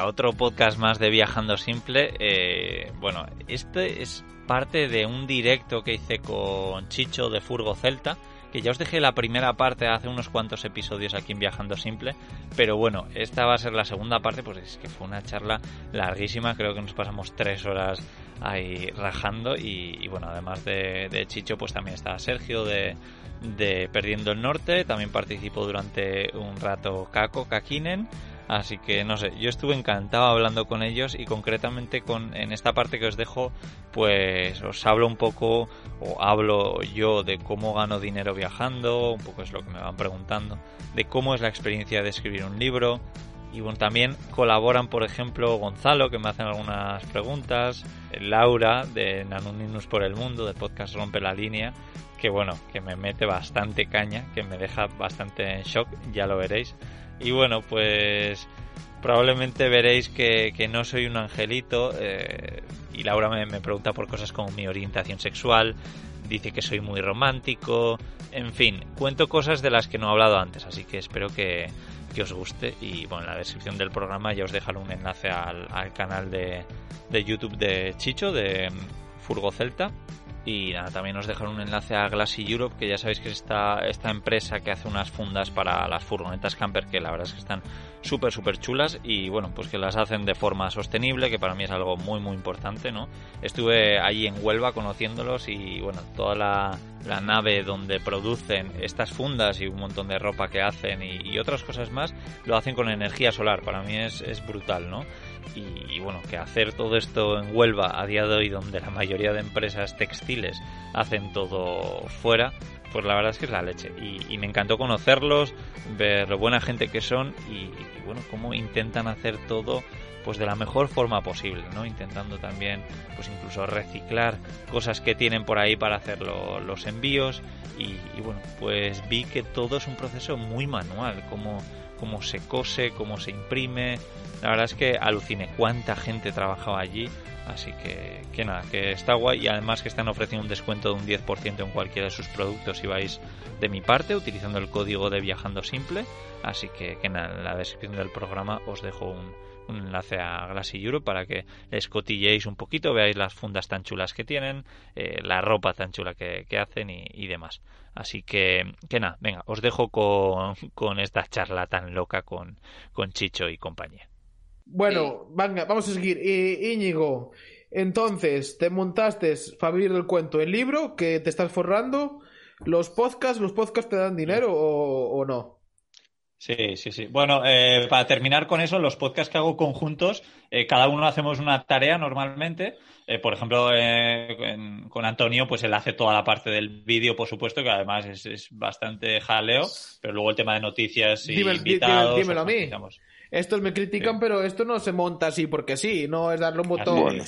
otro podcast más de Viajando Simple. Eh, bueno, este es parte de un directo que hice con Chicho de Furgo Celta, que ya os dejé la primera parte hace unos cuantos episodios aquí en Viajando Simple, pero bueno, esta va a ser la segunda parte, pues es que fue una charla larguísima, creo que nos pasamos tres horas ahí rajando y, bueno, además de, de, Chicho, pues también está Sergio de, de Perdiendo el Norte, también participó durante un rato Kako Kakinen, Así que no sé, yo estuve encantado hablando con ellos y concretamente con en esta parte que os dejo, pues os hablo un poco o hablo yo de cómo gano dinero viajando, un poco es lo que me van preguntando, de cómo es la experiencia de escribir un libro y bueno, también colaboran, por ejemplo, Gonzalo, que me hacen algunas preguntas, Laura de Nanuninus por el Mundo, de Podcast Rompe la Línea, que bueno, que me mete bastante caña, que me deja bastante en shock, ya lo veréis. Y bueno, pues probablemente veréis que, no soy un angelito. Eh, y Laura me, me, pregunta por cosas como mi orientación sexual. Dice que soy muy romántico. En fin, cuento cosas de las que no he hablado antes. Así que espero que, que os guste. Y bueno, en la descripción del programa ya os dejaré un enlace al, al canal de, de YouTube de Chicho, de Furgo Celta y nada, también os dejaré un enlace a Glassy Europe, que ya sabéis que es esta, esta empresa que hace unas fundas para las furgonetas camper, que la verdad es que están súper, súper chulas y bueno, pues que las hacen de forma sostenible, que para mí es algo muy, muy importante, ¿no? Estuve allí en Huelva conociéndolos y bueno, toda la, la nave donde producen estas fundas y un montón de ropa que hacen y, y otras cosas más, lo hacen con energía solar. Para mí es, es brutal, ¿no? Y, bueno, que hacer todo esto en Huelva a día de hoy, donde la mayoría de empresas textiles hacen todo fuera, pues la verdad es que es la leche. Y, me encantó conocerlos, ver lo buena gente que son y, bueno, cómo intentan hacer todo pues de la mejor forma posible, ¿no? Intentando también, pues incluso reciclar cosas que tienen por ahí para hacer los envíos y, bueno, pues vi que todo es un proceso muy manual, como cómo se cose, cómo se imprime. La verdad es que aluciné cuánta gente trabajaba allí. Así que, que nada, que está guay y además que están ofreciendo un descuento de un 10% en cualquiera de sus productos si vais de mi parte utilizando el código de Viajando Simple. Así que, que nada, en la descripción del programa os dejo un, enlace a Glassy Europe para que escotilléis un poquito, veáis las fundas tan chulas que tienen, eh, la ropa tan chula que, hacen y, demás. Así que, que nada, venga, os dejo con, con esta charla tan loca con, con Chicho y compañía. Bueno, venga, vamos a seguir. Íñigo, entonces, te montaste, para vivir del cuento, el libro que te estás forrando, los podcasts, ¿los podcasts te dan dinero o no? Sí, sí, sí. Bueno, eh, para terminar con eso, los podcasts que hago conjuntos, eh, cada uno hacemos una tarea normalmente. Eh, por ejemplo, con Antonio, pues él hace toda la parte del vídeo, por supuesto, que además es, bastante jaleo, pero luego el tema de noticias y invitados. dímelo a mí. Estos me critican, pero esto no se monta así porque sí, no es darle un botón.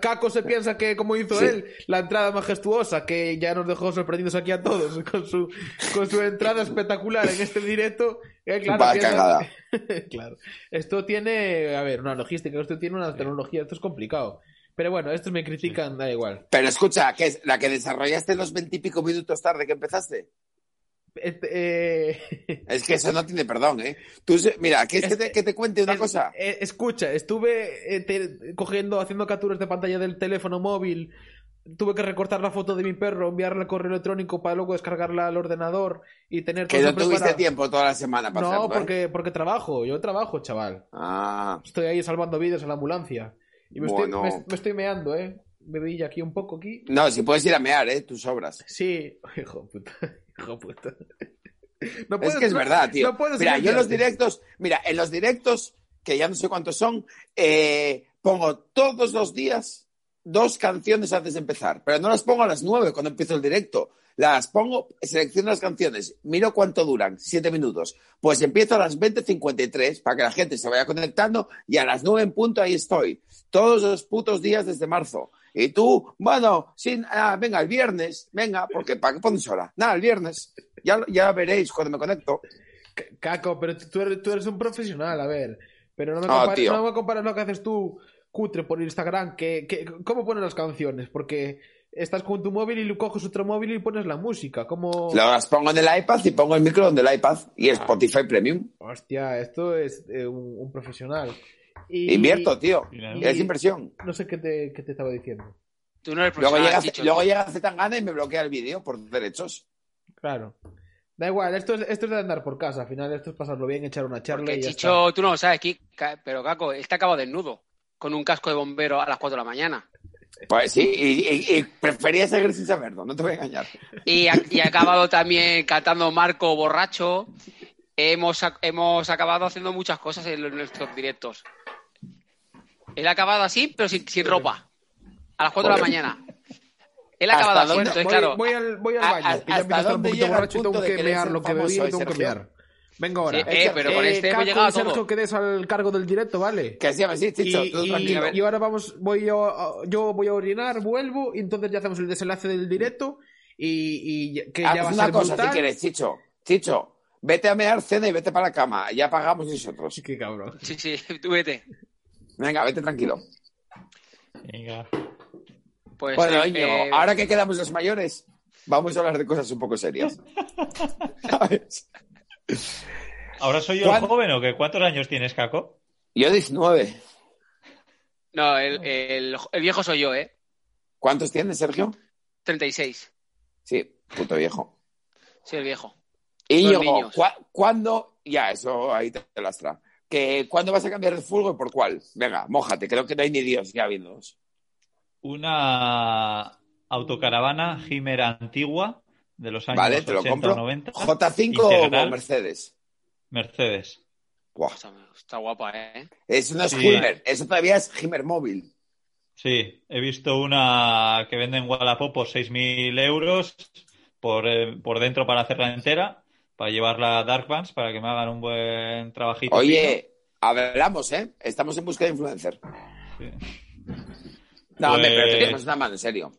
Caco se piensa que, como hizo él, la entrada majestuosa, que ya nos dejó sorprendidos aquí a todos con su, con su entrada espectacular en este directo. Eh, claro, claro. Esto tiene, a ver, una logística, esto tiene una tecnología, esto es complicado. Pero bueno, estos me critican, da igual. Pero escucha, ¿qué es la que desarrollaste los veintipico minutos tarde que empezaste? Este, eh, es que eso no tiene perdón, ¿eh? Tú, mira, ¿quieres que, te, que te cuente una cosa? Eh, escucha, estuve eh, cogiendo, haciendo capturas de pantalla del teléfono móvil. Tuve que recortar la foto de mi perro, enviarla al correo electrónico para luego descargarla al ordenador y tener todo Que no tuviste tiempo toda la semana para No, porque, porque trabajo, yo trabajo, chaval. Ah. Estoy ahí salvando vidas en la ambulancia. Y me, estoy, me, estoy meando, ¿eh? Me veía aquí un poco aquí. No, si puedes ir a mear, ¿eh? Tus obras. Sí, hijo puta. es que es verdad, tío. mira, yo en los directos, mira, en los directos, que ya no sé cuántos son, eh, pongo todos los días dos canciones antes de empezar, pero no las pongo a las nueve cuando empiezo el directo. Las pongo, selecciono las canciones, miro cuánto duran, siete minutos. Pues empiezo a las 20.53 para que la gente se vaya conectando y a las nueve en punto ahí estoy. Todos los putos días desde marzo. Y tú, bueno, sin, ah, venga, el viernes, venga, porque ¿para qué pones hora? Nada, el viernes. Ya, ya veréis cuando me conecto. Caco, pero tú eres, tú eres un profesional, a ver. Pero no me, compares, no me compares lo que haces tú, cutre, por Instagram. Que, que, ¿Cómo pones las canciones? Porque estás con tu móvil y coges otro móvil y pones la música. ¿Cómo... Las pongo en el iPad y pongo el micro del iPad y ah. Spotify Premium. Hostia, esto es eh, un, un, profesional. Invierto, tío. es inversión. No sé qué te, qué te estaba diciendo. Tú no eres luego llega, luego llega Zetangana y me bloquea el vídeo por derechos. Claro. Da igual, esto es, esto es de andar por casa. Al final, esto es pasarlo bien, echar una charla Porque y Chicho, tú no lo sabes, pero Caco, está acabado desnudo, con un casco de bombero a las 4 de la mañana. Pues sí, y, prefería seguir sin saberlo, no te voy a engañar. Y ha, acabado también cantando Marco borracho. Hemos, hemos acabado haciendo muchas cosas en nuestros directos. Él ha acabado así, pero sin, ropa. A las 4 de la mañana. Él ha acabado así, entonces, claro. Voy al, voy al baño. Hasta un poquito borracho y tengo que mear lo que bebí y tengo que mear. Venga ahora. eh, pero con este hemos llegado a todo. Sergio, quedes al cargo del directo, ¿vale? Que sí, sí, Chicho, y, y, ahora vamos, voy yo, yo voy a orinar, vuelvo, y entonces ya hacemos el desenlace del directo y, y que ya va a ser cosa brutal. si quieres, Chicho. Chicho, vete a mear cena y vete para la cama. Ya pagamos nosotros. Qué cabrón. Sí, sí, tú vete. Venga, vete tranquilo. Venga. Pues, bueno, eh, ahora que quedamos los mayores, vamos a hablar de cosas un poco serias. ¿Sabes? ¿Ahora soy yo el joven o qué? ¿Cuántos años tienes, Caco? Yo 19. No, el, viejo soy yo, ¿eh? ¿Cuántos tienes, Sergio? 36. Sí, puto viejo. Sí, el viejo. Y yo, ¿cuándo? Ya, eso ahí te lastra. Que, ¿Cuándo vas a cambiar de fútbol y por cuál? Venga, mójate, creo que no hay ni Dios ya viéndonos. Una autocaravana Himer antigua de los años vale, te lo 80 compro. 90. ¿J5 o Mercedes? Mercedes. Está guapa, ¿eh? Eso no es sí. eso todavía es Himmer móvil. Sí, he visto una que vende en Wallapop por 6.000 euros por, eh, por dentro para hacerla entera, para llevarla a Dark para que me hagan un buen trabajito. Oye, hablamos, ¿eh? Estamos en busca de influencer. Sí. No, pues... hombre, pero tenemos una mano, en serio.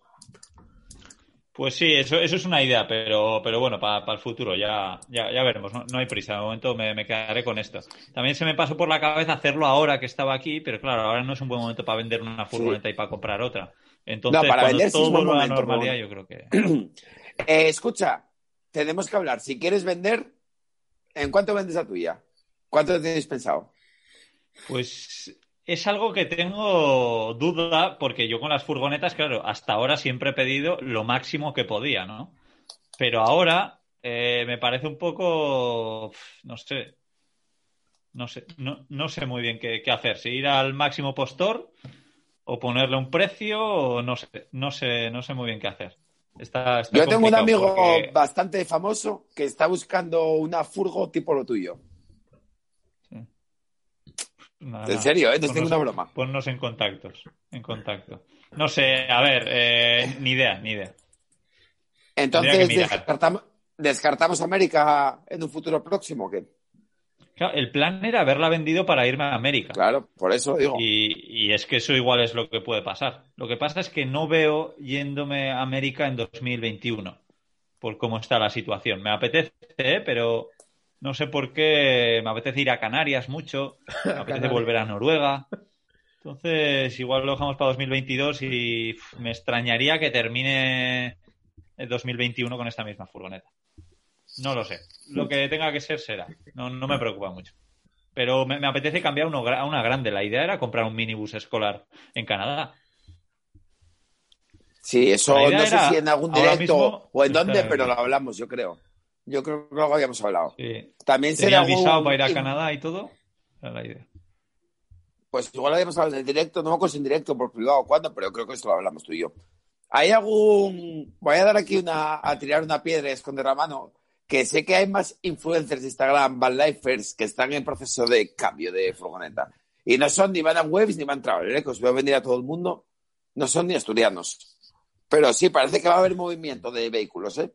Pues sí, eso, eso es una idea, pero, pero bueno, para, el futuro ya, ya, ya veremos, no, hay prisa, de momento me, me, quedaré con esto. También se me pasó por la cabeza hacerlo ahora que estaba aquí, pero claro, ahora no es un buen momento para vender una furgoneta y para comprar otra. Entonces, no, para cuando vender todo a la momento, normalidad, yo creo que... eh, escucha, tenemos que hablar. Si quieres vender, ¿en cuánto vendes la tuya? ¿Cuánto tienes pensado? Pues es algo que tengo duda porque yo con las furgonetas, claro, hasta ahora siempre he pedido lo máximo que podía, ¿no? Pero ahora eh, me parece un poco, no sé, no sé, no, no sé muy bien qué, qué, hacer, si ir al máximo postor o ponerle un precio o no sé, no sé, no sé muy bien qué hacer. Está, está yo tengo un amigo porque... bastante famoso que está buscando una furgo tipo lo tuyo. Nada, en serio, ¿eh? No es ponnos, ninguna broma. Ponnos en contactos, en contacto. No sé, a ver, eh, ni idea, ni idea. Entonces, descartamos, ¿descartamos América en un futuro próximo o qué? Claro, el plan era haberla vendido para irme a América. Claro, por eso digo. Y, y, es que eso igual es lo que puede pasar. Lo que pasa es que no veo yéndome a América en 2021, por cómo está la situación. Me apetece, ¿eh? pero no sé por qué me apetece ir a Canarias mucho, me apetece volver a Noruega. Entonces, igual lo dejamos para 2022 y me extrañaría que termine el 2021 con esta misma furgoneta. No lo sé. Lo que tenga que ser será. No, no me preocupa mucho. Pero me, me apetece cambiar uno, a una grande. La idea era comprar un minibus escolar en Canadá. Sí, eso no sé si en algún directo mismo, o en dónde, pero lo hablamos, yo creo. Yo creo que lo habíamos hablado. Sí. También visado algún- para ir a Canadá y todo. Era la idea. Pues igual lo habíamos hablado en el directo, no me acuerdo en directo por privado o cuándo, pero creo que esto lo hablamos tú y yo. ¿Hay algún. Voy a dar aquí una. a tirar una piedra y esconder la mano. Que sé que hay más influencers de Instagram, vanlifers, que están en proceso de cambio de furgoneta. Y no son ni van webs ni van traveler, ¿eh? que os voy a venir a todo el mundo. No son ni asturianos. Pero sí, parece que va a haber movimiento de vehículos, ¿eh?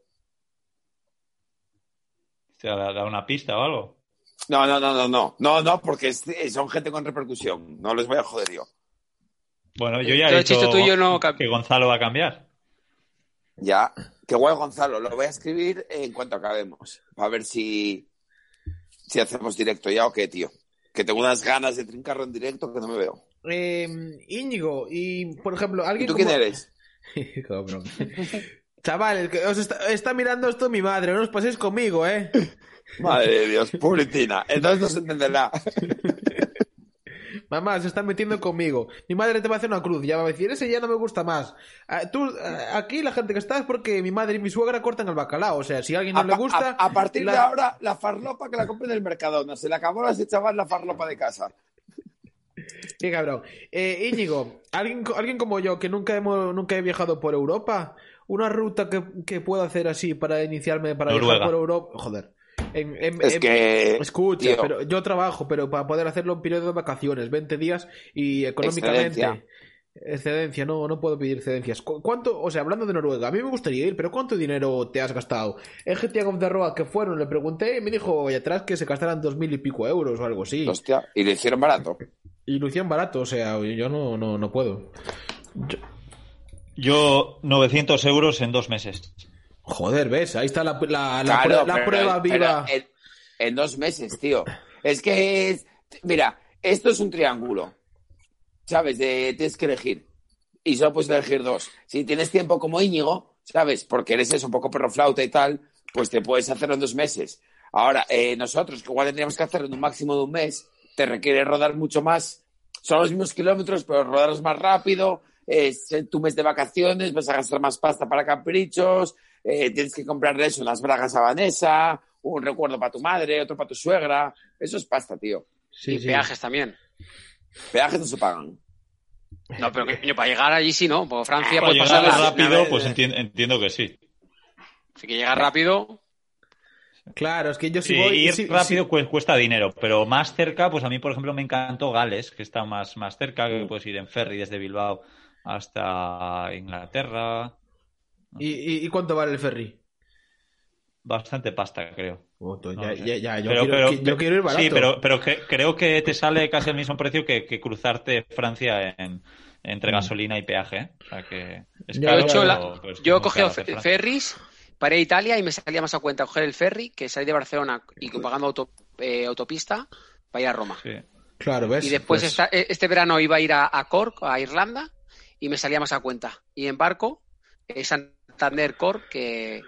¿Te da, da una pista o algo? No, no, no, no, no. No, no, porque son gente con repercusión. No les voy a joder yo. Bueno, yo ya he dicho tuyo no que Gonzalo va a cambiar. Ya. Qué guay, Gonzalo. Lo voy a escribir en cuanto acabemos. A ver si, si hacemos directo ya o qué, tío. Que tengo unas ganas de trincarlo en directo que no me veo. Eh, Íñigo, y por ejemplo, ¿Y alguien tú como- quién eres? Cabrón. Chaval, el que os está, está mirando esto mi madre, no os paséis conmigo, ¿eh? Madre de Dios, publicina. Entonces no se entenderá. mamá, se está metiendo conmigo. Mi madre te va a hacer una cruz, ya va a decir, ese ya no me gusta más. Ah, tú, ah, aquí la gente que está es porque mi madre y mi suegra cortan el bacalao. O sea, si a alguien no le gusta. A, partir de ahora, la farlopa que la compren del Mercadona. Se le acabó las chaval la farlopa de casa. Qué cabrón. Eh, Íñigo, ¿alguien, alguien como yo que nunca, hemos, nunca he viajado por Europa, una ruta que, que pueda hacer así para iniciarme para viajar por Europa. Joder. Es que. Escucha, pero yo trabajo, pero para poder hacerlo en periodo de vacaciones, 20 días y económicamente. Excedencia. no, no puedo pedir excedencias. ¿Cuánto, o sea, hablando de Noruega, a mí me gustaría ir, pero ¿cuánto dinero te has gastado? En GTA of the Road que fueron, le pregunté y me dijo allá atrás que se gastaran dos mil y pico euros o algo así. Hostia, y le hicieron barato. Y lo hicieron barato, o sea, yo no, no, no puedo. Yo 900 euros en dos meses. Joder, ¿ves? Ahí está la, prueba viva. En, dos meses, tío. Es que, mira, esto es un triángulo. ¿Sabes? De, tienes que elegir. Y solo puedes elegir dos. Si tienes tiempo como Íñigo, ¿sabes? Porque eres eso, un poco perro flauta y tal, pues te puedes hacerlo en dos meses. Ahora, eh, nosotros, que igual tendríamos que hacerlo en un máximo de un mes, te requiere rodar mucho más. Son los mismos kilómetros, pero rodarlos más rápido es tu mes de vacaciones, vas a gastar más pasta para caprichos, eh, tienes que comprarle eso, unas bragas a Vanessa, un recuerdo para tu madre, otro para tu suegra. Eso es pasta, tío. y peajes también. Peajes no se pagan. No, pero para llegar allí sí, ¿no? Por Francia para llegar rápido, pues entiendo, que sí. Si que llegar rápido. Claro, es que yo sí, voy. Ir rápido cuesta dinero, pero más cerca, pues a mí, por ejemplo, me encantó Gales, que está más, más cerca, que puedes ir en ferry desde Bilbao hasta Inglaterra. ¿Y, cuánto vale el ferry? Bastante pasta, creo. ya, yo, quiero, ir barato. Sí, pero, pero creo que te sale casi el mismo precio que, cruzarte Francia en, entre mm. gasolina y peaje. ¿eh? O sea que yo, he cogido ferries para Italia y me salía más a cuenta coger el ferry que salir de Barcelona y pagando eh, autopista para ir a Roma. Claro, ¿ves? Y después pues e, este verano iba a ir a Cork, a Irlanda, y me salía más a cuenta. Y en barco, Santander Core, que...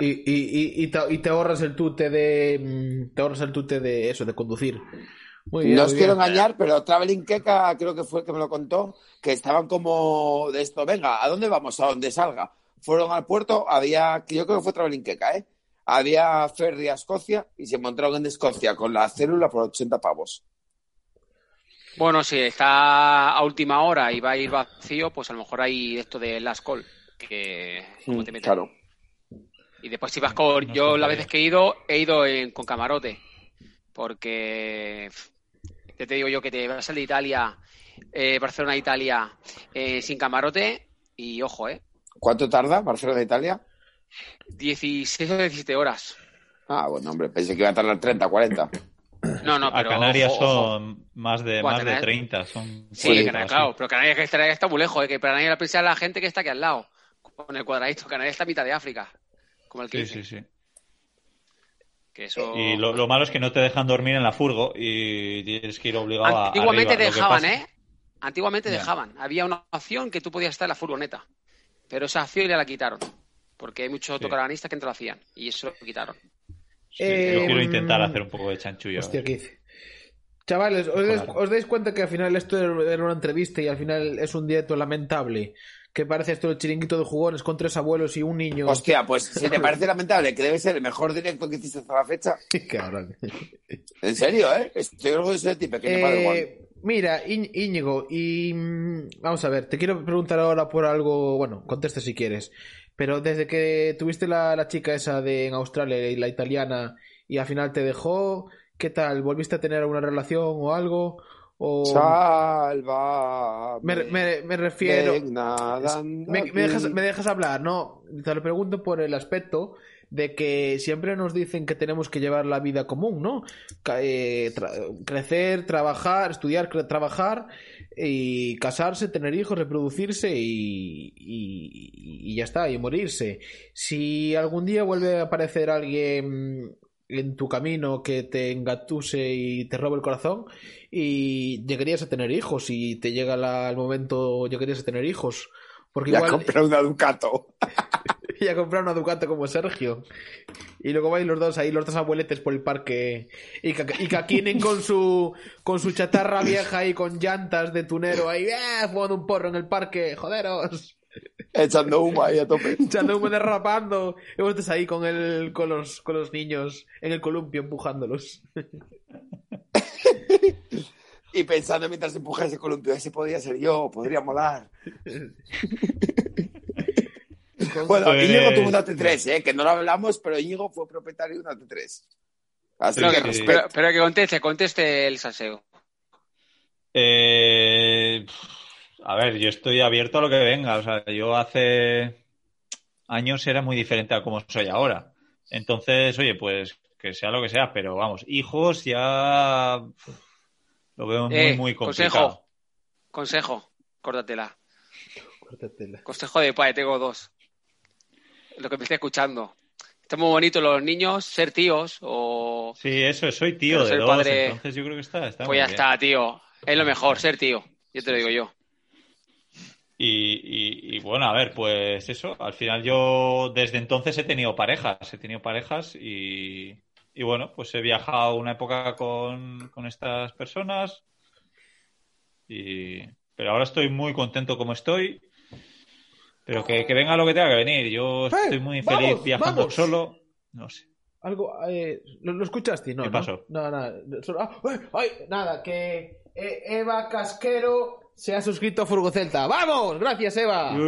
y, y, y, te, ahorras el tute de... Mm, te ahorras el tute de eso, de conducir. no os quiero engañar, pero Traveling Keka creo que fue el que me lo contó, que estaban como de esto, venga, ¿a dónde vamos? A donde salga. Fueron al puerto, había, yo creo que fue Traveling Keka, ¿eh? Había ferry a Escocia y se encontraron en Escocia con la célula por 80 pavos. Bueno, si está a última hora y va a ir vacío, pues a lo mejor hay esto de Last Call, que mm, te Claro. Y después si vas con... Yo las veces que he ido, he ido con camarote, porque ya te digo yo que te vas a de Italia, eh, Barcelona, Italia, eh, sin camarote y ojo, ¿eh? ¿Cuánto tarda Barcelona, Italia? 16 o 17 horas. Ah, bueno, hombre, pensé que iba a tardar 30, 40. No, no, pero. A Canarias son más de, más de 30. Son sí, Canarias, claro, pero Canarias está, está muy lejos, ¿eh? que Canarias la piensa la gente que está aquí al lado, con el cuadradito. Canarias está a mitad de África, como el que Sí, sí, sí. Que eso... Y lo, lo, malo es que no te dejan dormir en la furgo y tienes que ir obligado a. Antiguamente dejaban, ¿eh? Antiguamente dejaban. Había una opción que tú podías estar en la furgoneta, pero esa opción ya la quitaron, porque hay muchos sí. que no lo hacían y eso lo quitaron yo quiero em, intentar hacer un poco de chanchullo. Hostia, ¿qué Chavales, ¿os, dais, cuenta que al final esto era una entrevista y al final es un directo lamentable? Que parece esto el chiringuito de jugones con tres abuelos y un niño. Hostia, pues si te parece lamentable, que debe ser el mejor directo que hiciste hasta la fecha. Cabrón. En serio, ¿eh? Estoy orgulloso de ti, pequeño eh, Mira, Íñigo, y mm, vamos a ver, te quiero preguntar ahora por algo, bueno, conteste si quieres. Pero desde que tuviste la, la chica esa de en Australia y la italiana y al final te dejó, ¿qué tal? ¿Volviste a tener alguna relación o algo? O... Salva. Me, me, refiero. Me, dejas, me dejas hablar, ¿no? Te lo pregunto por el aspecto de que siempre nos dicen que tenemos que llevar la vida común, ¿no? Eh, crecer, trabajar, estudiar, trabajar y casarse, tener hijos, reproducirse y, y, ya está, y morirse. Si algún día vuelve a aparecer alguien en tu camino que te engatuse y te robe el corazón y llegarías a tener hijos y te llega el momento llegarías a tener hijos porque ya igual... compré una Ducato y a comprar una Ducati como Sergio. Y luego vais los dos ahí, los dos abueletes por el parque. Y, Kakinen con su, con su chatarra vieja y con llantas de tunero ahí, ¡eh! Fumando un porro en el parque, joderos. Echando humo ahí a tope. Echando humo derrapando. Y vosotros ahí con, el, con, los, con los niños en el columpio empujándolos. y pensando mientras empuja ese columpio, ese podría ser yo, podría molar. bueno, pues... Íñigo tuvo una T3, ¿eh? que no lo hablamos, pero Íñigo fue propietario de una T3. pero, que conteste, conteste el salseo. Eh, a ver, yo estoy abierto a lo que venga. O sea, yo hace años era muy diferente a como soy ahora. Entonces, oye, pues que sea lo que sea, pero vamos, hijos ya lo veo muy, eh, muy complicado. Consejo, consejo, córtatela. Consejo de padre, tengo dos. Lo que me estoy escuchando. Está muy bonito los niños ser tíos o... Sí, eso, soy tío de dos, padre... entonces yo creo que está, está Pues ya está, tío. Es lo mejor, ser tío. Yo te lo digo yo. Y, bueno, a ver, pues eso, al final yo desde entonces he tenido parejas, he tenido parejas y, bueno, pues he viajado una época con, estas personas, y, pero ahora estoy muy contento como estoy, pero que, venga lo que tenga que venir, yo eh, estoy muy feliz viajando solo, no sé. Algo, eh, ¿lo, escuchaste? No, ¿Qué pasó? No, nada, ah, nada, que eh, Eva Casquero se ha suscrito a Furgocelta. ¡Vamos! Gracias, Eva. el,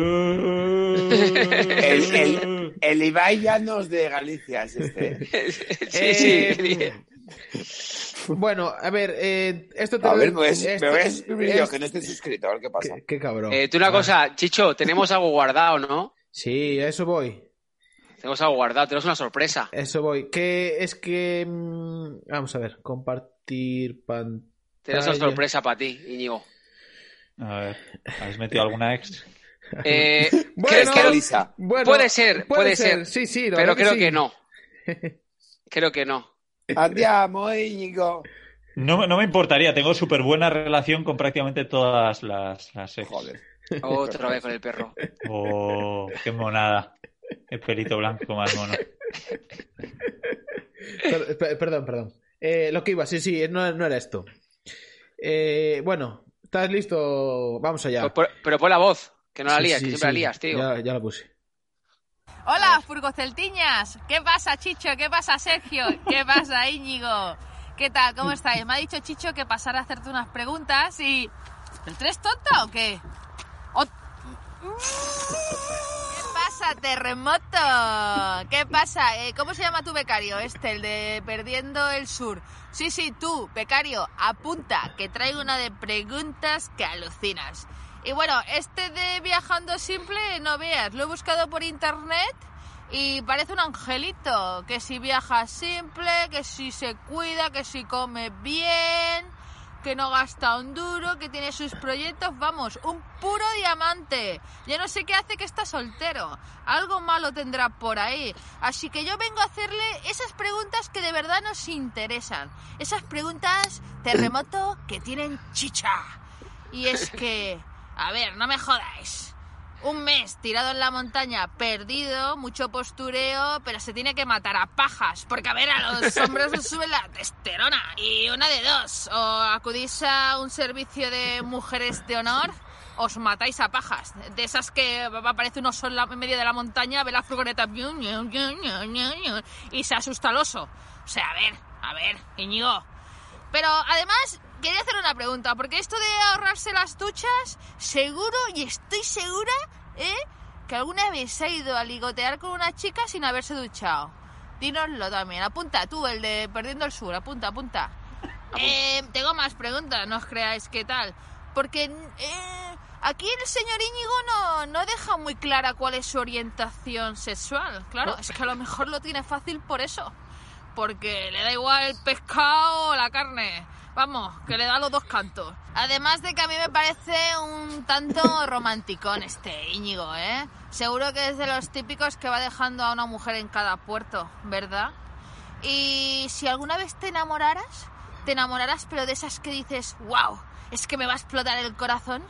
el, Ibai Llanos de Galicia es este. sí, sí. Bueno, a ver, eh, esto te A ver, pues, me voy a suscribir yo, que no estoy suscrito, a ver qué pasa. Qué, cabrón. Eh, tú una cosa, Chicho, tenemos algo guardado, ¿no? Sí, a eso voy. Tenemos algo guardado, tenemos una sorpresa. Eso voy. Que es que... Mm, vamos a ver, compartir pantalla. Tenemos una sorpresa para ti, Íñigo. A ver, ¿has metido alguna ex? Eh, bueno, puede ser, puede, ser, Sí, sí, pero creo que no. Creo que no. Andiamo, Íñigo. No, no me importaría, tengo súper buena relación con prácticamente todas las, las ex. Joder. Otra vez con el perro. Oh, qué monada. El pelito blanco más mono. Perdón, perdón. Eh, lo que iba, sí, sí, no, no era esto. Eh, bueno, ¿Estás listo? Vamos allá. Pero, pon la voz, que no la lías, que siempre la lías, tío. Ya, ya la puse. Hola, Furgoceltiñas. ¿Qué pasa, Chicho? ¿Qué pasa, Sergio? ¿Qué pasa, Íñigo? ¿Qué tal? ¿Cómo estáis? Me ha dicho Chicho que pasara a hacerte unas preguntas y... ¿El tres tonta o qué? ¿Qué pasa, terremoto? ¿Qué pasa? Eh, ¿Cómo se llama tu becario? Este, el de Perdiendo el Sur. Sí, sí, tú, becario, apunta, que traigo una de preguntas que alucinas. Y bueno, este de viajando simple, no veas, lo he buscado por internet y parece un angelito, que si viaja simple, que si se cuida, que si come bien, que no gasta un duro, que tiene sus proyectos, vamos, un puro diamante. Yo no sé qué hace que está soltero. Algo malo tendrá por ahí. Así que yo vengo a hacerle esas preguntas que de verdad nos interesan. Esas preguntas terremoto que tienen chicha. Y es que, a ver, no me jodáis un mes tirado en la montaña, perdido, mucho postureo, pero se tiene que matar a pajas, porque a ver, a los hombres les sube la testosterona. Y una de dos, o acudís a un servicio de mujeres de honor, os matáis a pajas. De esas que aparece un oso en, medio de la montaña, ve la furgoneta y se asusta al oso. O sea, a ver, a ver, Íñigo. Pero además, quería hacer una pregunta, porque esto de ahorrarse las duchas, seguro y estoy segura, ¿eh? Que alguna vez se ha ido a ligotear con una chica sin haberse duchado. Dínoslo también. Apunta tú, el de Perdiendo el Sur. Apunta, apunta. Eh, tengo más preguntas, no os creáis qué tal. Porque eh, aquí el señor Íñigo no, no deja muy clara cuál es su orientación sexual. Claro, es que a lo mejor lo tiene fácil por eso. Porque le da igual el pescado o la carne. Vamos, que le da los dos cantos. Además de que a mí me parece un tanto romanticón este Íñigo, ¿eh? Seguro que es de los típicos que va dejando a una mujer en cada puerto, ¿verdad? Y si alguna vez te enamoraras, te enamorarás pero de esas que dices, wow, es que me va a explotar el corazón.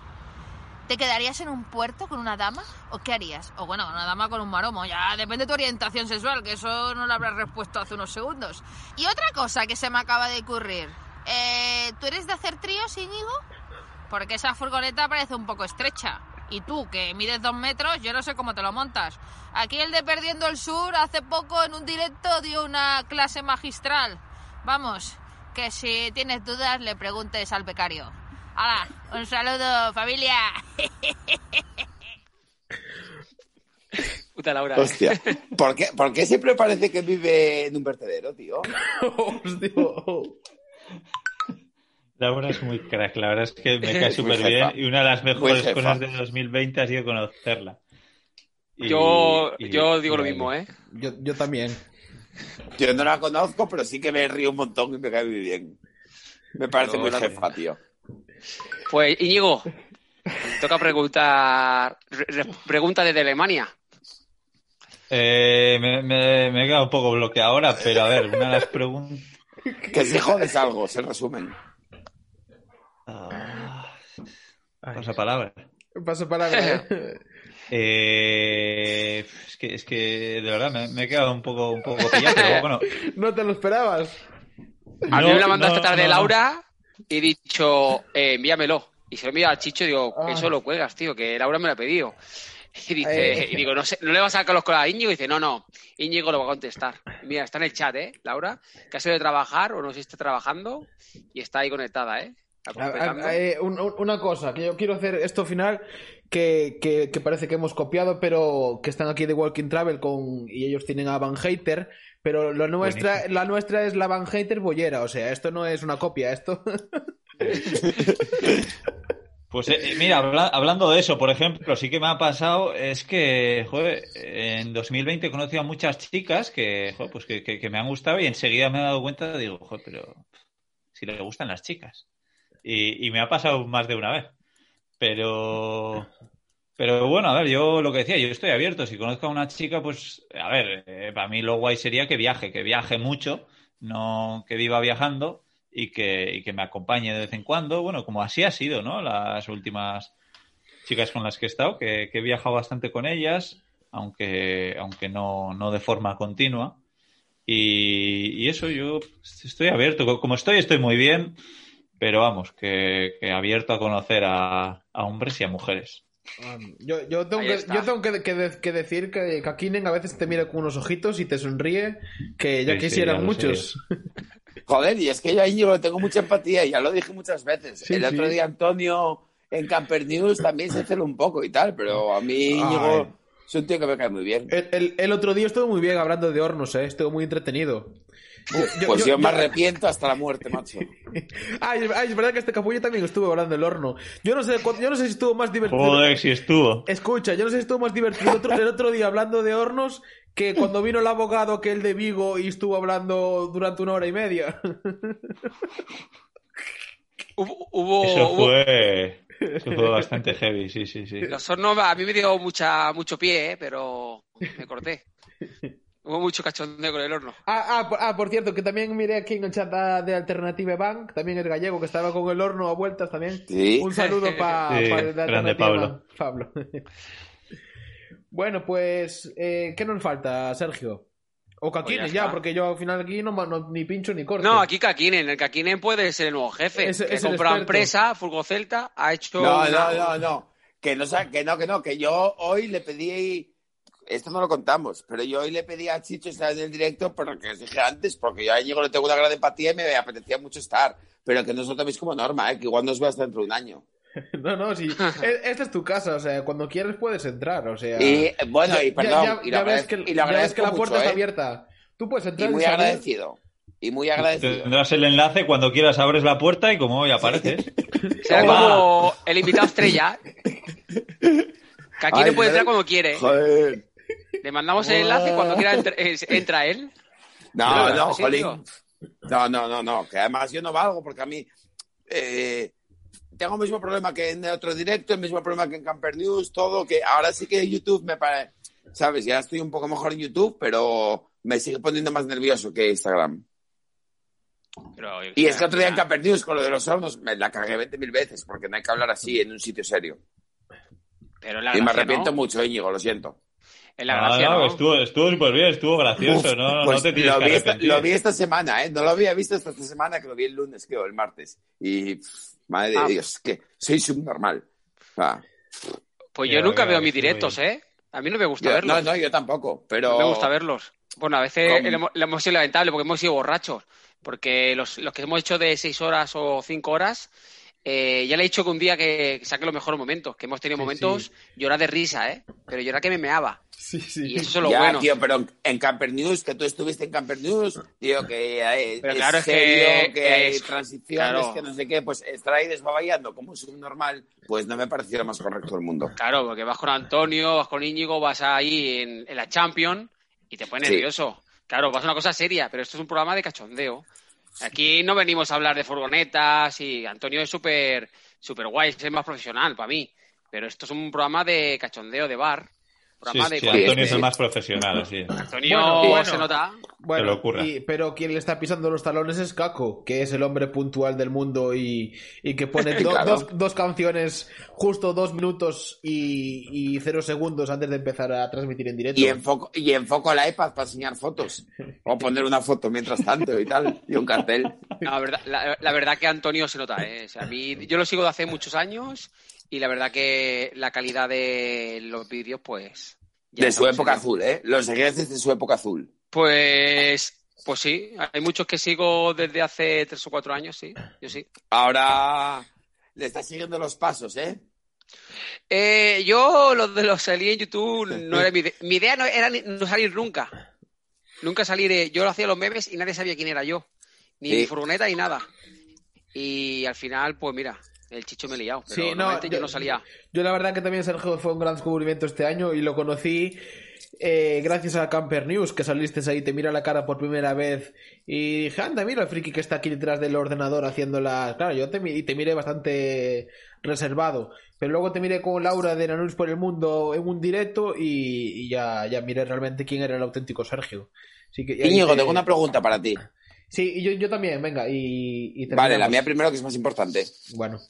¿Te quedarías en un puerto con una dama o qué harías? O bueno, una dama con un maromo, ya depende de tu orientación sexual, que eso no lo habrás respuesto hace unos segundos. Y otra cosa que se me acaba de ocurrir, eh, ¿tú eres de hacer tríos, Íñigo? Porque esa furgoneta parece un poco estrecha. Y tú, que mides dos metros, yo no sé cómo te lo montas. Aquí el de Perdiendo el Sur hace poco en un directo dio una clase magistral. Vamos, que si tienes dudas le preguntes al becario. ¡Hala! Un saludo, familia. Puta Laura. Hostia. ¿Por qué, ¿Por qué siempre parece que vive en un vertedero, tío? Hostia. Laura es muy crack, la verdad es que me cae súper bien y una de las mejores cosas de 2020 ha sido conocerla. Y, yo, y, yo digo y, lo mismo, ¿eh? Yo, yo también. Yo no la conozco, pero sí que me río un montón y me cae muy bien. Me parece muy jefa, tío. Pues, Íñigo, toca preguntar. Pregunta desde Alemania. Eh, me, me, me, he quedado un poco bloqueado ahora, pero a ver, una de las preguntas. Que si jodes algo, se resumen. Ah, pasa palabra. Pasa palabra. Eh, es, que, es que de verdad me, me, he quedado un poco, un poco pillado, pero bueno. ¿No te lo esperabas? A mí me la mandó esta tarde Laura y he dicho, eh, envíamelo. Y se lo envía al Chicho y digo, Ah. eso lo cuelgas, tío, que Laura me lo ha pedido. Y dice, Eh. y digo, no sé, ¿no le vas a sacar los colas a Íñigo? Y dice, no, no, Íñigo lo va a contestar. Mira, está en el chat, ¿eh, Laura? Que ha sido de trabajar o no sé si está trabajando y está ahí conectada, ¿eh? A- a- eh, un- un- una cosa, que yo quiero hacer esto final, que, que- que parece que hemos copiado, pero que están aquí de Walking Travel con y ellos tienen a Van Hater, pero lo nuestra, Buenísimo. la nuestra es la Van Hater bollera, o sea, esto no es una copia, esto. Pues eh, eh, mira, habla- hablando de eso, por ejemplo, sí que me ha pasado, es que, joder, en 2020 he conocido a muchas chicas que, joder, pues que, que- que me han gustado y enseguida me he dado cuenta, digo, joder, pero si le gustan las chicas. Y, y me ha pasado más de una vez. Pero, pero bueno, a ver, yo lo que decía, yo estoy abierto. Si conozco a una chica, pues, a ver, eh, para mí lo guay sería que viaje, que viaje mucho, no que viva viajando y que, y que me acompañe de vez en cuando. Bueno, como así ha sido, ¿no? Las últimas chicas con las que he estado, que, que he viajado bastante con ellas, aunque, aunque no, no de forma continua. Y, y eso, yo estoy abierto. Como estoy, estoy muy bien, pero vamos, que, que abierto a conocer a, a hombres y a mujeres. Um, yo, yo tengo, que, yo tengo que, que que decir que Kakinen a veces te mira con unos ojitos y te sonríe, que ya Sí, sí, quisieran ya lo muchos. Joder, y es que yo a Íñigo le tengo mucha empatía y ya lo dije muchas veces. Sí, el otro sí. día Antonio en Camper News también se cela un poco y tal, pero a mí Íñigo Ay. es un tío que me cae muy bien. El, el- el otro día estuvo muy bien hablando de hornos, ¿eh? estuvo muy entretenido. Yo- pues yo, yo- me yo- arrepiento hasta la muerte, macho. Ay, es- ay, es verdad que este capullo también estuvo hablando del horno. Yo no sé, yo no sé si estuvo más divertido. Joder, si estuvo. Escucha, yo no sé si estuvo más divertido el otro, el otro día hablando de hornos que cuando vino el abogado que el de Vigo y estuvo hablando durante una hora y media. Hubo, hubo- Eso hubo- fue, eso fue bastante heavy, sí, sí, sí. Los hornos a mí me dio mucha, mucho pie, ¿eh? pero me corté. Hubo mucho cachondeo con el horno. Ah, ah, por, ah, por cierto, que también miré aquí en el chat de Alternative Bank, también el gallego que estaba con el horno a vueltas también. Sí. Un saludo para Sí, Alternative Pablo. Bank, Pablo. Bueno, pues, eh, ¿qué nos falta, Sergio? O Pues ya ya, porque yo al final aquí no, no- ni pincho ni corto. No, aquí Kakinen. El Kakinen puede ser el nuevo jefe. Es- que es empresa, Furgo Celta, ha hecho. No, una- no, no, no. Que no, sa- que no, que no, que yo hoy le pedí. Esto no lo contamos, pero yo hoy le pedí a Chicho estar en el directo, pero que os dije antes, porque yo a Íñigo le tengo una gran empatía y me apetecía mucho estar. Pero que no os lo toméis como norma, ¿eh? que igual nos ve hasta dentro de un año. No, no, sí. Esta es tu casa, o sea, cuando quieres puedes entrar, o sea. Y bueno, y Ya- perdón, ya- y, ya lo ves agradez- que, y lo ya ves que la puerta mucho, está ¿eh? abierta. Tú puedes Y entrar muy salir. agradecido. Y muy agradecido. Tendrás el enlace cuando quieras, abres la puerta y como hoy apareces. Será como el invitado estrella. Kakinen Ay, puede entrar cuando quiere. Joder. Le mandamos el enlace y cuando quiera entra, eh, entra él. No, Pero, no, ¿en serio? jolín. No, no, no, no. Que además yo no valgo porque a mí eh, tengo el mismo problema que en el otro directo, el mismo problema que en Camper News, todo. Que ahora sí que YouTube me parece. ¿Sabes? Ya estoy un poco mejor en YouTube, pero me sigue poniendo más nervioso que Instagram. Pero, Y es que otro día en Camper News con lo de los hornos me la cagué 20.000 veces porque no hay que hablar así en un sitio serio. Pero y me arrepiento mucho, Íñigo, lo siento. En la gracia, no, estuvo, estuvo súper bien, estuvo gracioso, ¿no? no pues te lo, vi esta, lo vi esta semana, ¿eh? No lo había visto esta semana, que lo vi el lunes, creo, el martes. Y, madre de ah. Dios, que soy subnormal. pues yo nunca veo mis directos, ¿eh? A mí no me gusta verlos. No, no, yo tampoco, pero... No me gusta verlos. Bueno, a veces le, hemos sido lamentable porque hemos sido borrachos. Porque los, los que hemos hecho de seis horas o cinco horas eh, ya le he dicho que un día que saque los mejores momentos, que hemos tenido momentos llorar de risa, ¿eh? Pero llorar que me meaba. Sí, sí. Y eso es lo ya, tío, pero en Camper News, que tú estuviste en Camper News, tío, que hay, pero claro, es que, que hay transiciones, que no sé qué, pues estar ahí desbaballando como es un normal, pues no me pareció lo más correcto del mundo. Claro, porque vas con Antonio, vas con Íñigo, vas ahí en, en la Champion y te pones nervioso. Claro, vas a una cosa seria, pero esto es un programa de cachondeo. Aquí no venimos a hablar de furgonetas y Antonio es súper super guay, es más profesional para mí. Pero esto es un programa de cachondeo, de bar. Programa de Antonio es el más profesional, sí. Antonio se nota. Bueno, pero quien le está pisando los talones es Caco, que es el hombre puntual del mundo y, que pone dos, canciones justo dos minutos y, cero segundos antes de empezar a transmitir en directo. Y enfoco, y enfoco la iPad para enseñar fotos. O poner una foto mientras tanto y tal, y un cartel. la, verdad, la, verdad que Antonio se nota, ¿eh? a mí, yo lo sigo de hace muchos años y la verdad que la calidad de los vídeos, pues... De su época azul, ¿eh? Los seguidores de su época azul. Pues, pues sí, hay muchos que sigo desde hace tres o cuatro años, sí, yo sí. Ahora le estás siguiendo los pasos, ¿eh? eh yo, lo de los salí en YouTube, no era mi, mi idea. no era no salir nunca. Nunca salir. Eh, yo lo hacía los memes y nadie sabía quién era yo. Ni mi furgoneta ni nada. Y al final, pues mira, el chicho me he liado. Pero sí, no, yo, no salía. Yo la verdad que también Sergio fue un gran descubrimiento este año y lo conocí eh, gracias a Camper News, que saliste ahí, te mira la cara por primera vez y dije, anda, mira el friki que está aquí detrás del ordenador haciéndola. Claro, yo te, te miré bastante reservado, pero luego te miré con Laura de Nanus por el Mundo en un directo y, ya, ya miré realmente quién era el auténtico Sergio. Así que, Íñigo, tengo una pregunta para ti. Sí, yo, yo también, venga. Y, vale, la mía primero que es más importante. Bueno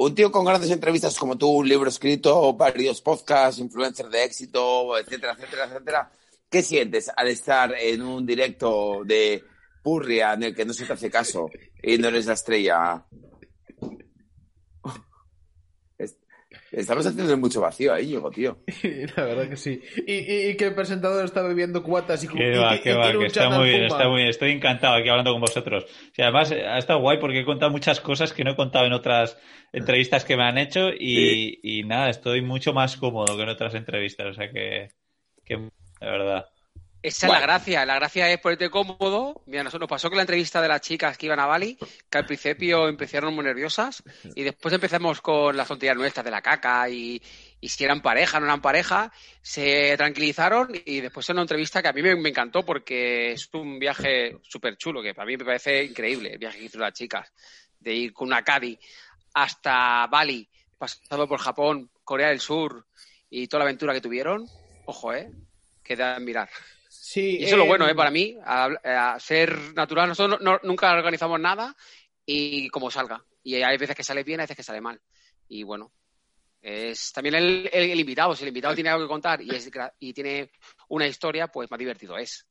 un tío con grandes entrevistas como tú, un libro escrito, varios podcasts, influencer de éxito, etcétera, etcétera, etcétera. ¿Qué sientes al estar en un directo de Purria en el que no se te hace caso y no eres la estrella? Estamos haciendo mucho vacío ahí, Diego, tío. La verdad que sí. Y, que el presentador está bebiendo cuatas y Qué va, qué va, que está muy bien, está muy bien. Estoy encantado aquí hablando con vosotros. además, ha estado guay porque he contado muchas cosas que no he contado en otras entrevistas que me han hecho y, nada, estoy mucho más cómodo que en otras entrevistas. O sea que, que de verdad. Esa es la gracia, la gracia es ponerte cómodo. Mira, nos pasó con la entrevista de las chicas que iban a Bali, que al principio empezaron muy nerviosas y después empezamos con las tonterías nuestras de la caca y, si eran pareja, no eran pareja, se tranquilizaron y después en una entrevista que a mí me, encantó porque es un viaje súper chulo, que para mí me parece increíble el viaje que hicieron las chicas, de ir con una Caddy hasta Bali, pasando por Japón, Corea del Sur y toda la aventura que tuvieron. Ojo, ¿eh? Queda a mirar. Sí, y eso es lo bueno, ¿eh? Para mí, a, ser natural. Nosotros nunca organizamos nada y como salga. Y hay veces que sale bien, hay veces que sale mal. Y bueno, es también el, invitado. Si el invitado tiene algo que contar y, es, y tiene una historia, pues más divertido es.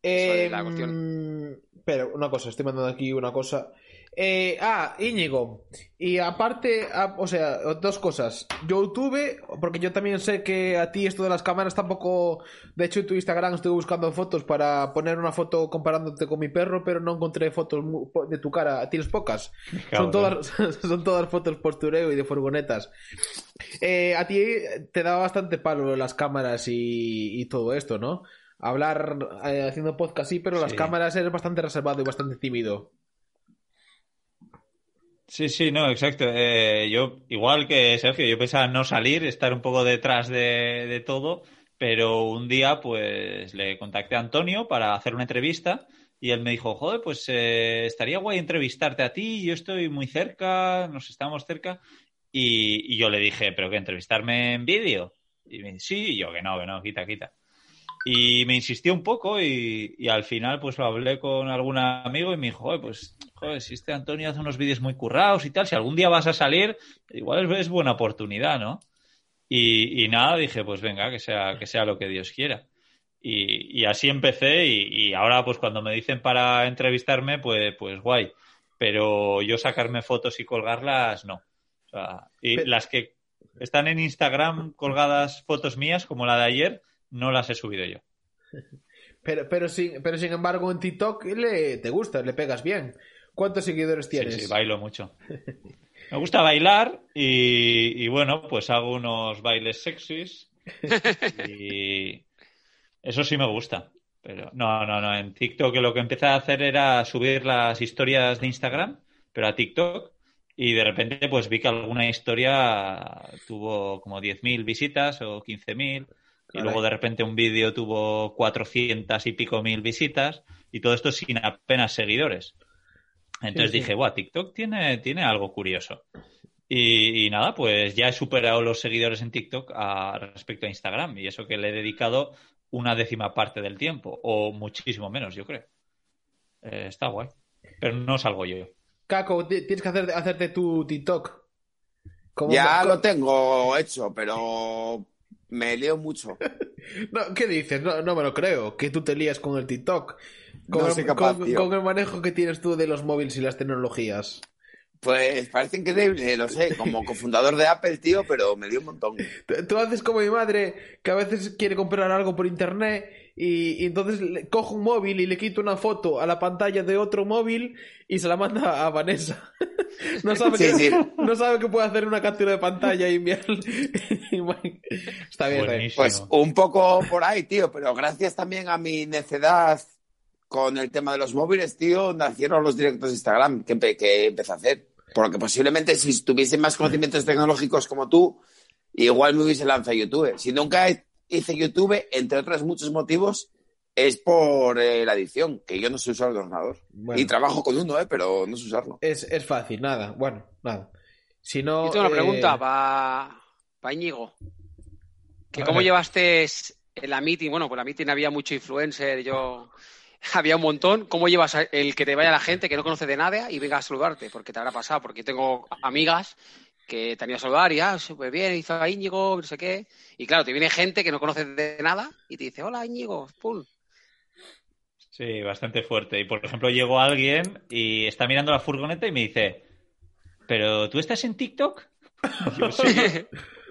es la cuestión. Pero una cosa, estoy mandando aquí una cosa. Eh, ah, Íñigo. Y aparte, ah, o sea, dos cosas. YouTube, porque yo también sé que a ti esto de las cámaras tampoco. De hecho, en tu Instagram estoy buscando fotos para poner una foto comparándote con mi perro, pero no encontré fotos de tu cara. Tienes pocas. Son todas, son todas fotos postureo y de furgonetas. Eh, a ti te daba bastante palo las cámaras y, todo esto, ¿no? Hablar eh, haciendo podcast sí, pero las cámaras eres bastante reservado y bastante tímido. Sí, sí, no, exacto. Eh, yo, igual que Sergio, yo pensaba no salir, estar un poco detrás de, todo, pero un día pues le contacté a Antonio para hacer una entrevista y él me dijo, joder, pues eh, estaría guay entrevistarte a ti, yo estoy muy cerca, nos estamos cerca. Y, yo le dije, ¿pero qué, entrevistarme en vídeo? Y me dice, sí, y yo que no, que no, quita, quita. Y me insistió un poco y, al final pues lo hablé con algún amigo y me dijo, pues, joder, si este Antonio hace unos vídeos muy currados y tal, si algún día vas a salir, igual es, buena oportunidad, ¿no? Y, nada, dije, pues venga, que sea, que sea lo que Dios quiera. Y, así empecé y, ahora pues cuando me dicen para entrevistarme, pues, pues guay. Pero yo sacarme fotos y colgarlas, no. y las que están en Instagram colgadas fotos mías, como la de ayer, no las he subido yo. Pero, pero, sin, pero sin embargo en TikTok le, te gusta, le pegas bien. ¿Cuántos seguidores tienes? Sí, sí, bailo mucho. Me gusta bailar y, bueno, pues hago unos bailes sexys y eso sí me gusta. Pero no, no, no. En TikTok lo que empecé a hacer era subir las historias de Instagram, pero a TikTok. Y de repente pues vi que alguna historia tuvo como 10.000 visitas o 15.000 y luego de repente un vídeo tuvo 400 y pico mil visitas y todo esto sin apenas seguidores. Entonces dije, guau, TikTok tiene, tiene algo curioso. Y, nada, pues ya he superado los seguidores en TikTok a, respecto a Instagram y eso que le he dedicado una décima parte del tiempo o muchísimo menos, yo creo. Eh, está guay. Pero no salgo yo. Caco, tienes que hacer, hacerte tu TikTok. ya lo tengo hecho, pero me leo mucho. no, ¿Qué dices? No, no, me lo creo. Que tú te lías con el TikTok. Con, el, con, el manejo que tienes tú de los móviles y las tecnologías. Pues parece increíble, lo sé, como cofundador de Apple, tío, pero me dio un montón. Tú haces como mi madre, que a veces quiere comprar algo por internet y, entonces le, cojo un móvil y le quito una foto a la pantalla de otro móvil y se la manda a Vanessa. no, sabe que, no sabe que puede hacer una captura de pantalla y enviar. Está bien, Pues un poco por ahí, tío, pero gracias también a mi necedad con el tema de los móviles, tío, nacieron los directos de Instagram que, que empecé a hacer. Porque posiblemente si tuviese más conocimientos tecnológicos como tú, igual me hubiese lanzado a YouTube. Si nunca hice YouTube, entre otros muchos motivos, es por eh, la edición, que yo no sé usar el ordenador. Y trabajo con uno, ¿eh? pero no sé usarlo. Es, fácil, nada, bueno, nada. Si no, yo tengo una pregunta para pa Íñigo. Que ¿Cómo llevaste en la meeting? Bueno, pues la meeting había mucho influencer, yo había un montón. ¿Cómo llevas el que te vaya la gente que no conoce de nada y venga a saludarte? Porque te habrá pasado, porque tengo amigas que te han ido a saludar y, ah, súper bien, hizo a Íñigo, no sé qué. Y claro, te viene gente que no conoce de nada y te dice, hola Íñigo, pum. Sí, bastante fuerte. Y por ejemplo, llegó alguien y está mirando la furgoneta y me dice, ¿pero tú estás en TikTok?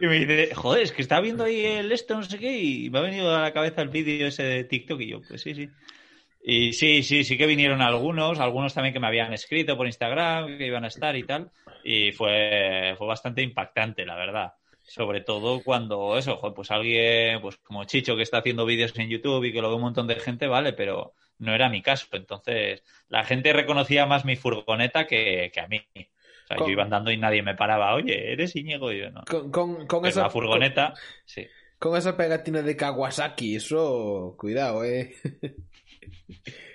Y, me dice, joder, es que está viendo ahí el esto, no sé qué, y me ha venido a la cabeza el vídeo ese de TikTok y yo, pues sí, sí. Y sí, sí, sí que vinieron algunos, algunos también que me habían escrito por Instagram, que iban a estar y tal, y fue, fue bastante impactante, la verdad. Sobre todo cuando eso, pues alguien, pues como Chicho que está haciendo vídeos en YouTube y que lo ve un montón de gente, vale, pero no era mi caso. Entonces, la gente reconocía más mi furgoneta que, a mí. O sea, yo iba andando y nadie me paraba, oye, eres Íñigo, y yo no. Con, esa furgoneta, sí. Con esa pegatina de Kawasaki, eso, cuidado, eh.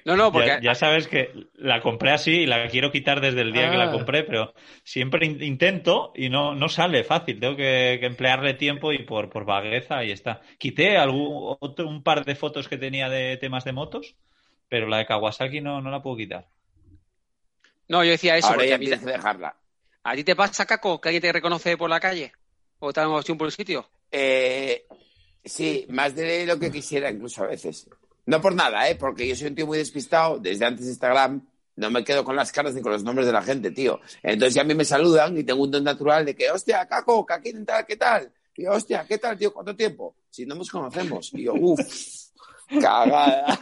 No, no, porque. Ya, sabes que la compré así y la quiero quitar desde el día que la ah. compré, pero siempre intento y no, no sale fácil. Tengo que, emplearle tiempo y por, por vagueza y está. Quité algún, otro, un par de fotos que tenía de temas de motos, pero la de Kawasaki no, no la puedo quitar. No, yo decía eso. Ahora ya que dejarla. ¿A ti te pasa, Caco, que alguien te reconoce por la calle? ¿O te han por el sitio? Eh, sí, más de lo que quisiera incluso a veces. No por nada, ¿eh? Porque yo soy un tío muy despistado. Desde antes de Instagram no me quedo con las caras ni con los nombres de la gente, tío. Entonces ya a mí me saludan y tengo un don natural de que, hostia, Caco, ¿qué tal? ¿Qué tal? Y yo, hostia, ¿qué tal, tío? ¿Cuánto tiempo? Si no nos conocemos. Y yo, uff, cagada.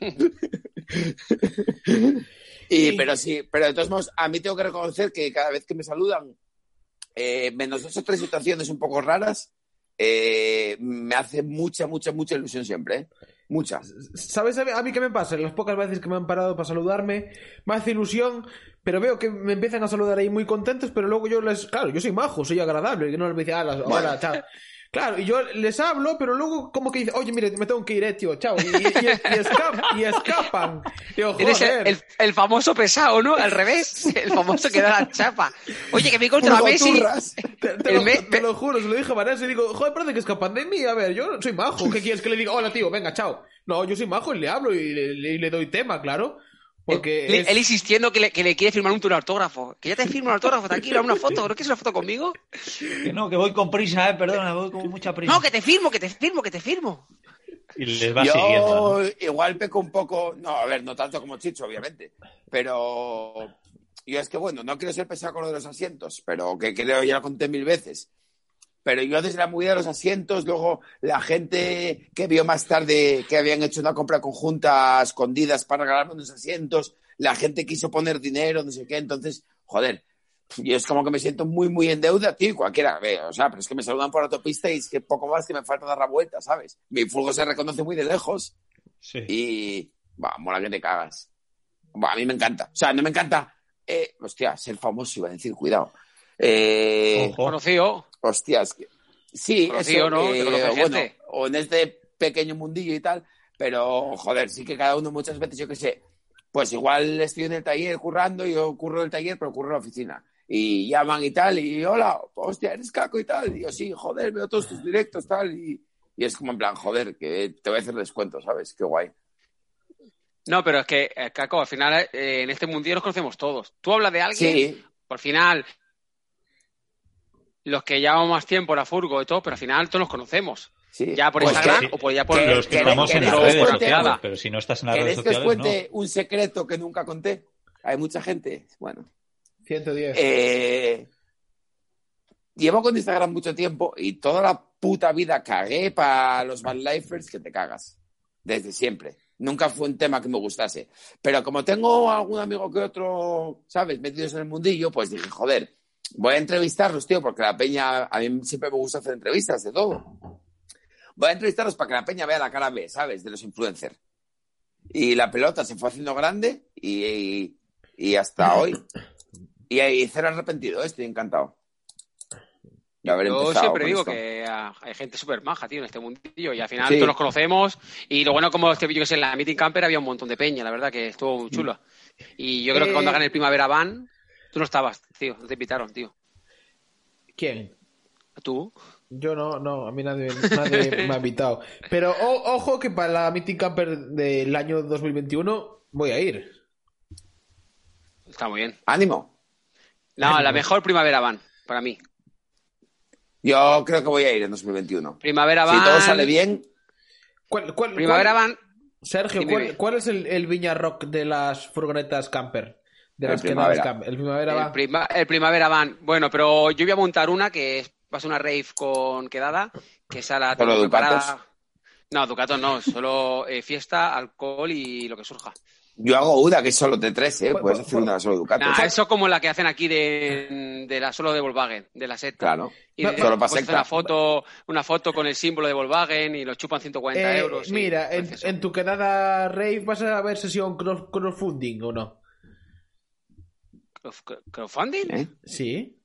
y, pero sí, pero de todos modos, a mí tengo que reconocer que cada vez que me saludan, eh, menos dos o tres situaciones un poco raras, eh, me hace mucha, mucha, mucha ilusión siempre. ¿eh? Mucha. ¿Sabes a mí qué me pasa? Las pocas veces que me han parado para saludarme, me hace ilusión, pero veo que me empiezan a saludar ahí muy contentos, pero luego yo les. Claro, yo soy majo, soy agradable, que no les dice, hola, chao. Claro, y yo les hablo, pero luego como que dice, oye, mire, me tengo que ir, eh, tío, chao. Y, y, escapan. Eres el, el, famoso pesado, ¿no? Al revés, el famoso que da la chapa. Oye, que me contra Messi. Te, te, lo, juro, se lo dije a Vanessa y digo, joder, parece que escapan de mí. A ver, yo soy majo. ¿Qué quieres que le diga? Hola, tío, venga, chao. No, yo soy majo y le hablo y le doy tema, claro. Porque él, insistiendo que le, que le, quiere firmar un autógrafo. Que ya te firmo un autógrafo, tranquilo, una foto. ¿No quieres una foto conmigo? Que no, que voy con prisa, eh, perdona, voy con mucha prisa. No, que te firmo, que te firmo, que te firmo. Y les va siguiendo. Igual peco un poco. No, a ver, no tanto como Chicho, obviamente. Pero. Yo es que, bueno, no quiero ser pesado con lo de los asientos, pero que creo ya lo conté mil veces. Pero yo desde la movida de los asientos, luego la gente que vio más tarde que habían hecho una compra conjunta escondidas para regalarme unos asientos, la gente quiso poner dinero, no sé qué, entonces, joder, yo es como que me siento muy, muy en deuda, tío, cualquiera, ve, o sea, pero es que me saludan por autopista y es que poco más que me falta dar la vuelta, ¿sabes? Mi fulgo se reconoce muy de lejos sí. y, va, mola que te cagas. a mí me encanta, o sea, no me encanta, eh, hostia, ser famoso, iba a decir, cuidado. Eh, Conocido. Hostias. Sí, eso, ¿no? bueno, o en este pequeño mundillo y tal, pero joder, sí que cada uno muchas veces, yo qué sé, pues igual estoy en el taller currando, yo curro en el taller, pero curro en la oficina. Y llaman y tal, y hola, hostia, eres caco y tal. Y yo, sí, joder, veo todos tus directos, tal. Y, y es como en plan, joder, que te voy a hacer descuento, ¿sabes? Qué guay. No, pero es que, eh, Caco, al final eh, en este mundillo nos conocemos todos. Tú hablas de alguien, sí. por final los que llevamos más tiempo en la furgo y todo, pero al final todos los conocemos. Ya por pues Instagram o por, ya por los que estamos en las redes sociales, pero si no estás en las redes sociales, que os cuente un secreto que nunca conté? Hay mucha gente. Bueno. 110. Eh, llevo con Instagram mucho tiempo y toda la puta vida cagué para los lifers que te cagas. Desde siempre. Nunca fue un tema que me gustase. Pero como tengo algún amigo que otro, ¿sabes? Metidos en el mundillo, pues dije, joder, voy a entrevistarlos, tío, porque la peña, a mí siempre me gusta hacer entrevistas de todo. Voy a entrevistarlos para que la peña vea la cara B, ¿sabes? De los influencers. Y la pelota se fue haciendo grande y, y, hasta hoy. Y, y cero arrepentido, ¿eh? estoy encantado. Yo siempre digo que hay gente súper maja, tío, en este mundillo y al final todos nos conocemos y lo bueno como este yo que sé, en la Meeting Camper había un montón de peña, la verdad que estuvo muy chulo. Y yo creo que cuando eh, hagan el Primavera Van Tú no estabas, tío, no te invitaron, tío. ¿Quién? ¿Tú? Yo no, no, a mí nadie, me ha invitado. Pero ojo que para la Meeting Camper del año 2021 voy a ir. Está muy bien. Ánimo. No, la mejor primavera van, para mí. Yo creo que voy a ir en 2021. Primavera van. Si todo sale bien. ¿Cuál, primavera van. Sergio, ¿cuál, es el, el Viña Rock de las furgonetas camper? El primavera. el primavera van. El, primavera van. Bueno, pero yo voy a montar una que es, va a ser una rave con quedada, que esa la tengo Ducatos? No, Ducatos no, solo eh, fiesta, alcohol y lo que surja. Yo hago UDA, que es solo T3, ¿eh? Puedes hacer una solo Ducatos. Nah, eso como la que hacen aquí de, de la solo de Volkswagen, de la SET. Claro. Y solo para una foto, una foto con el símbolo de Volkswagen y lo chupan 140 eh, euros. Mira, en, en, tu quedada rave vas a ver sesión crowdfunding o no? ¿Crowdfunding? ¿Eh? Sí.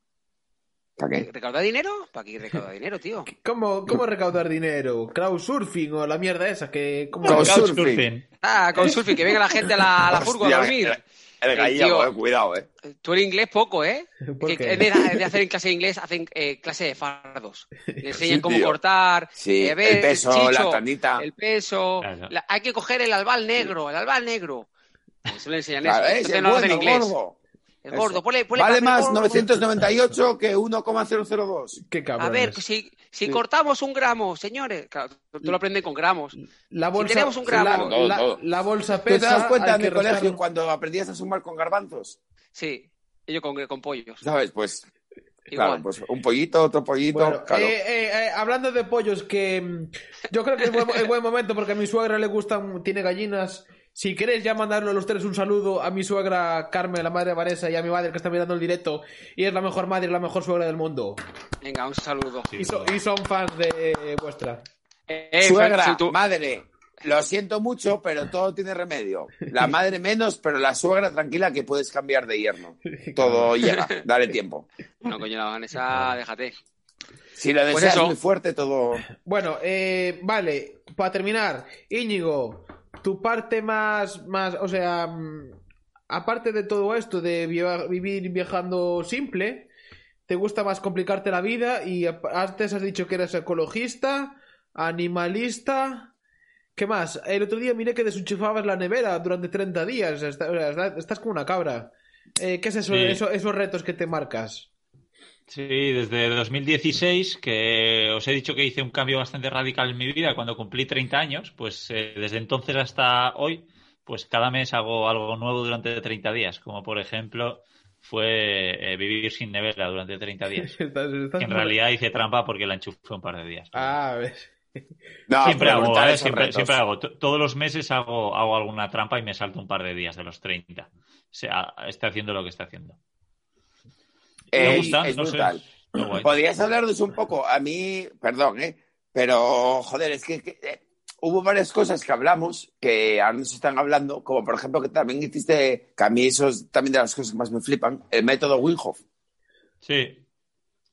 ¿Para qué? ¿Recaudar dinero? ¿Para qué recaudar dinero, tío? ¿Cómo, ¿Cómo recaudar dinero? ¿Crowdsurfing o la mierda esa? que ¿cómo Crowdsurfing. Ah, crowdsurfing, que venga la gente a la, a la furgo a dormir. El, gallego, eh, cuidado, eh. Tú en inglés poco, ¿eh? ¿Por qué? En vez de hacer en clase de inglés, hacen eh, clase de fardos. Le enseñan cómo cortar, sí, eh, el peso, la tandita. El peso. La, hay que coger el albal negro, el albal negro. Eso le enseñan eso. Es, Entonces no lo hacen en inglés. Gordo. El gordo, Vale más 998 que 1,002. Qué cabrón. A ver, si, si cortamos un gramo, señores, claro, tú lo aprendes con gramos. La bolsa, si tenemos un gramo. La, bolsa pesa. ¿Tú te das cuenta en el colegio cuando aprendías a sumar con garbanzos? Sí, yo con, con pollos. ¿Sabes? Pues Claro, pues un pollito, otro pollito. claro. Eh, eh, eh, hablando de pollos, que mm, yo creo que es buen, es buen momento porque a mi suegra le gustan, tiene gallinas si queréis ya mandarlo a los tres un saludo a mi suegra Carmen, la madre de Vanessa, y a mi madre que está mirando el directo y es la mejor madre y la mejor suegra del mundo. Venga, un saludo. y, son fans de vuestra. Eh, suegra, madre, lo siento mucho, pero todo tiene remedio. La madre menos, pero la suegra tranquila que puedes cambiar de yerno. Todo llega, dale tiempo. No, coño, la Vanessa, déjate. Si lo pues deseas muy fuerte, todo. Bueno, eh, vale, para terminar, Íñigo, tu parte más, más, o sea, mm, aparte de todo esto de vivir viajando simple, ¿te gusta más complicarte la vida? Y antes has dicho que eres ecologista, animalista. ¿Qué más? El otro día miré que desenchufabas la nevera durante 30 días. Estás como una cabra. Eh, ¿Qué es eso, esos retos que te marcas? Sí, desde 2016, que os he dicho que hice un cambio bastante radical en mi vida cuando cumplí 30 años, pues eh, desde entonces hasta hoy, pues cada mes hago algo nuevo durante 30 días, como por ejemplo fue eh, vivir sin nevera durante 30 días. en realidad hice trampa porque la enchufé un par de días. Ah, ves. siempre hago, ¿eh? siempre, siempre, hago. Todos los meses hago, hago alguna trampa y me salto un par de días de los 30. O sea, está haciendo lo que está haciendo. Me gusta, es brutal. Podrías hablarnos un poco, a mí, perdón, ¿eh? pero joder, es que, eh, hubo varias cosas que hablamos que ahora nos están hablando, como por ejemplo que también hiciste, que a mí eso es también de las cosas que más me flipan, el método Winhoff. Sí,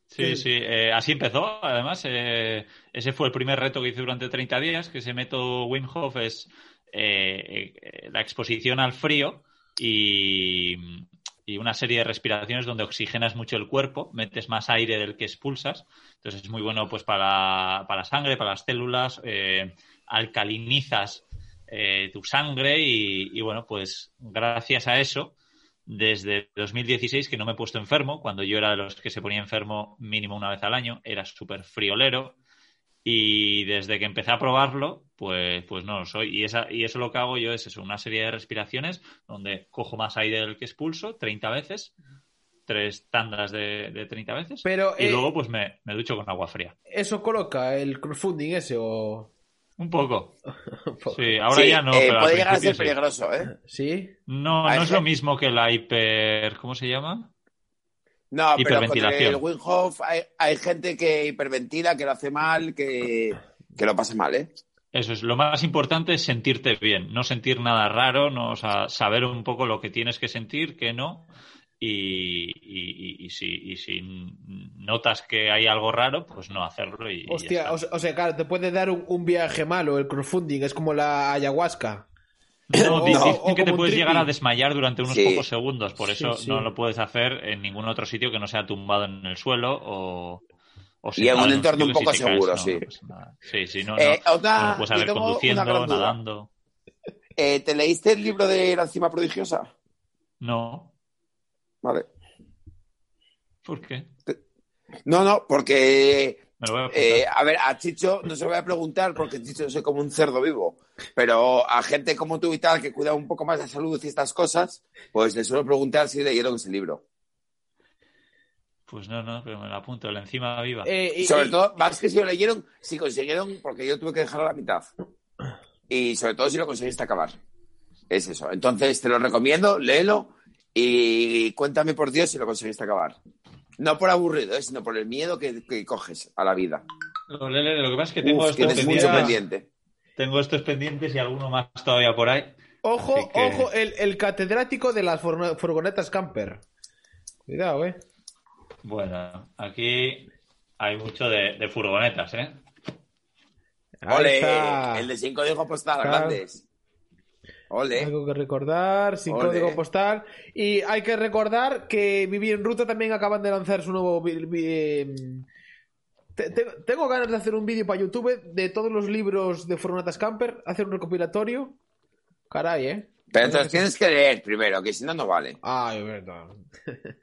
Sí, sí, eh, así empezó. Además, eh, ese fue el primer reto que hice durante 30 días, que ese método Winhoff es la exposición al frío y, y una serie de respiraciones donde oxigenas mucho el cuerpo, metes más aire del que expulsas. Entonces es muy bueno pues para, para la sangre, para las células, eh, alcalinizas eh, tu sangre y, bueno, pues gracias a eso, desde 2016 que no me he puesto enfermo, cuando yo era de los que se ponía enfermo mínimo una vez al año, era súper friolero, y desde que empecé a probarlo, pues, pues no lo soy. Y, esa, y eso lo que hago yo es eso, una serie de respiraciones donde cojo más aire del que expulso 30 veces, tres tandas de, de 30 veces. Pero, y eh, luego pues me, me, ducho con agua fría. ¿Eso coloca el crowdfunding ese o...? Un poco. Sí, ahora ya no. Eh, puede llegar a ser peligroso, ¿eh? ¿Sí? No, no es lo mismo que la hiper... ¿Cómo se llama? No, pero con el Winhoff hay, hay, gente que hiperventila, que lo hace mal, que, que, lo pasa mal, ¿eh? Eso es, lo más importante es sentirte bien, no sentir nada raro, no, saber un poco lo que tienes que sentir, que no, y, y, y, si, y, si, notas que hay algo raro, pues no hacerlo. Y, Hostia, o, sea, claro, te puede dar un, un, viaje malo el crowdfunding, es como la ayahuasca. No, dicen que te puedes llegar a desmayar durante unos pocos segundos, por eso no lo puedes hacer en ningún otro sitio que no sea tumbado en el suelo o, y en un entorno un poco seguro, sí. sí, sí, no, eh, no, puedes haber conduciendo, nadando. Eh, ¿Te leíste el libro de La encima prodigiosa? No. Vale. ¿Por qué? No, no, porque eh, a, ver, a Chicho no se lo voy a preguntar porque Chicho soy como un cerdo vivo, pero a gente como tú y tal que cuida un poco más de salud y estas cosas, pues le suelo preguntar si leyeron ese libro. Pues no, no, pero me lo apunto, la encima viva. Eh, y, sobre todo, más que si lo leyeron, si consiguieron, porque yo tuve que dejarlo a la mitad. Y sobre todo si lo conseguiste acabar. Es eso. Entonces te lo recomiendo, léelo y cuéntame por Dios si lo conseguiste acabar. No por aburrido, ¿eh? sino por el miedo que, coges a la vida. lo que pasa es que tengo estos pendientes. Tengo estos pendientes y alguno más todavía por ahí. Ojo, ojo, el, catedrático de las furgonetas camper. Cuidado, eh. Bueno, aquí hay mucho de, furgonetas, ¿eh? Ole, el de cinco código postal, grandes. Algo que recordar, sin código postal. Y hay que recordar que Vivir en Ruta también acaban de lanzar su nuevo. Em, tengo ganas de hacer un vídeo para YouTube de todos los libros de Furgonetas Camper, hacer un recopilatorio. Caray, ¿eh? Pero entonces tienes que leer primero, que si no, no vale. Ah, es verdad.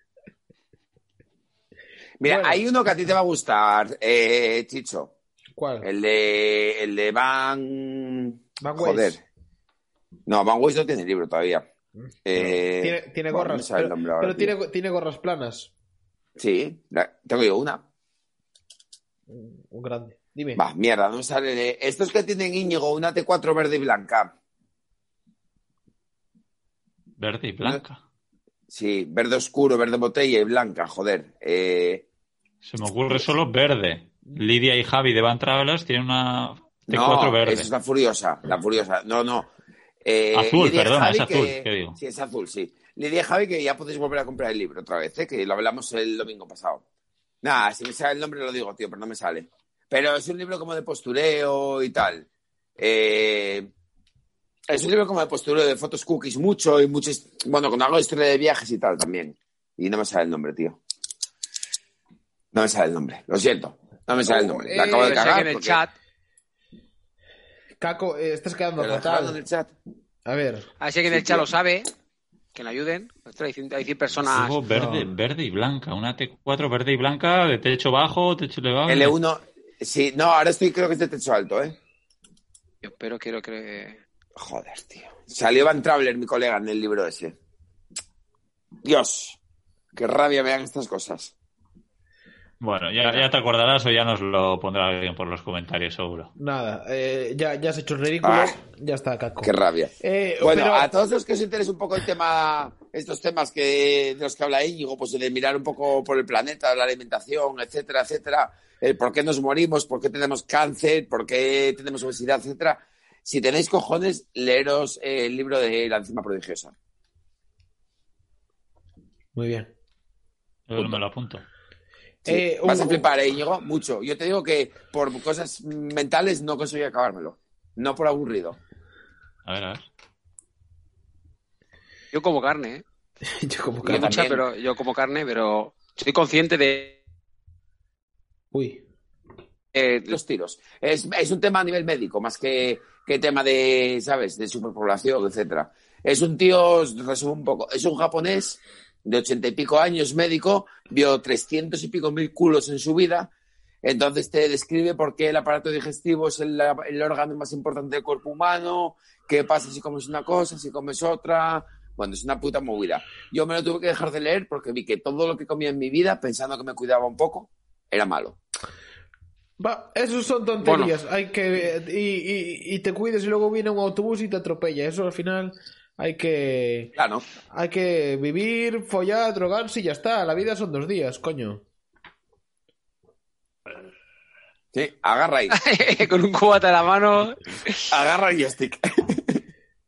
Mira, hay uno que a ti te va a gustar, eh, Chicho. ¿Cuál? El de, el de Van. Van Joder. No, Van Weiss no tiene libro todavía. Mm. Eh, tiene, gorras. pero, tiene, tiene, gorras planas. Sí, tengo yo una. Un grande. Dime. Va, mierda, no sale. Estos que tienen Íñigo, una T4 verde y blanca. Verde y blanca. Sí, verde oscuro, verde botella y blanca, joder. Eh, Se me ocurre solo verde. Lidia y Javi de Van Travelers tienen una T4 verde. Esa es la furiosa, la furiosa. No, no. Eh, azul, perdón, es azul. ¿qué digo? Sí, es azul, sí. Lidia Javi que ya podéis volver a comprar el libro otra vez, ¿eh? que lo hablamos el domingo pasado. Nada, si me sale el nombre lo digo, tío, pero no me sale. Pero es un libro como de postureo y tal. Eh, es un libro como de postureo de fotos cookies mucho y muchos. Bueno, con algo de historia de viajes y tal también. Y no me sale el nombre, tío. No me sale el nombre, lo siento. No me sale el nombre. La acabo de cagar. en el chat. Caco, eh, estás quedando fatal. en el chat. A ver. Así que en el chat lo sabe. Que le ayuden. Hay 100 personas. Luego verde, verde y blanca. Una T4 verde y blanca de techo bajo, techo elevado. L1. Sí, no, ahora estoy, creo que es de techo alto, ¿eh? Yo espero, quiero que. Joder, tío. Salió Van Traveler, mi colega, en el libro ese. Dios. Qué rabia me dan estas cosas. Bueno, ya, ya, te acordarás o ya nos lo pondrá alguien por los comentarios, seguro. Nada, eh, ya, ya has hecho el ridículo, ah, ya está, Caco. Qué rabia. Eh, bueno, a todos los que os interese un poco el tema, estos temas que, de los que habla Íñigo, pues de mirar un poco por el planeta, la alimentación, etcétera, etcétera, el por qué nos morimos, por qué tenemos cáncer, por qué tenemos obesidad, etcétera. Si tenéis cojones, leeros el libro de La enzima prodigiosa. Muy bien. Yo me lo apunto. Eh, vas a flipar, ¿eh, Íñigo? Mucho. Yo te digo que por cosas mentales no conseguí acabármelo. No por aburrido. A ver, a ver. Yo como carne, ¿eh? yo como carne. Mucha, pero yo como carne, pero estoy consciente de. Uy. Eh, los tiros. Es, es, un tema a nivel médico, más que, que tema de, ¿sabes?, de superpoblación, etcétera. Es un tío, resumo un poco, es un japonés de ochenta y pico años, médico, vio trescientos y pico mil culos en su vida. Entonces te describe por qué el aparato digestivo es el, órgano más importante del cuerpo humano, qué pasa si comes una cosa, si comes otra. Bueno, es una puta movida. Yo me lo tuve que dejar de leer porque vi que todo lo que comía en mi vida, pensando que me cuidaba un poco, era malo. Va, esos son tonterías. Hay que y, y, te cuides y luego viene un autobús y te atropella. Eso al final hay que. Claro. Hay que vivir, follar, drogarse y ya está. La vida son dos días, coño. Sí, agarra ahí. Con un cubata en la mano. Agarra y stick.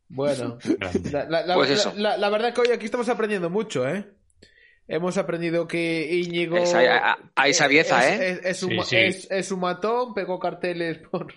Bueno, la, pues eso. La, verdad que hoy aquí estamos aprendiendo mucho, ¿eh? Hemos aprendido que Íñigo. Hay sabieza, ¿eh? Es, un, es, un matón, pegó carteles por,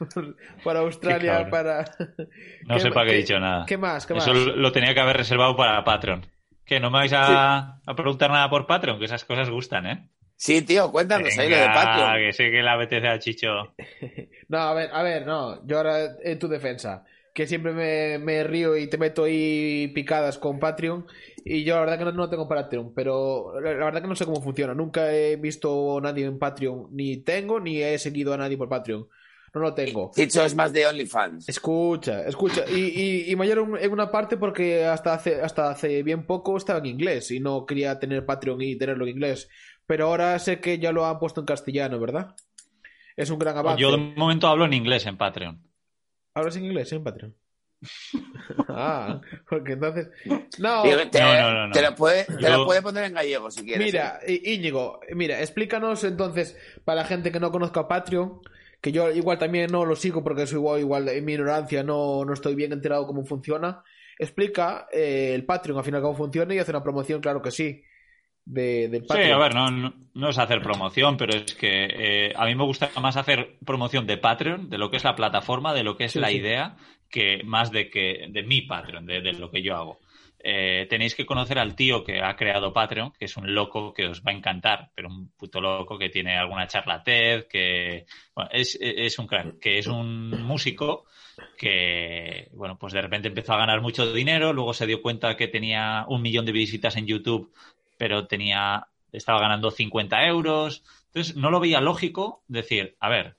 para Australia, para... No sé para qué he dicho nada. ¿Qué más? Eso lo tenía que haber reservado para Patreon. Que no me vais a, preguntar nada por Patreon, que esas cosas gustan, ¿eh? Sí, tío, cuéntanos ahí lo de Patreon. que sé que le apetece a Chicho. no, a ver, a ver, no. Yo ahora en tu defensa, que siempre me, me río y te meto ahí picadas con Patreon. Y yo la verdad que no, no tengo Patreon, pero la, verdad que no sé cómo funciona. Nunca he visto a nadie en Patreon, ni tengo, ni he seguido a nadie por Patreon. No lo tengo. Dicho es más de OnlyFans. Escucha, escucha. Y, y, mayor en una parte porque hasta hace, hasta hace bien poco estaba en inglés y no quería tener Patreon y tenerlo en inglés. Pero ahora sé que ya lo han puesto en castellano, ¿verdad? Es un gran avance. Yo de momento hablo en inglés en Patreon. ¿Hablas en inglés en Patreon? ah, porque entonces. No, te, no, no, te, lo, puede, te lo puede poner en gallego si quieres. Mira, ¿eh? Íñigo, mira, explícanos entonces, para la gente que no conozca Patreon, que yo igual también no lo sigo porque soy igual, igual en mi ignorancia no, no estoy bien enterado cómo funciona. Explica eh, el Patreon al final cómo funciona y hace una promoción, claro que sí. De, del Patreon. Sí, a ver, no, no, es hacer promoción, pero es que eh, a mí me gusta más hacer promoción de Patreon, de lo que es la plataforma, de lo que es la idea, que más de que de mi Patreon, de lo que yo hago. Eh, tenéis que conocer al tío que ha creado Patreon, que es un loco que os va a encantar, pero un puto loco que tiene alguna charla TED, que es, un crack, que es un músico que, bueno, pues de repente empezó a ganar mucho dinero, luego se dio cuenta que tenía un millón de visitas en YouTube, pero tenía, estaba ganando 50 euros. Entonces, no lo veía lógico decir, a ver,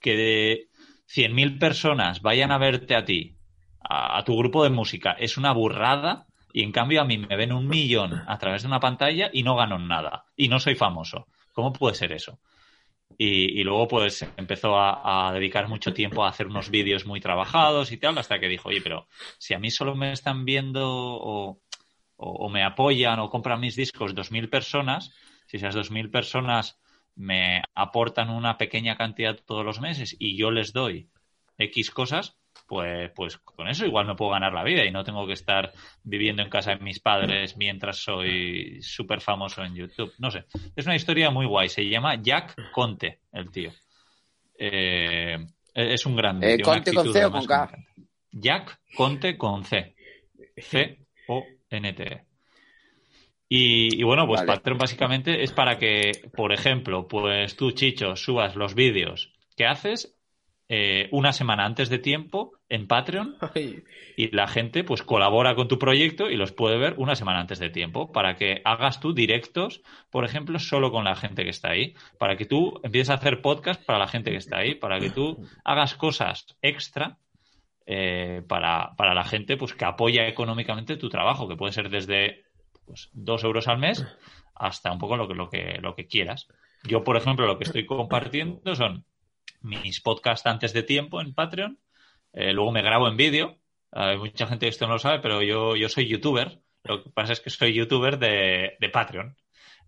que de 100.000 personas vayan a verte a ti, a, tu grupo de música, es una burrada y en cambio a mí me ven un millón a través de una pantalla y no gano nada y no soy famoso. ¿Cómo puede ser eso? Y, luego pues empezó a, dedicar mucho tiempo a hacer unos vídeos muy trabajados y tal, hasta que dijo, oye, pero si a mí solo me están viendo o, o, me apoyan o compran mis discos dos mil personas, si esas dos mil personas me aportan una pequeña cantidad todos los meses y yo les doy X cosas, pues, pues con eso igual me puedo ganar la vida y no tengo que estar viviendo en casa de mis padres mientras soy súper famoso en YouTube. No sé, es una historia muy guay. Se llama Jack Conte, el tío. Eh, es un grande. Eh, ¿Conte con C o con K? Jack Conte con C. C-O-N-T-E. Y, bueno, pues Patreon básicamente es para que, por ejemplo, pues tú, Chicho, subas los vídeos que haces eh, una semana antes de tiempo en Patreon y la gente pues colabora con tu proyecto y los puede ver una semana antes de tiempo para que hagas tú directos, por ejemplo, solo con la gente que está ahí, para que tú empieces a hacer podcast para la gente que está ahí, para que tú hagas cosas extra eh, para, para, la gente pues que apoya económicamente tu trabajo, que puede ser desde pues, dos euros al mes hasta un poco lo que, lo que, lo que quieras. Yo, por ejemplo, lo que estoy compartiendo son mis podcasts antes de tiempo en Patreon. Eh, luego me grabo en vídeo. Hay mucha gente que esto no lo sabe, pero yo, yo soy youtuber. Lo que pasa es que soy youtuber de, de Patreon.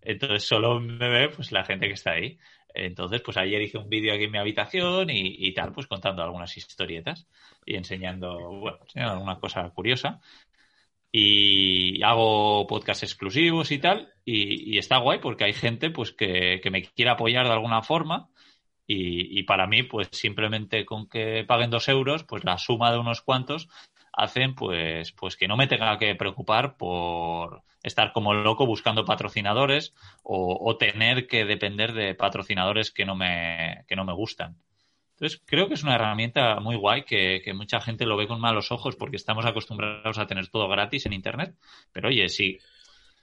Entonces solo me ve pues la gente que está ahí. Entonces, pues ayer hice un vídeo aquí en mi habitación y, y, tal, pues contando algunas historietas y enseñando, bueno, alguna cosa curiosa y hago podcasts exclusivos y tal, y, está guay porque hay gente pues que, me quiere apoyar de alguna forma y, para mí pues simplemente con que paguen dos euros pues la suma de unos cuantos hacen pues pues que no me tenga que preocupar por estar como loco buscando patrocinadores o, o tener que depender de patrocinadores que no me que no me gustan entonces, creo que es una herramienta muy guay que, mucha gente lo ve con malos ojos porque estamos acostumbrados a tener todo gratis en Internet. Pero oye, e,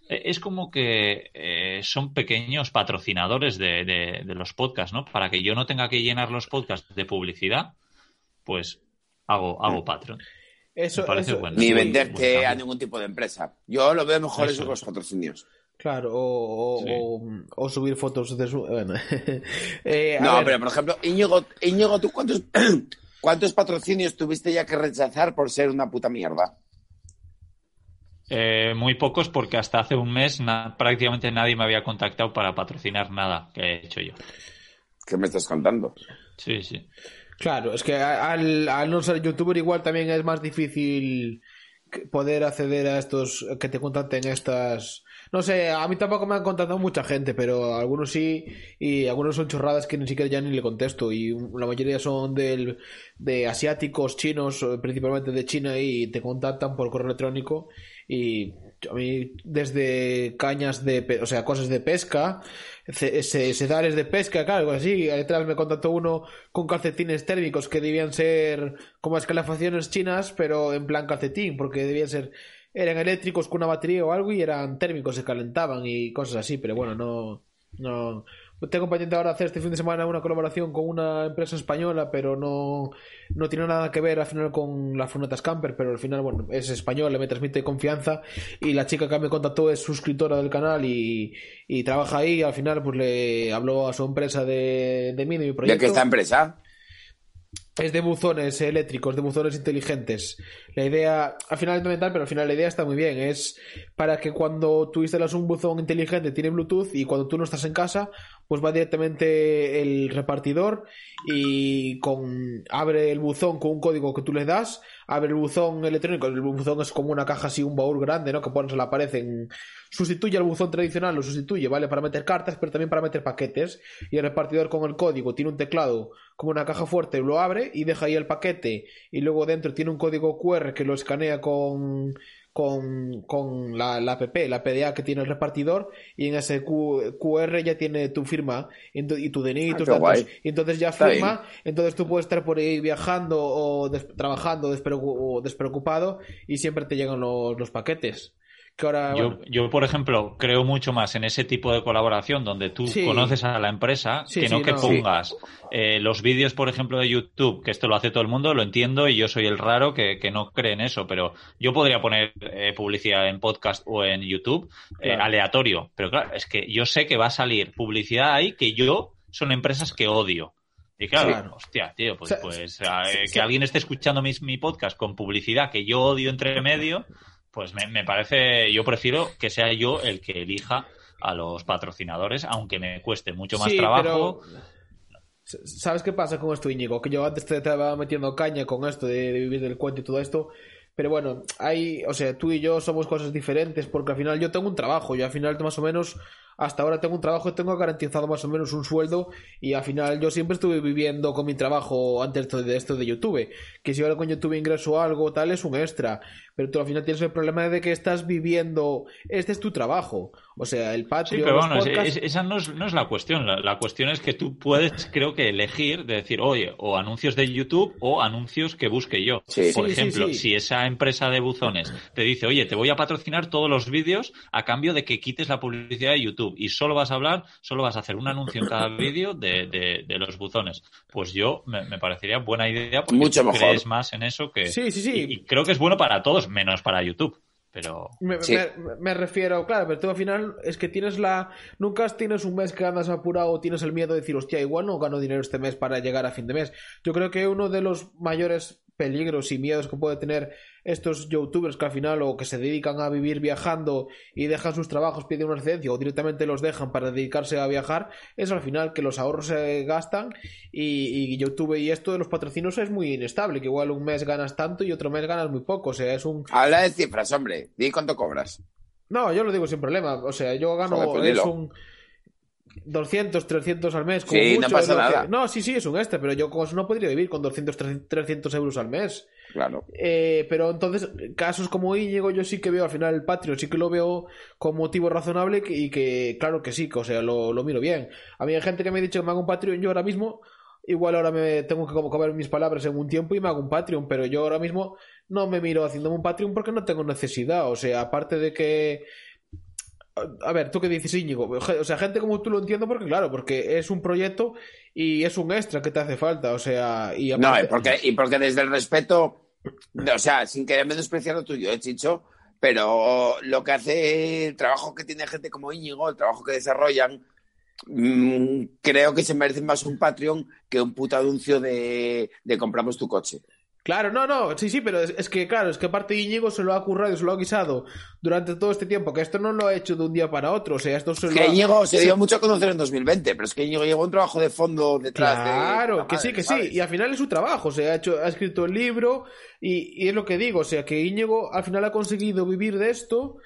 es como que eh, son pequeños patrocinadores de, los podcasts, ¿no? Para que yo no tenga que llenar los podcasts de publicidad, pues hago, hago Patreon. Eso, Ni venderte a ningún tipo de empresa. Yo lo veo mejor eso, eso con los patrocinios. Claro, o, subir fotos de su. Eh, no, pero por ejemplo, Íñigo, Íñigo ¿tú cuántos, cuántos patrocinios tuviste ya que rechazar por ser una puta mierda? Eh, muy pocos, porque hasta hace un mes prácticamente nadie me había contactado para patrocinar nada que he hecho yo. ¿Qué me estás contando? Sí, sí. Claro, es que al, al no ser youtuber igual también es más difícil poder acceder a estos que te contacten estas no sé, a mí tampoco me han contado mucha gente, pero algunos sí, y algunos son chorradas que ni siquiera ya ni le contesto, y la mayoría son del, de asiáticos, chinos, principalmente de China, y te contactan por correo electrónico, y a mí desde cañas de, o sea, cosas de pesca, sedares de pesca, claro, así. Detrás me contactó uno con calcetines térmicos que debían ser como escalafaciones chinas, pero en plan calcetín, porque debían ser eran eléctricos con una batería o algo y eran térmicos, se calentaban y cosas así, pero bueno, no, no, tengo pendiente ahora hacer este fin de semana una colaboración con una empresa española, pero no, no tiene nada que ver al final con las furnetas camper, pero al final, bueno, es española, me transmite confianza y la chica que me contactó es suscriptora del canal y, y trabaja ahí y al final pues le habló a su empresa de, de mí, de mi proyecto. ¿De qué esta empresa? es de buzones eléctricos, de buzones inteligentes. La idea, al final es mental, pero al final la idea está muy bien. Es para que cuando tú instalas un buzón inteligente tiene Bluetooth y cuando tú no estás en casa, pues va directamente el repartidor y con abre el buzón con un código que tú le das, abre el buzón electrónico, el buzón es como una caja así, un baúl grande, ¿no? Que pones la pared en... Sustituye al buzón tradicional, lo sustituye, ¿vale? Para meter cartas, pero también para meter paquetes. Y el repartidor con el código tiene un teclado como una caja fuerte, lo abre y deja ahí el paquete. Y luego dentro tiene un código QR que lo escanea con con, con la, la app, la PDA que tiene el repartidor, y en ese QR ya tiene tu firma y tu DNI y ah, tus datos. Y entonces ya firma, entonces tú puedes estar por ahí viajando o trabajando despreocupado y siempre te llegan los, los paquetes yo, por ejemplo, creo mucho más en ese tipo de colaboración donde tú conoces a la empresa que no que pongas eh, los vídeos, por ejemplo, de YouTube, que esto lo hace todo el mundo, lo entiendo y yo soy el raro que, no cree en eso, pero yo podría poner eh, publicidad en podcast o en YouTube eh, aleatorio, pero claro, es que yo sé que va a salir publicidad ahí que yo son empresas que odio. Y claro, hostia, tío, pues, pues que alguien esté escuchando mi, mi podcast con publicidad que yo odio entre medio, pues me, parece, yo prefiero que sea yo el que elija a los patrocinadores, aunque me cueste mucho más trabajo. ¿Sabes qué pasa con esto, Íñigo? Que yo antes te estaba metiendo caña con esto de, vivir del cuento y todo esto. Pero bueno, hay, o sea, tú y yo somos cosas diferentes porque al final yo tengo un trabajo, yo al final más o menos hasta ahora tengo un trabajo y tengo garantizado más o menos un sueldo y al final yo siempre estuve viviendo con mi trabajo antes de esto de YouTube. Que si ahora con YouTube ingreso algo tal es un extra, pero tú al final tienes el problema de que estás viviendo, este es tu trabajo. O sea, el Patreon. Sí, pero bueno, esa no es, no es, la cuestión. La, cuestión es que tú puedes, creo que, elegir de decir, oye, o anuncios de YouTube o anuncios que busque yo. Por ejemplo, si esa empresa de buzones te dice, oye, te voy a patrocinar todos los vídeos a cambio de que quites la publicidad de YouTube y solo vas a hablar, solo vas a hacer un anuncio en cada vídeo de, de, los buzones. Pues yo me, parecería buena idea porque Mucho crees más en eso que. Sí, sí, sí. y creo que es bueno para todos, menos para YouTube. Pero... Me, refiero, claro, pero tú al final es que tienes la... Nunca tienes un mes que andas apurado o tienes el miedo de decir, hostia, igual no gano dinero este mes para llegar a fin de mes. Yo creo que uno de los mayores peligros y miedos que puede tener estos youtubers que al final o que se dedican a vivir viajando y dejan sus trabajos, piden una residencia o directamente los dejan para dedicarse a viajar, es al final que los ahorros se gastan y, YouTube y esto de los patrocinios es muy inestable, que igual un mes ganas tanto y otro mes ganas muy poco, o sea, es un... Habla de cifras, hombre, di cuánto cobras. No, yo lo digo sin problema, o sea, yo gano, pues es un... 200, 300 al mes. sí, no pasa nada. No, sí, sí, es un este, pero yo no podría vivir con 200, 300 euros al mes. Claro. Eh, pero entonces, casos como Íñigo, yo sí que veo al final el Patreon, sí que lo veo como motivo razonable y que, claro que sí, que, o sea, lo, miro bien. A mí hay gente que me ha dicho que me haga un Patreon, yo ahora mismo, igual ahora me tengo que como comer mis palabras en un tiempo y me hago un Patreon, pero yo ahora mismo no me miro haciéndome un Patreon porque no tengo necesidad. O sea, aparte de que a ver, tú qué dices, Íñigo. O sea, gente como tú lo entiendo porque, claro, porque es un proyecto y es un extra que te hace falta. O sea, y No, y porque, y porque desde el respeto, o sea, sin querer menospreciar lo tuyo, ¿eh, Chicho? Pero lo que hace el trabajo que tiene gente como Íñigo, el trabajo que desarrollan, mm, creo que se merecen más un Patreon que un puto anuncio de compramos tu coche. Claro, no, no, sí, sí, pero es, que, claro, es que aparte Íñigo se lo ha currado y se lo ha guisado durante todo este tiempo, que esto no lo ha hecho de un día para otro, o sea, esto se que Íñigo se dio mucho a conocer en 2020, pero es que Íñigo llevó un trabajo de fondo detrás claro, que sí, que sí, y al final es su trabajo, o sea, ha, hecho, ha escrito el libro y, y es lo que digo, o sea, que Íñigo al final ha conseguido vivir de esto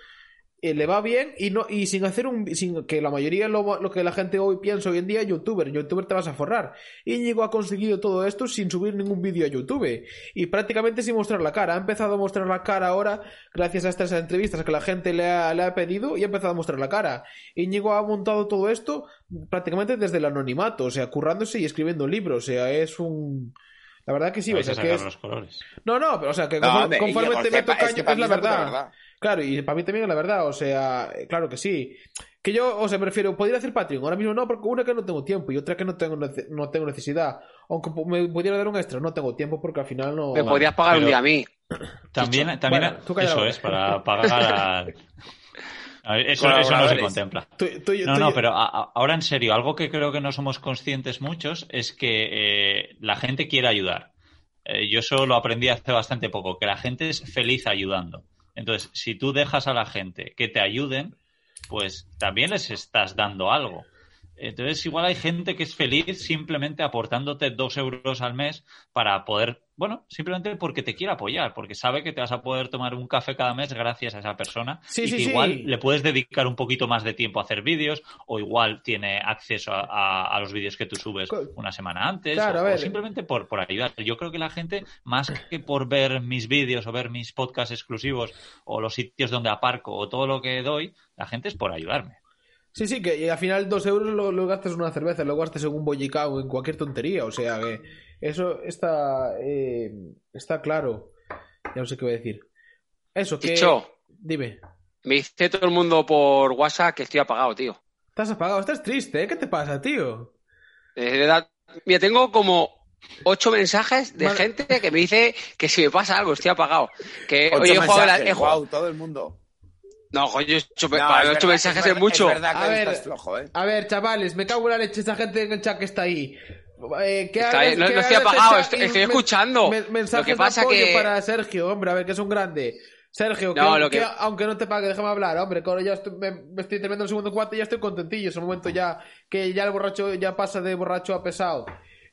eh, le va bien y no y sin hacer un sin que la mayoría lo, lo que la gente hoy piensa hoy en día youtuber youtuber te vas a forrar. Íñigo ha conseguido todo esto sin subir ningún vídeo a YouTube. Y prácticamente sin mostrar la cara. Ha empezado a mostrar la cara ahora gracias a estas entrevistas que la gente le ha, le ha pedido y ha empezado a mostrar la cara. Íñigo ha montado todo esto prácticamente desde el anonimato o sea currándose y escribiendo libros. O sea es un la verdad que sí, o sea que es... los colores. No, no, pero o sea que conforme, te meto caña, es, la verdad. Claro, y para mí también la verdad, o sea, claro que sí. Que yo, o sea, prefiero, podría hacer Patreon, ahora mismo no, porque una que no tengo tiempo y otra que no tengo, no tengo necesidad. Aunque me pudiera dar un extra, no tengo tiempo porque al final no... Me podrías pagar un día a mí. También, también eso es, para pagar eso, no se contempla. no, no, pero ahora en serio, algo que creo que no somos conscientes muchos es que eh, la gente quiere ayudar. Eh, yo eso lo aprendí hace bastante poco, que la gente es feliz ayudando. Entonces, si tú dejas a la gente que te ayuden, pues también les estás dando algo. Entonces, igual hay gente que es feliz simplemente aportándote dos euros al mes para poder, bueno, simplemente porque te quiere apoyar, porque sabe que te vas a poder tomar un café cada mes gracias a esa persona. y que igual le puedes dedicar un poquito más de tiempo a hacer vídeos, o igual tiene acceso a, los vídeos que tú subes una semana antes, o, simplemente por, por ayudar. Yo creo que la gente, más que por ver mis vídeos o ver mis podcasts exclusivos, o los sitios donde aparco, o todo lo que doy, la gente es por ayudarme. Sí, sí, que al final dos euros lo, gastas en una cerveza, lo gastas en un bollicao, en cualquier tontería. O sea que eso está, eh, está claro. Ya no sé qué voy a decir. Eso, que... Dime. Me dice todo el mundo por WhatsApp que estoy apagado, tío. ¿Estás apagado? Estás triste, ¿eh? ¿Qué te pasa, tío? De verdad. Mira, tengo como ocho mensajes de gente que me dice que si me pasa algo, estoy apagado. Que hoy he jugado, todo el mundo. No, coño, ocho, ocho mensajes es, mucho. a, ver, ¿eh? a ver, chavales, me cago en la leche esa gente en el chat que está ahí. Eh, no, estoy apagado, estoy, escuchando. lo que pasa que para Sergio, hombre, a ver, que es un grande. Sergio, que, aunque no te pague, déjame hablar, hombre, que ahora ya estoy, me, estoy terminando el segundo cuarto y ya estoy contentillo. Es un momento ya que ya el borracho ya pasa de borracho a pesado.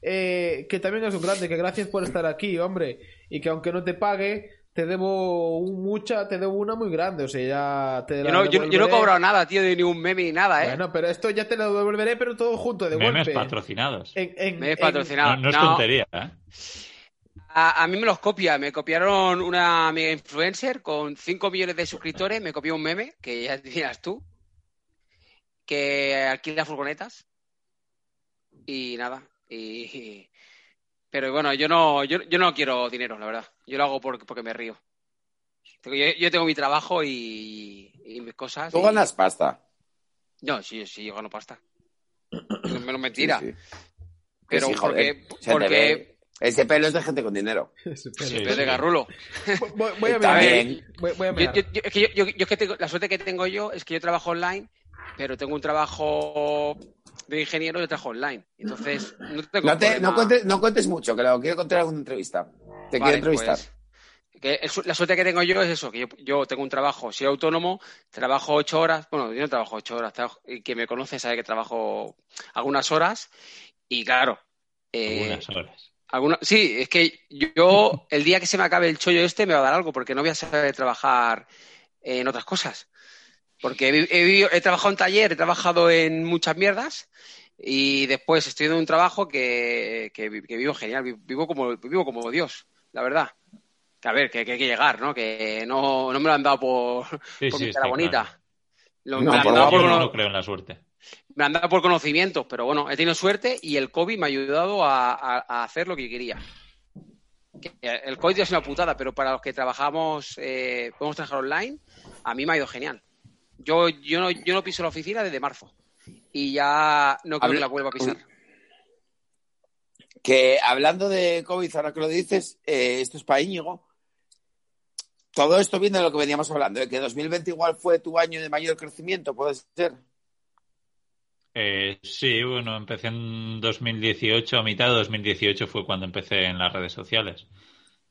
eh, que también es un grande, que gracias por estar aquí, hombre, y que aunque no te pague, te debo mucha, te debo una muy grande, o sea, ya te yo, no, yo, no he cobrado nada, tío, de ni un meme ni nada, ¿eh? Bueno, pero esto ya te lo devolveré, pero todo junto, de Memes patrocinados. En, Memes patrocinados. No, es tontería, ¿eh? A, mí me los copia, me copiaron una amiga influencer con 5 millones de suscriptores, me copió un meme, que ya dirás tú, que alquila furgonetas. Y nada, y, pero bueno, yo no, yo, yo, no quiero dinero, la verdad. Yo lo hago porque, porque me río. Yo, tengo mi trabajo y, mis cosas. ¿Tú ganas pasta? No, sí, sí, yo gano pasta. No me lo mentira. Pero porque, porque... Ese pelo es de gente con dinero. Ese pelo, es de garrulo. Voy, a ver. Voy, a Yo, es que yo, es que tengo, la suerte que tengo yo es que yo trabajo online, pero tengo un trabajo de ingeniero de trabajo online. Entonces, no tengo no, cuentes, no, cuentes, mucho, que lo quiero contar en alguna entrevista. Te quiero entrevistar. Pues, la suerte que tengo yo es eso, que yo, tengo un trabajo, soy autónomo, trabajo ocho horas, bueno, yo no trabajo ocho horas, y quien me conoce sabe que trabajo algunas horas, y claro. Eh, algunas horas. sí, es que yo, el día que se me acabe el chollo este, me va a dar algo, porque no voy a saber trabajar en otras cosas. Porque he, he, trabajado en taller, he trabajado en muchas mierdas y después estoy en un trabajo que, vivo genial, vivo como, vivo como Dios, la verdad. Que a ver, que, hay que llegar, ¿no? Que no, me lo han dado por, mi cara bonita. no, me han dado por, no creo en la suerte. Me han dado por conocimientos, pero bueno, he tenido suerte y el COVID me ha ayudado a, hacer lo que quería. El COVID es una putada, pero para los que trabajamos, eh, podemos trabajar online, a mí me ha ido genial. Yo, yo, no, yo no piso la oficina desde marzo y ya no creo que la vuelva a pisar. Que hablando de COVID, ahora que lo dices, eh, esto es para Íñigo. Todo esto viene de lo que veníamos hablando, de que 2020 igual fue tu año de mayor crecimiento, ¿puede ser? Eh, sí, bueno, empecé en 2018, a mitad de 2018 fue cuando empecé en las redes sociales.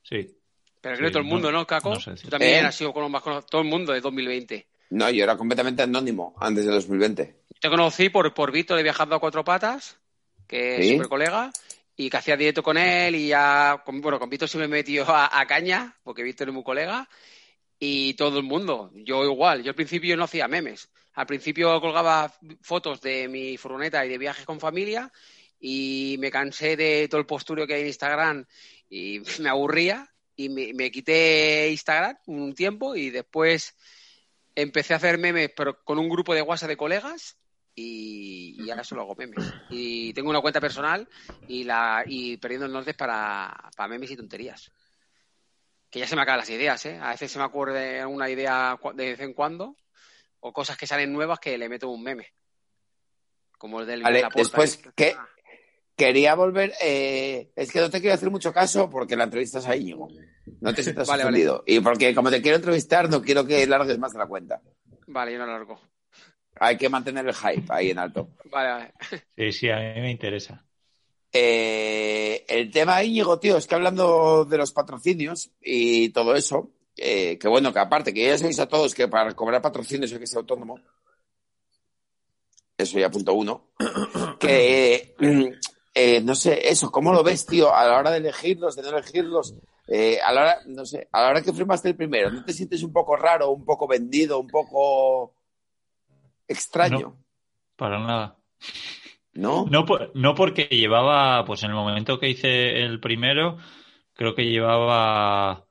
Sí. Pero creo que todo el mundo, ¿no, Caco? Tú también ¿Eh? has sido con los más conocidos, todo el mundo de 2020. No, yo era completamente anónimo antes de 2020. Te conocí por, por Víctor de Viajando a Cuatro Patas, que es super colega, y que hacía directo con él y ya, bueno, con Víctor se me metió a, a, caña, porque Víctor es muy colega, y todo el mundo, yo igual, yo al principio no hacía memes, al principio colgaba fotos de mi furgoneta y de viajes con familia, y me cansé de todo el posturio que hay en Instagram y me aburría, y me, me quité Instagram un tiempo y después empecé a hacer memes, pero con un grupo de WhatsApp de colegas y, ahora solo hago memes. Y tengo una cuenta personal y la y perdiendo el norte para, para memes y tonterías. Que ya se me acaban las ideas, ¿eh? A veces se me acuerde una idea de vez en cuando o cosas que salen nuevas que le meto un meme. Como el del vale, Después, ¿qué, Quería volver, eh, es que no te quiero hacer mucho caso porque la entrevista es ahí, No te sientas vale, Y porque como te quiero entrevistar, no quiero que largues más de la cuenta. Vale, yo no largo. Hay que mantener el hype ahí en alto. Vale, vale. Sí, sí, a mí me interesa. Eh, el tema Íñigo, tío, es que hablando de los patrocinios y todo eso, eh, que bueno, que aparte, que ya sabéis a todos que para cobrar patrocinios hay que ser autónomo. Eso ya punto uno. que eh, no sé, eso, ¿cómo lo ves, tío? A la hora de elegirlos, de no elegirlos, eh, a la hora, no sé, a la hora que firmaste el primero, ¿no te sientes un poco raro, un poco vendido, un poco extraño? para nada. ¿No? No, no porque llevaba, pues en el momento que hice el primero, creo que llevaba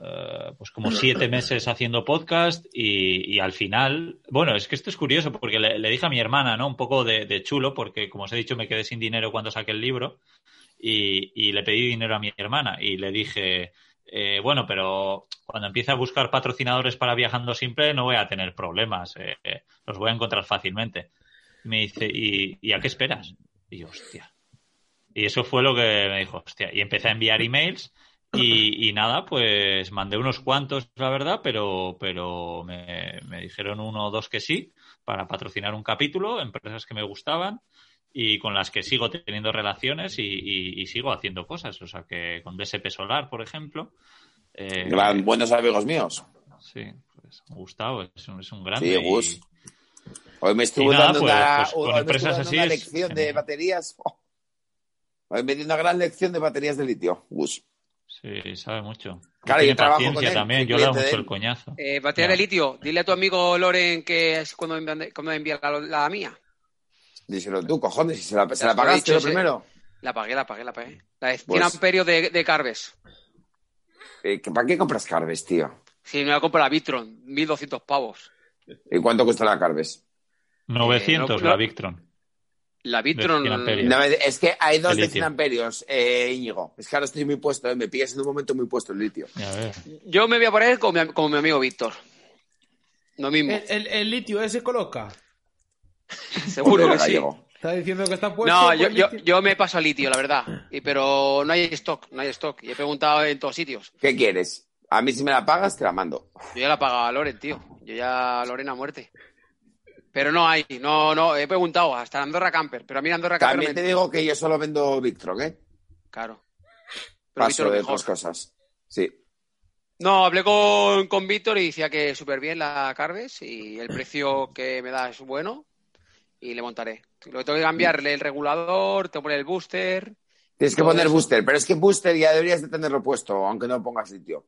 eh, pues como siete meses haciendo podcast y, al final, bueno, es que esto es curioso porque le, dije a mi hermana, ¿no? Un poco de, chulo porque, como os he dicho, me quedé sin dinero cuando saqué el libro y, le pedí dinero a mi hermana y le dije, eh, bueno, pero cuando empiece a buscar patrocinadores para Viajando Simple no voy a tener problemas, eh, los voy a encontrar fácilmente. me dice, ¿y, ¿y a qué esperas? Y yo, hostia. Y eso fue lo que me dijo, hostia. Y empecé a enviar emails y, nada, pues mandé unos cuantos, la verdad, pero, pero me, dijeron uno o dos que sí, para patrocinar un capítulo, empresas que me gustaban y con las que sigo teniendo relaciones y, sigo haciendo cosas. O sea, que con DSP Solar, por ejemplo. Eh, buenos amigos míos. Sí, pues Gustavo es un, es un gran. Sí, Gus. Hoy me estuvo dando, pues, una, pues, empresas lección de baterías. Hoy me dio una gran lección de baterías de litio, Gus. Sí, sabe mucho. Claro, Tiene yo trabajo paciencia con él, también, yo le hago mucho el coñazo. Eh, batería Ya. de litio. Dile a tu amigo Loren que es cuando me cuando me envía la, la mía. Díselo tú, cojones, si se la, se la pagaste dicho, lo primero. La pagué, la pagué, la pagué. La de 100 Pues- amperios de, de Carves. Eh, ¿Para qué compras Carves, tío? Sí, me la compro la Vitron, 1200 pavos. ¿Y cuánto cuesta la Carves? 900 Eh, no- la no- Victron. La Vitron. 100 amperios. No, es que hay dos El de litio. 100 amperios, eh, Íñigo. Es que ahora estoy muy puesto, eh, me pillas en un momento muy puesto el litio. Yo me voy a poner como mi, como mi amigo Víctor. Lo mismo, El, el- el litio ese coloca. seguro que sí. Está diciendo que está puesto. No, pues, yo, yo, yo me paso al litio, la verdad. Y, pero no hay stock, no hay stock. Y he preguntado en todos sitios. ¿Qué quieres? A mí si me la pagas, te la mando. Yo ya la pagaba a Loren, tío. Yo ya a Loren a muerte. Pero no hay, no, no, he preguntado hasta Andorra Camper. Pero a mí Andorra Camper También me- te digo que yo solo vendo Victron, ¿eh? Claro. Pero Paso Víctor de otras cosas. Sí. No, hablé con, con Víctor y decía que súper bien la Carves y el precio que me da es bueno y le montaré. Lo que tengo que cambiarle el regulador, tengo que poner el booster. Tienes que poner eso. booster, pero es que booster ya deberías de tenerlo puesto, aunque no pongas litio.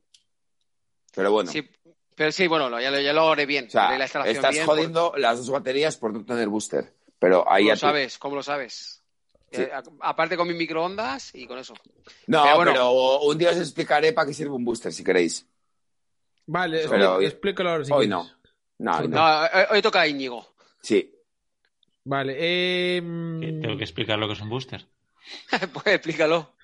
Pero bueno, Sí, pero sí, bueno, lo- ya, lo- ya lo haré bien. o sea, haré la instalación estás bien, jodiendo las dos baterías por no tener booster. Pero ¿Cómo ahí ya lo tú- sabes? ¿Cómo lo sabes? Sí. Eh, aparte con mis microondas y con eso. No, Pero bueno. pero un día os explicaré para qué sirve un booster, si queréis. Vale, Pero- explícalo ahora si Hoy quieres. no. No, hoy no. No, hoy, toca a Íñigo. Sí. Vale, eh, Tengo que explicar lo que es un booster. pues explícalo.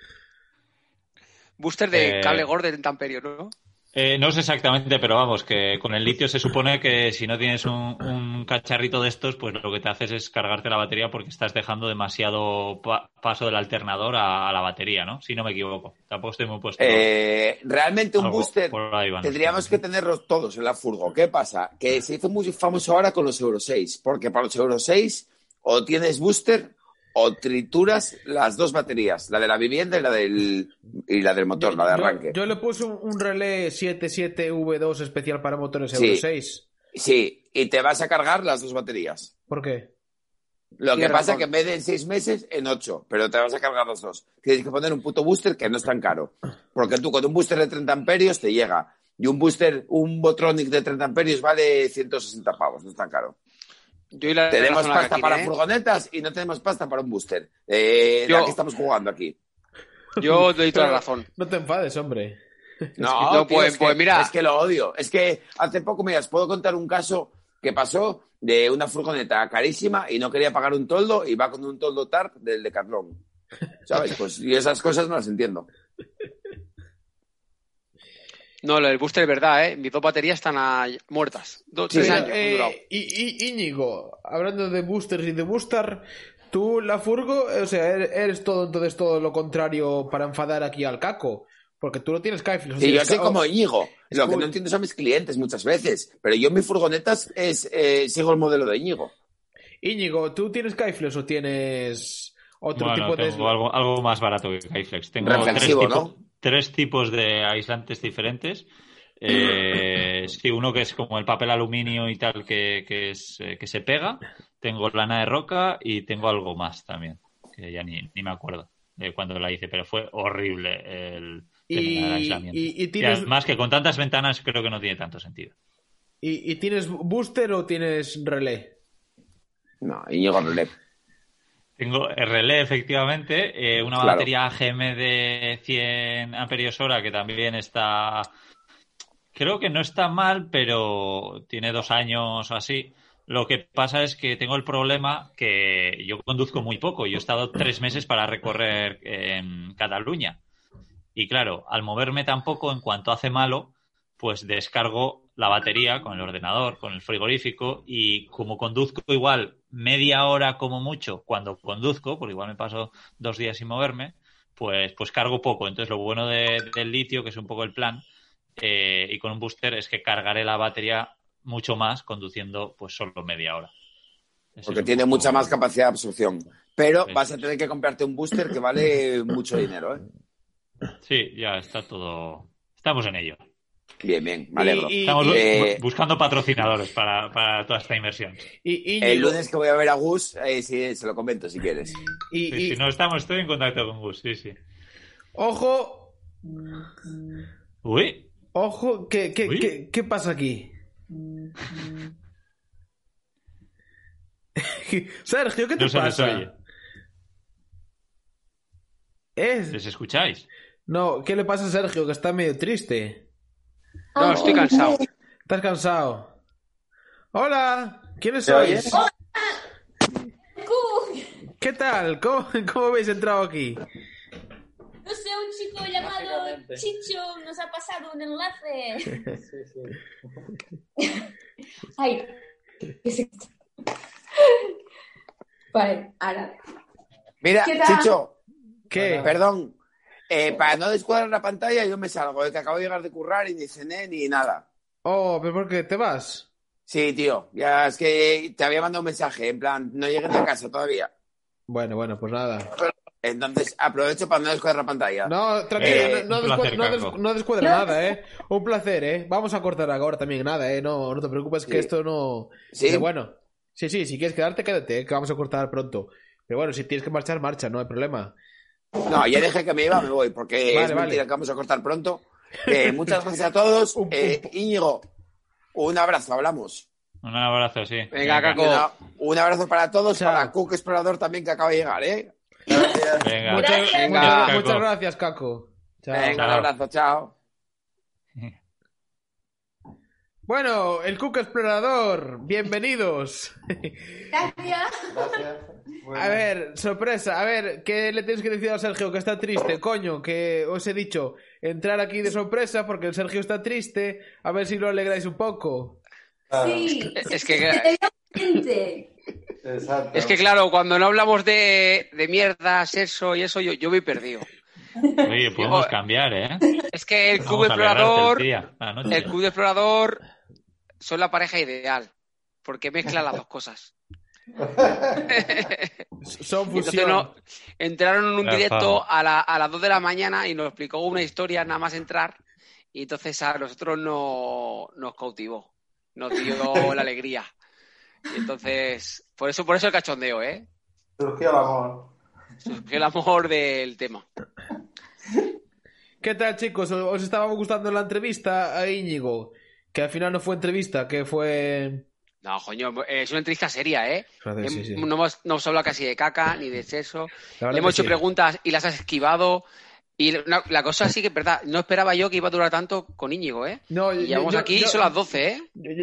Booster de Eh, cable gordo de 30 amperios, ¿no? Eh, no sé exactamente, pero vamos, que con el litio se supone que si no tienes un, un cacharrito de estos, pues lo que te haces es cargarte la batería porque estás dejando demasiado pa- paso del alternador a, a la batería, ¿no? Si no me equivoco. Tampoco estoy muy puesto. Eh, realmente un Algo booster ahí tendríamos que tenerlos todos en la furgo. ¿Qué pasa? Que se hizo muy famoso ahora con los Euro 6, porque para los Euro 6 o tienes booster o trituras las dos baterías, la de la vivienda y la del, y la del motor, yo, la de arranque. yo le puse un, un relé 77V2 especial para motores Sí. Euro 6. Sí, y te vas a cargar las dos baterías. ¿Por qué? Lo que pasa razón. que en vez de en seis meses, en ocho, pero te vas a cargar los dos. Tienes que poner un puto booster que no es tan caro. Porque tú con un booster de 30 amperios te llega. Y un booster, un Botronic de 30 amperios vale 160 pavos, no es tan caro. Yo y la Tenemos la pasta que para ¿eh? furgonetas y no tenemos pasta para un booster. Eh, ¿De Yo- a qué estamos jugando aquí? Yo doy toda la razón. No te enfades, hombre. No, no, tío, pues- es que, pues mira. Es que lo odio. Es que hace poco, mira, os puedo contar un caso que pasó de una furgoneta carísima y no quería pagar un toldo y va con un toldo TARP del Decathlon. ¿Sabes? Pues y esas cosas no las entiendo. No, lo del booster es verdad, ¿eh? Mis dos baterías están muertas. Dos, Sí, tres años eh, y, y- Íñigo, hablando de boosters y de booster, tú, la furgo, eh, o sea, eres, eres todo entonces todo lo contrario para enfadar aquí al caco. Porque tú no tienes Kaiflis. Y yo soy como Íñigo. Lo que no entiendo son mis clientes muchas veces. Pero yo en mis furgonetas es, eh, sigo el modelo de Íñigo. Íñigo, ¿tú tienes Kaifles o tienes otro Bueno, tipo de... algo, algo más barato que Kyflex. Tengo tres, Reflexivo, tipo- ¿no? Tres tipos de aislantes diferentes. Eh, sí, uno que es como el papel aluminio y tal, que, que es, eh, que se pega. Tengo lana de roca y tengo algo más también, que ya ni, ni me acuerdo de cuando la hice, pero fue horrible el Y- aislamiento. y- y tienes- además que con tantas ventanas creo que no tiene tanto sentido. ¿Y, y tienes booster o tienes relé? No, Íñigo Relé. Tengo relé, efectivamente, eh, una Claro. batería AGM de 100 amperios hora que también está. Creo que no está mal, pero tiene dos años o así. Lo que pasa es que tengo el problema que yo conduzco muy poco. Yo he estado tres meses para recorrer en Cataluña. Y claro, al moverme tan poco, en cuanto hace malo, pues descargo la batería con el ordenador, con el frigorífico y como conduzco igual media hora como mucho cuando conduzco, porque igual me paso dos días sin moverme, pues, pues cargo poco. Entonces lo bueno de- del litio, que es un poco el plan, eh, y con un booster es que cargaré la batería mucho más conduciendo pues solo media hora. Porque tiene mucha más capacidad de absorción. Pero Sí. vas a tener que comprarte un booster que vale mucho dinero, ¿eh? Sí, ya está todo. Estamos en ello. Bien, bien, me alegro. Estamos eh, buscando patrocinadores para, para, toda esta inversión. Y, El lunes que voy a ver a Gus, eh, sí, se lo comento si quieres. Y, Si no estamos, estoy en contacto con Gus, sí, sí. Ojo. Uy. Ojo, ¿qué, qué, qué, pasa aquí? Sergio, ¿qué te pasa? ¿Es? ¿Les escucháis? No, ¿qué le pasa a Sergio? Que está medio triste. No, estoy cansado. ¿Estás cansado? Hola, ¿quiénes sois? Hola. ¿Qué tal? ¿Cómo, ¿Cómo habéis entrado aquí? No sé, un chico llamado Chicho nos ha pasado un enlace. Sí, sí. Ay, ¿qué es esto? Vale, ahora. Mira, Chicho. ¿Qué? Perdón, eh, para no descuadrar la pantalla, yo me salgo, de que acabo de llegar de currar y ni cené ni nada. Oh, ¿pero por qué? ¿Te vas? Sí, tío. Ya es que te había mandado un mensaje, en plan, no llegué a casa todavía. Bueno, bueno, pues nada. Entonces aprovecho para no descuadrar la pantalla. No, tranquilo, eh, no, no, descuadra nada, ¿eh? Un placer, ¿eh? Vamos a cortar ahora también, nada, ¿eh? No, no te preocupes que esto no... Sí. Pero bueno, sí, sí, si quieres quedarte, quédate, ¿eh? que vamos a cortar pronto. Pero bueno, si tienes que marchar, marcha, no hay problema. No, ya dejé que me iba, me voy, porque es mentira que vamos a cortar pronto. Eh, muchas gracias a todos. Eh, Íñigo, un abrazo, hablamos. Un abrazo, sí. Venga, Caco. Un abrazo para todos, para Cook Explorador también que acaba de llegar, ¿eh? Venga. Muchas, muchas, gracias, Caco. Venga, un abrazo, chao. Bueno, el Cook Explorador, bienvenidos. Gracias. A ver, sorpresa, a ver, ¿qué le tienes que decir a Sergio que está triste? Coño, que os he dicho, entrar aquí de sorpresa porque el Sergio está triste, a ver si lo alegráis un poco. Sí, es que... Es que claro, cuando no hablamos de, de mierda, sexo y eso, yo, yo voy perdido. Oye, podemos cambiar, ¿eh? Es que el Club Explorador, el Club Explorador son la pareja ideal, porque mezcla las dos cosas. son fusión. entraron en un directo a, la, a las 2 de la mañana y nos explicó una historia nada más entrar y entonces a nosotros no, nos cautivó, nos dio la alegría. Y entonces, por eso, por eso el cachondeo, ¿eh? Surgió el amor. Surgió el amor del tema. ¿Qué tal, chicos? ¿Os estaba gustando la entrevista a Íñigo? Que al final no fue entrevista, que fue... No, coño, es una entrevista seria, ¿eh? No, hemos, no hablado casi de caca ni de sexo. Le hemos hecho preguntas y las has esquivado. Y la cosa sí que es verdad, no esperaba yo que iba a durar tanto con Íñigo, ¿eh? No, y llevamos aquí, son las 12, ¿eh?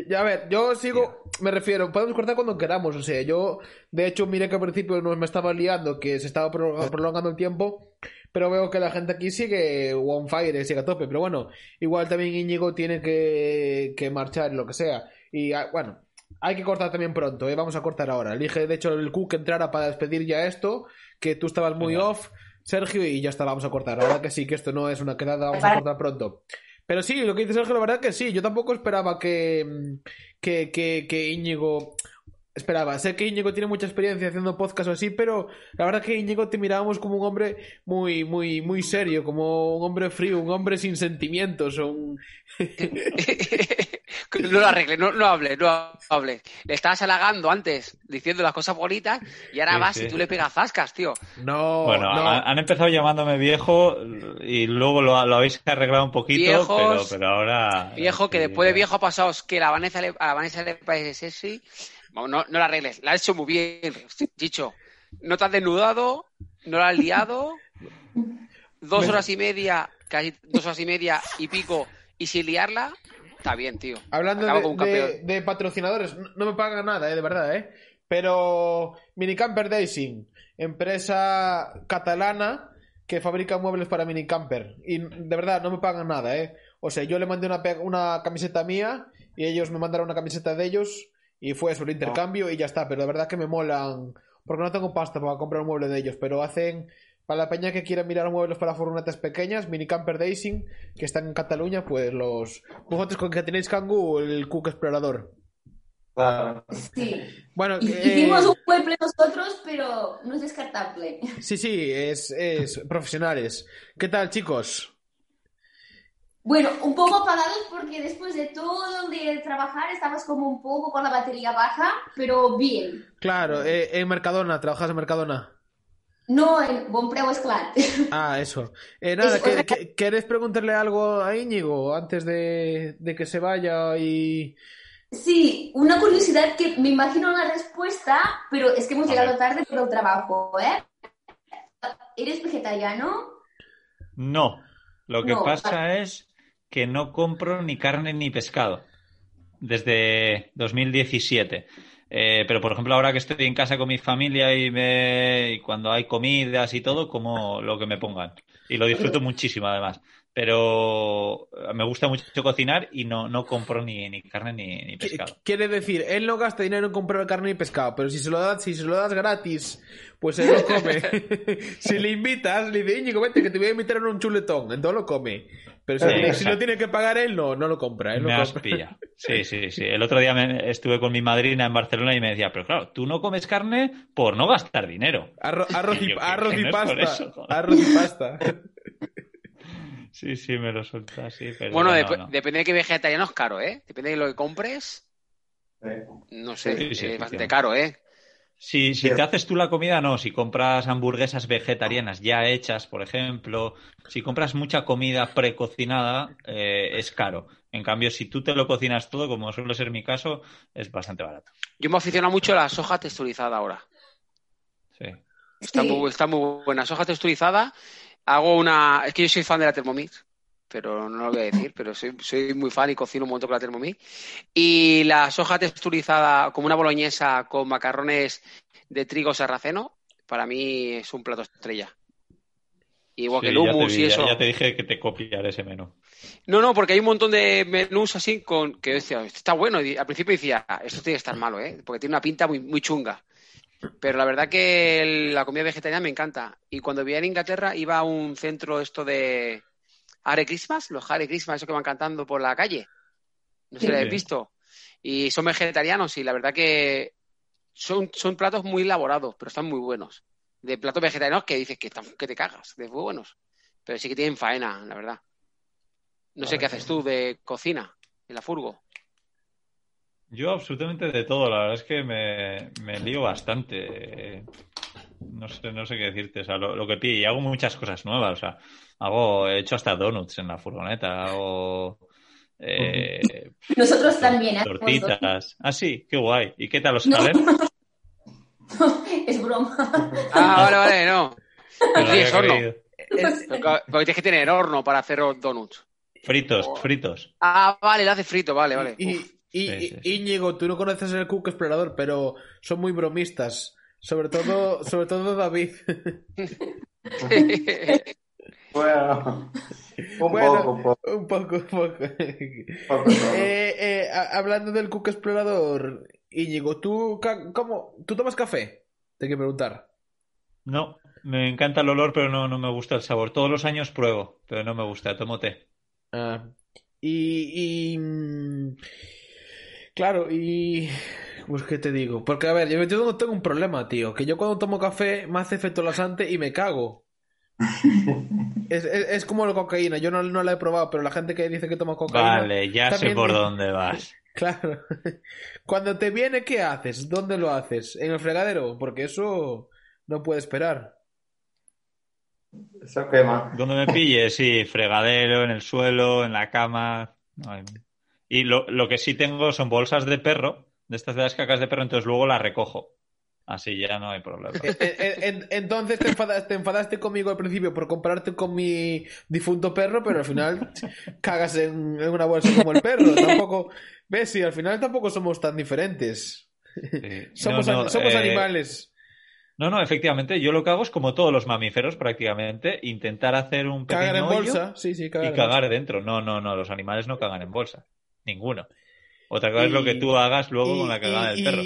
Ya, a ver, yo sigo, me refiero, podemos cortar cuando queramos, o sea, yo, de hecho, miré que al principio no me estaba liando, que se estaba prolongando el tiempo, pero veo que la gente aquí sigue on fire, sigue a tope. Pero bueno, igual también Íñigo tiene que, que marchar, lo que sea. Y ah, bueno, hay que cortar también pronto, ¿eh? vamos a cortar ahora. Elige, de hecho, el Cook entrara para despedir ya esto, que tú estabas muy off, Sergio, y ya está, vamos a cortar. Ahora que sí, que esto no es una quedada, vamos a cortar pronto. Pero sí, lo que dice Sergio, la verdad que sí, yo tampoco esperaba que, que, que, que Íñigo esperaba. Sé que Íñigo tiene mucha experiencia haciendo podcast o así, pero la verdad que Íñigo te mirábamos como un hombre muy, muy, muy serio, como un hombre frío, un hombre sin sentimientos. Un... no lo arregle, no, no hable, no hable. Le estabas halagando antes, diciendo las cosas bonitas, y ahora vas y tú le pegas zascas, tío. No, bueno, han empezado llamándome viejo y luego lo, habéis arreglado un poquito, pero, ahora... Viejo, que después de viejo ha pasado que la Vanessa le, a la Vanessa le parece sexy no, no la arregles, la has hecho muy bien, Chicho. No te has desnudado, no la has liado. Dos horas y media, casi dos horas y media y pico, y sin liarla, está bien, tío. Hablando de, patrocinadores, no me pagan nada, eh, de verdad, ¿eh? Pero Minicamper Dacing, empresa catalana que fabrica muebles para minicamper. Y de verdad, no me pagan nada, ¿eh? O sea, yo le mandé una, una camiseta mía y ellos me mandaron una camiseta de ellos y fue sobre intercambio y ya está. Pero la verdad que me molan. Porque no tengo pasta para comprar un mueble de ellos. Pero hacen. Para la peña que quiera mirar muebles para furgonetas pequeñas, Minicamper Dacing, que están en Cataluña, pues los. Vosotros con que tenéis Kangoo, el Cook Explorador. Sí. Bueno, hicimos un mueble nosotros, pero no es descartable. Sí, sí, es, es profesionales. ¿Qué tal, chicos? Bueno, un poco apagados porque después de todo el día de trabajar estabas como un poco con la batería baja, pero bien. Claro, eh, en Mercadona, trabajas en Mercadona. No, en Bonpreu Esclat. Ah, eso. Eh, nada, ¿quieres preguntarle algo a Íñigo antes de, que se vaya y... Sí, una curiosidad que me imagino la respuesta, pero es que hemos llegado tarde por el trabajo, ¿eh? ¿Eres vegetariano? No, lo que pasa es que no compro ni carne ni pescado desde 2017. Eh, pero, por ejemplo, ahora que estoy en casa con mi familia y, me, y cuando hay comidas y todo, como lo que me pongan. Y lo disfruto muchísimo, además pero me gusta mucho cocinar y no, no compro ni, ni carne ni, pescado. Quiere decir, él no gasta dinero en comprar carne ni pescado, pero si se lo das, si se lo das gratis, pues él lo come. si le invitas, le dice, Íñigo, vete que te voy a invitar en un chuletón, entonces lo come. Pero si, no tiene que pagar él, no, no lo compra. Él me lo compra. Sí, sí, sí. El otro día estuve con mi madrina en Barcelona y me decía, pero claro, tú no comes carne por no gastar dinero. arroz, y, arroz y pasta. arroz y pasta. Sí, sí, me lo suelta, sí. bueno, depende de qué vegetariano es caro, ¿eh? Depende de lo que compres. No sé, es bastante caro, ¿eh? Si, si te haces tú la comida, no. Si compras hamburguesas vegetarianas ya hechas, por ejemplo, si compras mucha comida precocinada, eh, es caro. En cambio, si tú te lo cocinas todo, como suele ser mi caso, es bastante barato. Yo me aficiono mucho a la soja texturizada ahora. Sí. Está, Muy, está muy buena. Soja texturizada hago una. Es que yo soy fan de la Thermomix, pero no lo voy a decir, pero soy, soy muy fan y cocino un montón con la Thermomix. Y la soja texturizada como una boloñesa con macarrones de trigo sarraceno, para mí es un plato estrella. Igual que el hummus y eso. Ya te dije que te copiaré ese menú. No, no, porque hay un montón de menús así con que decía, está bueno. Y al principio decía, esto tiene que estar malo, ¿eh? Porque tiene una pinta muy, muy chunga. Pero la verdad que la comida vegetariana me encanta. Y cuando vivía en Inglaterra iba a un centro esto de Hare Christmas, los Hare Christmas, eso que van cantando por la calle. No sé si lo habéis visto. Y son vegetarianos y la verdad que son, son platos muy elaborados, pero están muy buenos. De platos vegetarianos que dices que, están, que te cagas, de muy buenos. Pero sí que tienen faena, la verdad. No sé qué haces tú de cocina en la furgo. Yo absolutamente de todo, la verdad es que me, me lío bastante. No sé, no sé qué decirte, o sea, lo, que pide. Y hago muchas cosas nuevas, o sea, hago, he hecho hasta donuts en la furgoneta, hago... Eh, Nosotros también, ¿eh? Tortitas. Ah, sí, qué guay. ¿Y qué tal los salen? es broma. Ah, vale, vale, no. sí, es horno. Porque tienes que tener horno para hacer donuts. Fritos, fritos. Ah, vale, lo hace frito, vale, vale. Y, y, Íñigo, tú no conoces el Cook Explorador, pero son muy bromistas. Sobre todo, sobre todo David. bueno, un poco, un poco, un poco. Eh, eh, hablando del Cook Explorador, Íñigo, ¿tú, cómo, ¿tú tomas café? Te quiero preguntar. No, me encanta el olor, pero no, no me gusta el sabor. Todos los años pruebo, pero no me gusta, tomo té. Ah, y, y mm, Claro, y. Pues qué te digo. Porque, a ver, yo, yo tengo un problema, tío. Que yo cuando tomo café me hace efecto lasante y me cago. es, es, como la cocaína. Yo no, no, la he probado, pero la gente que dice que toma cocaína. Vale, ya sé por dónde vas. Claro. Cuando te viene, ¿qué haces? ¿Dónde lo haces? ¿En el fregadero? Porque eso no puede esperar. Eso quema. Donde me pille, sí, fregadero, en el suelo, en la cama. Y lo, lo, que sí tengo son bolsas de perro, de estas de las cacas de perro, entonces luego las recojo. Así ya no hay problema. Eh, eh, eh, entonces te enfadaste, te enfadaste, conmigo al principio por compararte con mi difunto perro, pero al final cagas en, una bolsa como el perro. Tampoco, ves, sí, al final tampoco somos tan diferentes. somos, somos animales. No, no, efectivamente, yo lo que hago es como todos los mamíferos prácticamente, intentar hacer un pequeño cagar en bolsa, sí, sí, cagar y cagar dentro. No, no, no, los animales no cagan en bolsa. Ninguno. Otra cosa es lo que tú hagas luego con la cagada del perro.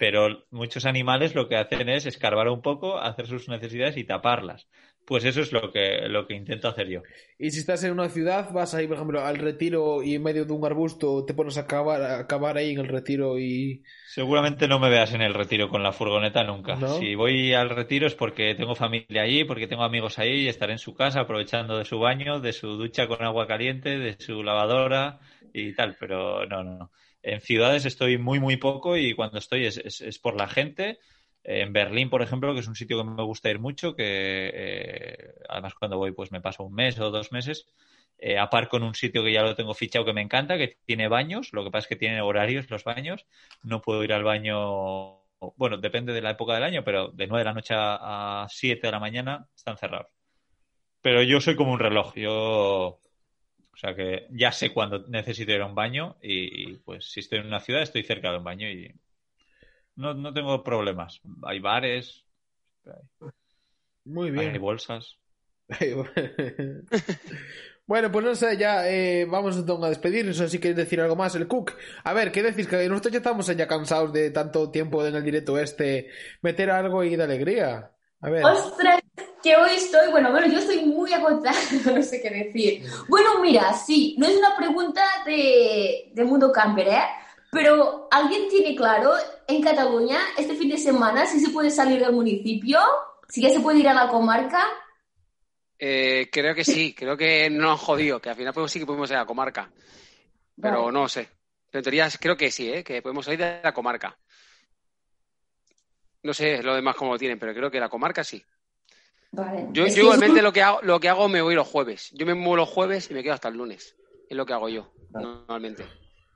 Pero muchos animales lo que hacen es escarbar un poco, hacer sus necesidades y taparlas. pues eso es lo que, lo que intento hacer yo. Y si estás en una ciudad, vas ahí, por ejemplo, al retiro y en medio de un arbusto te pones a acabar, a acabar ahí en el retiro y... Seguramente no me veas en el retiro con la furgoneta nunca. Si voy al retiro es porque tengo familia allí, porque tengo amigos ahí y estaré en su casa aprovechando de su baño, de su ducha con agua caliente, de su lavadora y tal, pero no, no. En ciudades estoy muy, muy poco y cuando estoy es, es por la gente. En Berlín, por ejemplo, que es un sitio que me gusta ir mucho, que eh, además cuando voy pues me paso un mes o dos meses, eh, aparco en un sitio que ya lo tengo fichado que me encanta, que tiene baños, lo que pasa es que tiene horarios los baños, no puedo ir al baño, bueno, depende de la época del año, pero de 9 de la noche a 7 de la mañana están cerrados. Pero yo soy como un reloj, yo... O sea que ya sé cuándo necesito ir a un baño y, y pues si estoy en una ciudad estoy cerca de un baño y no, no tengo problemas. Hay bares. Muy bien. Hay bolsas. bueno, pues no sé, ya eh, vamos a despedirnos. Si quieres decir algo más, el Cook. A ver, ¿qué decís? Que nosotros ya estamos ya cansados de tanto tiempo en el directo este. Meter algo y de alegría. A ver. ¡Ostras! Que hoy estoy, bueno, bueno, yo estoy muy agotada, no sé qué decir. Bueno, mira, sí, no es una pregunta de, de mundo camper, ¿eh? Pero, ¿alguien tiene claro en Cataluña este fin de semana si se puede salir del municipio? ¿Si ya se puede ir a la comarca? Eh, creo que sí, creo que no han jodido, que al final sí que podemos ir a la comarca. Pero no sé. Pero en teoría creo que sí, ¿eh? que podemos salir de la comarca. No sé lo demás cómo lo tienen, pero creo que la comarca sí. Vale. Yo, igualmente lo que hago, lo que hago me voy los jueves. Yo me muevo los jueves y me quedo hasta el lunes. Es lo que hago yo, normalmente.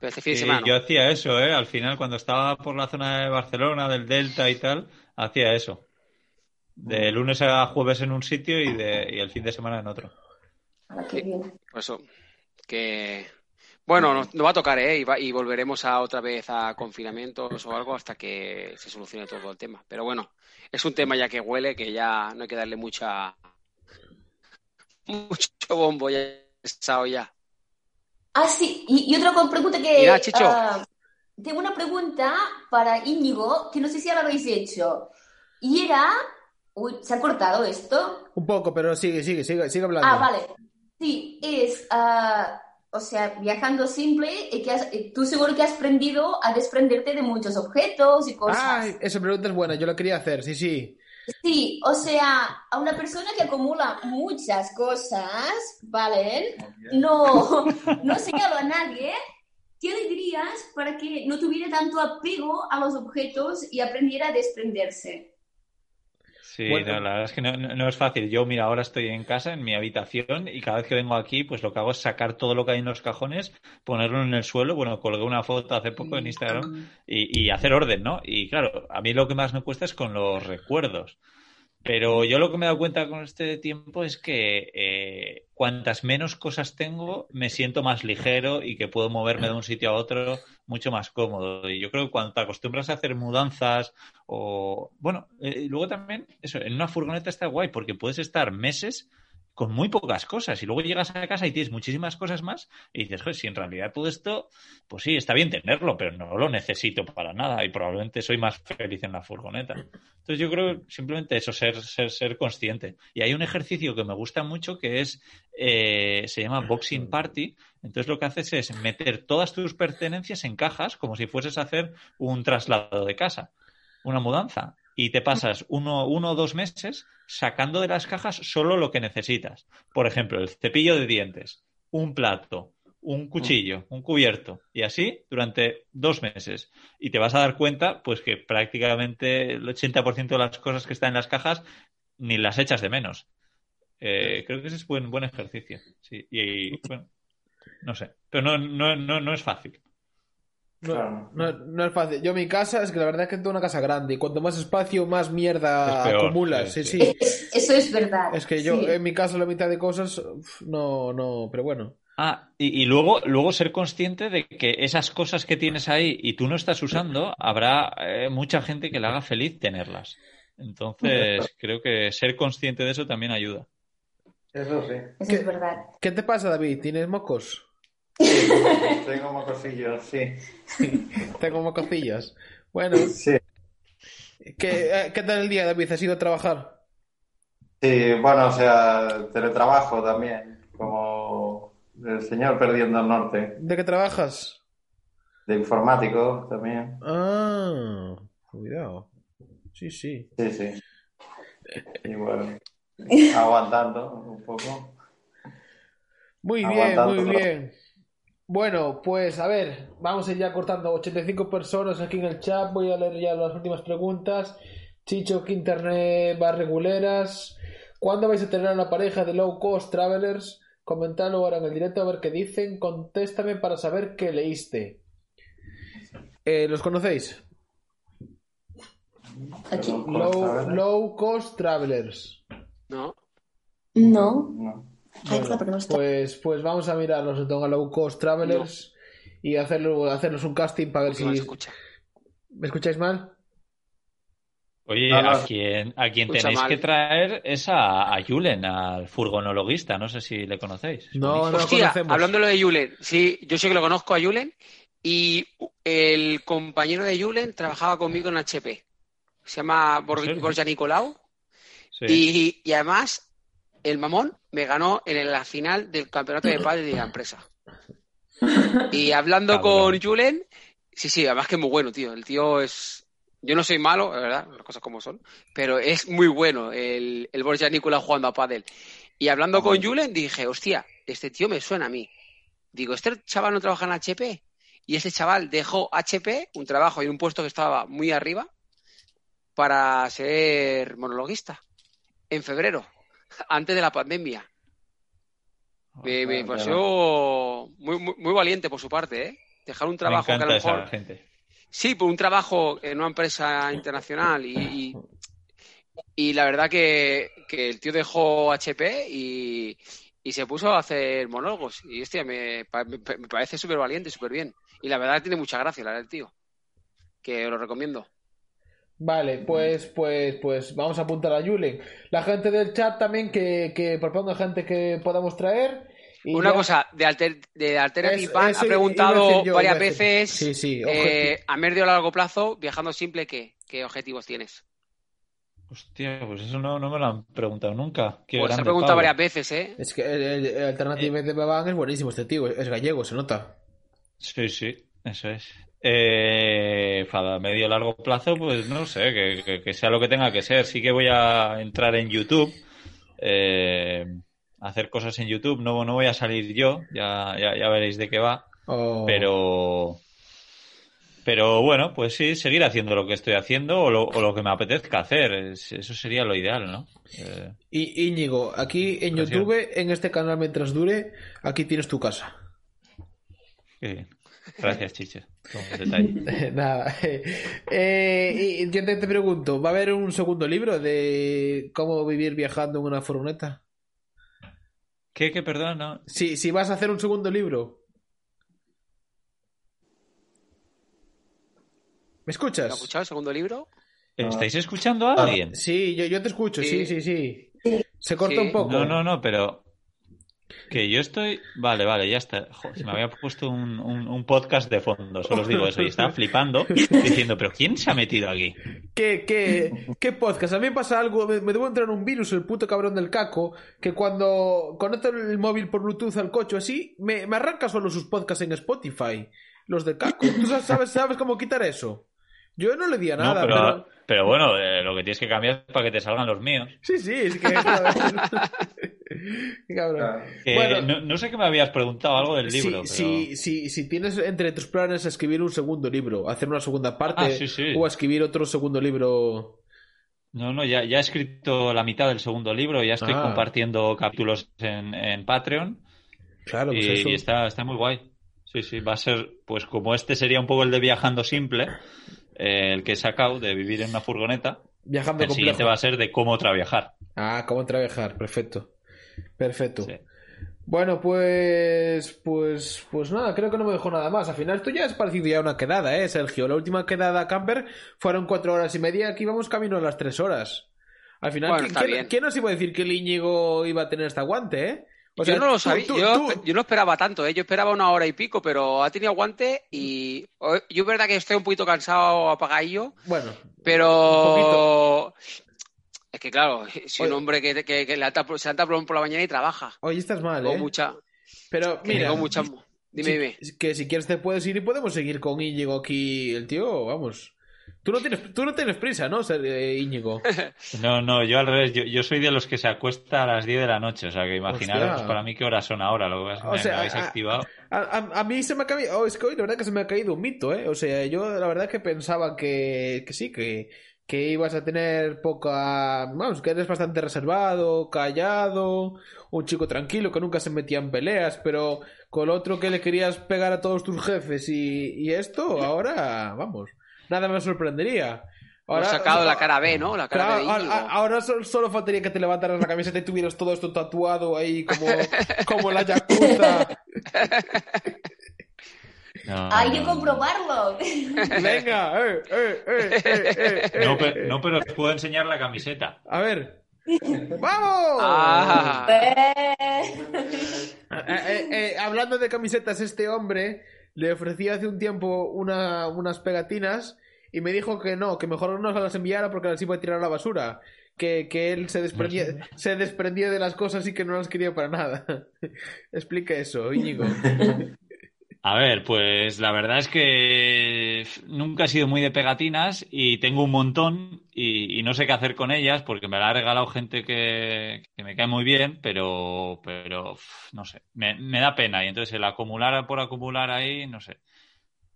Este yo hacía eso, ¿eh? Al final, cuando estaba por la zona de Barcelona, del Delta y tal, hacía eso. De lunes a jueves en un sitio y, de, y el fin de semana en otro. Ah, qué bien. Por eso, que... Bueno, nos, va a tocar, ¿eh? Y, volveremos a otra vez a confinamientos o algo hasta que se solucione todo el tema. Pero bueno, es un tema ya que huele, que ya no hay que darle mucha... Mucho bombo ya ya. Ah, sí, y, otra pregunta que... Mira, Chicho. Ah, tengo una pregunta para Íñigo, que no sé si ya lo habéis hecho. Y era... Uy, ¿se ha cortado esto? Un poco, pero sigue, sigue, sigue, sigue hablando. Ah, vale. Sí, es... Ah, o sea, viajando simple, y que tú seguro que has aprendido a desprenderte de muchos objetos y cosas. Ah, esa pregunta es buena, yo la quería hacer, sí, sí. Sí, o sea, a una persona que acumula muchas cosas, ¿vale? No, no señalo a nadie. ¿Qué le dirías para que no tuviera tanto apego a los objetos y aprendiera a desprenderse? Sí, la verdad es que no, es fácil. Yo, mira, ahora estoy en casa, en mi habitación, y cada vez que vengo aquí, pues lo que hago es sacar todo lo que hay en los cajones, ponerlo en el suelo. Bueno, colgué una foto hace poco en Instagram y, y hacer orden, ¿no? Y claro, a mí lo que más me cuesta es con los recuerdos. Pero yo lo que me he dado cuenta con este tiempo es que eh, cuantas menos cosas tengo, me siento más ligero y que puedo moverme de un sitio a otro mucho más cómodo. Y yo creo que cuando te acostumbras a hacer mudanzas o... Bueno, eh, luego también, eso, en una furgoneta está guay porque puedes estar meses con muy pocas cosas y luego llegas a casa y tienes muchísimas cosas más y dices, joder, si en realidad todo esto, pues sí, está bien tenerlo, pero no lo necesito para nada y probablemente soy más feliz en la furgoneta. Entonces yo creo simplemente eso, ser, ser, ser consciente. Y hay un ejercicio que me gusta mucho que es, eh, se llama Boxing Party. Entonces lo que haces es meter todas tus pertenencias en cajas como si fueses a hacer un traslado de casa, una mudanza y te pasas uno, uno o dos meses sacando de las cajas solo lo que necesitas. Por ejemplo, el cepillo de dientes, un plato, un cuchillo, un cubierto, y así durante dos meses. Y te vas a dar cuenta, pues que prácticamente el 80% de las cosas que están en las cajas ni las echas de menos. Eh, creo que ese es buen, buen ejercicio. Sí, y, bueno, no sé, pero no, no, no, no es fácil. No, no, es fácil. Yo mi casa es que la verdad es que tengo una casa grande y cuanto más espacio, más mierda acumulas. Sí, sí. eso es verdad. Es que yo en mi casa la mitad de cosas no, no, pero bueno. Ah, y, luego, luego ser consciente de que esas cosas que tienes ahí y tú no estás usando, habrá eh, mucha gente que le haga feliz tenerlas. Entonces, creo que ser consciente de eso también ayuda. Eso sí. Eso es verdad. ¿Qué te pasa, David? ¿Tienes mocos? tengo mocosillos, sí. tengo mocosillos. Bueno. Sí. ¿qué, eh, ¿Qué tal el día, David? ¿Has ido a trabajar? Sí, bueno, o sea, teletrabajo también, como el señor perdiendo el norte. ¿De qué trabajas? De informático también. Ah, cuidado. Sí, sí. Sí, sí. Y bueno, aguantando un poco. Muy bien, muy bien. Bueno, pues a ver, vamos a ir ya cortando 85 personas aquí en el chat. Voy a leer ya las últimas preguntas. Chicho, que internet va reguleras. ¿Cuándo vais a tener a la pareja de Low Cost Travelers? Comentadlo ahora en el directo a ver qué dicen. Contéstame para saber qué leíste. Eh, ¿Los conocéis? Low, low Cost Travelers. No. No. No. Pues, pues vamos a mirar los Low Cost Travelers y hacerlo, hacernos un casting para ver si. Escucha. ¿Me escucháis mal? Oye, No, no. a quien, a quien tenéis mal. que traer es a, a Julen, al furgonologuista. No sé si le conocéis. No, no lo Hostia, conocemos. hablando de Julen, sí, yo sé que lo conozco a Julen y el compañero de Julen trabajaba conmigo en HP. Se llama. Borja Nicolau Sí. y, y además el mamón me ganó en la final del campeonato de padres de la empresa. Y hablando con Julen, sí, sí, además que es muy bueno, tío. El tío es... Yo no soy malo, la verdad, las cosas como son, pero es muy bueno el, el Borja Nicolau jugando a pádel. Y hablando con Julen dije, hostia, este tío me suena a mí. Digo, este chaval no trabaja en HP. Y este chaval dejó HP, un trabajo y un puesto que estaba muy arriba, para ser monologuista. En febrero, antes de la pandemia. Me, me Claro, pareció muy, muy, muy valiente por su parte, ¿eh? Dejar un Me trabajo que a lo mejor... gente. Sí, por un trabajo en una empresa internacional y, y, y la verdad que, que el tío dejó HP y, y se puso a hacer monólogos. Y hostia, me, me- me parece súper valiente, súper bien. Y la verdad tiene mucha gracia, la verdad, el tío. Que lo recomiendo. Vale, pues, pues, pues vamos a apuntar a Julen. La gente del chat también que, que proponga gente que podamos traer. y Una ya- cosa, de, Alter, de Alternative eso ha preguntado yo, varias veces Sí, sí, eh, a medio o largo plazo, viajando simple, ¿qué? ¿Qué objetivos tienes? Hostia, pues eso no, no me lo han preguntado nunca. Qué Pues se ha preguntado Pablo. varias veces, ¿eh? Es que el, el, el Alternative de Babán es buenísimo este tío, es gallego, se nota. Sí, sí, eso es. Eh, para medio largo plazo, pues no sé, que, que- que sea lo que tenga que ser. Sí que voy a entrar en YouTube, eh, hacer cosas en YouTube. No, no voy a salir yo, ya, ya, ya veréis de qué va. Oh. Pero, pero bueno, pues sí, seguir haciendo lo que estoy haciendo o lo, o lo que me apetezca hacer. Es- eso sería lo ideal, ¿no? Eh, Y Íñigo, aquí en. YouTube, en este canal mientras dure, aquí tienes tu casa. qué bien. Gracias, detalle. Nada. Eh, y yo te, te pregunto, ¿va a haber un segundo libro de cómo vivir viajando en una furgoneta? ¿Qué, qué, perdón? No. Si, si vas a hacer un segundo libro. ¿Me ¿Lo escuchas? has escuchado el segundo libro? ¿Estáis escuchando a alguien? Sí, yo, yo te escucho, sí, sí, Sí. sí. Se corta Sí. un poco. No, no, no, pero que yo estoy... Vale, vale, ya está. Joder, se me había puesto un, un- un podcast de fondo, solo os digo eso, y estaba flipando diciendo, pero ¿quién se ha metido aquí? ¿Qué, qué, qué podcast? A mí me pasa algo, me, me debo entrar un virus, el puto cabrón del caco, que cuando conecto el móvil por Bluetooth al coche así, me, me arranca solo sus podcasts en Spotify, los de caco. ¿Tú sabes, sabes, cómo quitar eso? Yo no le di a No, nada, pero, pero... pero bueno, eh, lo que tienes que cambiar es para que te salgan los míos. Sí, sí, es que... Qué cabrón. Bueno. no, no sé que me habías preguntado algo del libro, si, pero... si, si, si tienes entre tus planes escribir un segundo libro, hacer una segunda parte, Ah, sí, sí. o escribir otro segundo libro... No, no, ya, ya he escrito la mitad del segundo libro, ya estoy Ah. compartiendo capítulos en, en Patreon Claro, pues y, eso. y está, está muy guay. Sí, sí, va a ser, pues como este sería un poco el de viajando simple, eh, el que he sacado de vivir en una furgoneta, Viajando el siguiente complejo. va a ser de cómo traviajar. Ah, cómo trabajar, perfecto. Perfecto. Sí. Bueno, pues, pues, pues nada, creo que no me dejó nada más. Al final esto ya es parecido ya a una quedada, ¿eh, Sergio? La última quedada a Camper fueron cuatro horas y media, aquí vamos camino a las tres horas. Al final, Bueno, ¿qui- está ¿quién, nos iba a decir que el Íñigo iba a tener este aguante, eh? O sea, yo no lo sabía, tú- yo, tú- yo no esperaba tanto, ¿eh? yo esperaba una hora y pico, pero ha tenido aguante y yo es verdad que estoy un poquito cansado apagadillo, Bueno, pero Es que claro, si un hombre que, que, que se ata por la mañana y trabaja. Oye, estás mal, ¿eh? mucha... Pero mira... Mucha... Dime, dime. Que si quieres te puedes ir y podemos seguir con Íñigo aquí. El tío, vamos... Tú no tienes, tú no tienes prisa, ¿no, eh, Íñigo? No, no, yo al revés. Yo, soy de los que se acuesta a las 10 de la noche. O sea, que imaginaros para mí qué horas son ahora. Lo que es que me, habéis activado. A, mí se me ha caído... Oh, es que hoy la verdad que se me ha caído un mito, ¿eh? O sea, yo la verdad que pensaba que, que sí, que que ibas a tener poca... Vamos, que eres bastante reservado, callado, un chico tranquilo que nunca se metía en peleas, pero con otro que le querías pegar a todos tus jefes y, esto, ahora, vamos, nada me sorprendería. Ahora, has sacado la cara B, ¿no? La cara B ahora, solo, faltaría que te levantaras la camiseta y tuvieras todo esto tatuado ahí como, como la Yakuza. Hay que comprobarlo. Venga, eh, eh, eh, no, pero, no, pero puedo enseñar la camiseta. A ver. ¡Vamos! Ah. hablando de camisetas, este hombre le ofrecí hace un tiempo una, unas pegatinas y me dijo que no, que mejor no se las enviara porque las iba a tirar a la basura. Que, que él se desprendía, se desprendía de las cosas y que no las quería para nada. Explica eso, Íñigo. A ver, pues la verdad es que nunca he sido muy de pegatinas y tengo un montón y, no sé qué hacer con ellas porque me la ha regalado gente que, me cae muy bien, pero, pero no sé, me, da pena y entonces el acumular por acumular ahí, no sé.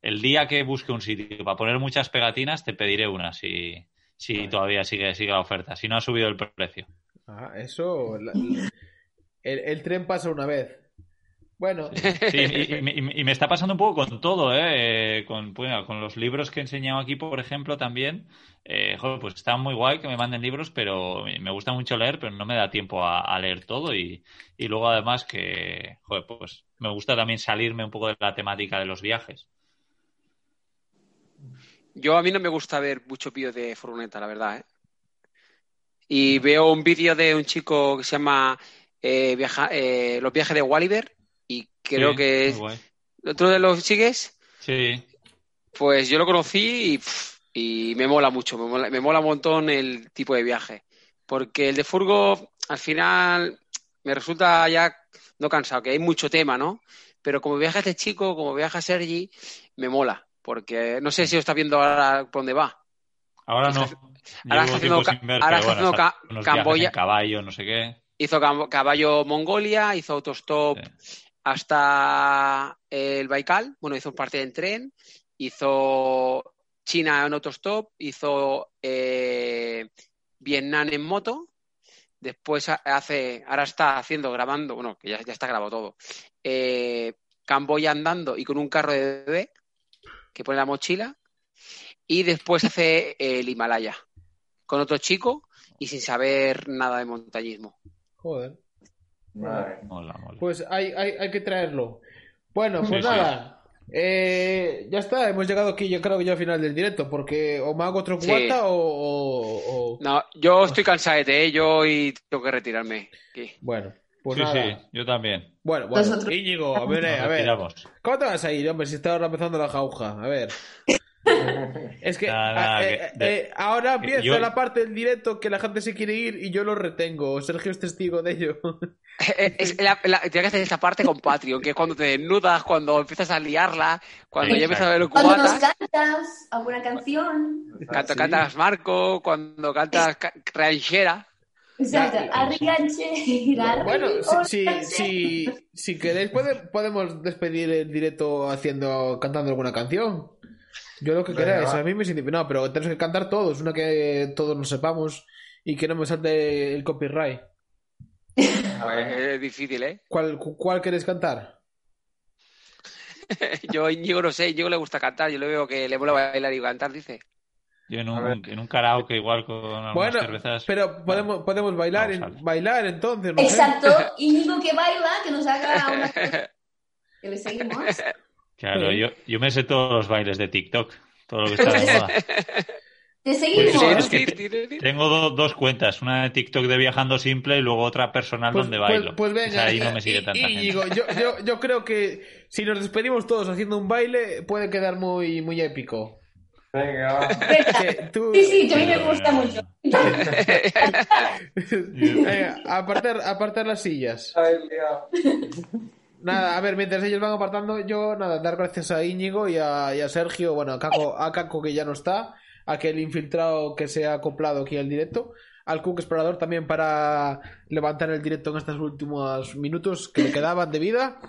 El día que busque un sitio para poner muchas pegatinas te pediré una si, si todavía sigue, sigue la oferta, si no ha subido el precio. Ah, eso, el tren pasa una vez. Bueno. Sí, y, me está pasando un poco con todo, ¿eh? Con, con los libros que he enseñado aquí, por ejemplo, también. Eh, pues está muy guay que me manden libros, pero me gusta mucho leer, pero no me da tiempo a, leer todo. Y, luego, además, que, joder, pues me gusta también salirme un poco de la temática de los viajes. Yo a mí no me gusta ver mucho pío de furgoneta, la verdad, ¿eh? Y veo un vídeo de un chico que se llama eh, viaja, eh, Los viajes de Walliver y creo que es... ¿Otro de los sigues? Sí. Pues yo lo conocí y, me mola mucho, me mola, un montón el tipo de viaje. Porque el de Furgo, al final, me resulta ya no cansado, que hay mucho tema, ¿no? Pero como viaja este chico, como viaja Sergi, me mola. Porque no sé si está viendo ahora por dónde va. Ahora no. Ahora está haciendo, ahora está haciendo Camboya. caballo, no sé qué. Hizo caballo Mongolia, hizo autostop hasta el Baikal, bueno, hizo parte en tren, hizo China en autostop, hizo eh, Vietnam en moto, después hace, ahora está haciendo, grabando, bueno, que ya, está grabado todo, eh, Camboya andando y con un carro de bebé que pone la mochila, y después hace el Himalaya con otro chico y sin saber nada de montañismo. Joder. Pues hay, hay, hay, que traerlo. Bueno, pues nada. Eh, ya está, hemos llegado aquí, yo creo que ya al final del directo, porque o me hago otro cuarta o, No, yo estoy cansado de ello y tengo que retirarme. Bueno, pues sí, nada. sí, yo también. Bueno, bueno, Íñigo, a ver, a ver. ¿Cómo te vas a ir, hombre, si está ahora empezando la jauja? A ver. Es que, eh, eh, ahora empieza la parte del directo que la gente se quiere ir y yo lo retengo. Sergio es testigo de ello. Eh, es, la, que hacer esta parte con Patreon, que es cuando te desnudas, cuando empiezas a liarla, cuando ya empiezas a ver Cuando nos cantas alguna canción. Cuando cantas Marco, cuando cantas ranchera. Exacto, Bueno, si, si, si, queréis podemos despedir el directo haciendo cantando alguna canción. Yo lo que queráis, a mí me siento... No, pero tenemos que cantar todos, una que todos nos sepamos y que no me salte el copyright. es difícil, ¿eh? ¿Cuál, cuál queréis cantar? yo Íñigo no sé, Íñigo le gusta cantar, yo le veo que le mola bailar y cantar, dice. Yo en un, en un karaoke igual con bueno, cervezas. Pero podemos, podemos bailar, bailar entonces. Exacto, Íñigo que baila, que nos haga una... que le seguimos. Claro, yo, yo me sé todos los bailes de TikTok, todo lo que está de moda. ¿Te seguimos? tengo dos cuentas, una de TikTok de Viajando Simple y luego otra personal pues, donde bailo. Pues, pues venga, ahí no me sigue tanta y, Digo, yo, yo, yo, creo que si nos despedimos todos haciendo un baile puede quedar muy, muy épico. Venga, va. Sí, sí, a mí me gusta mucho. Venga, apartar, apartar las sillas. Nada, a ver, mientras ellos van apartando, yo nada, dar gracias a Íñigo y a, y a Sergio, bueno, a Caco, a Caco que ya no está, a aquel infiltrado que se ha acoplado aquí al directo, al Cook Explorador también para levantar el directo en estos últimos minutos que le quedaban de vida.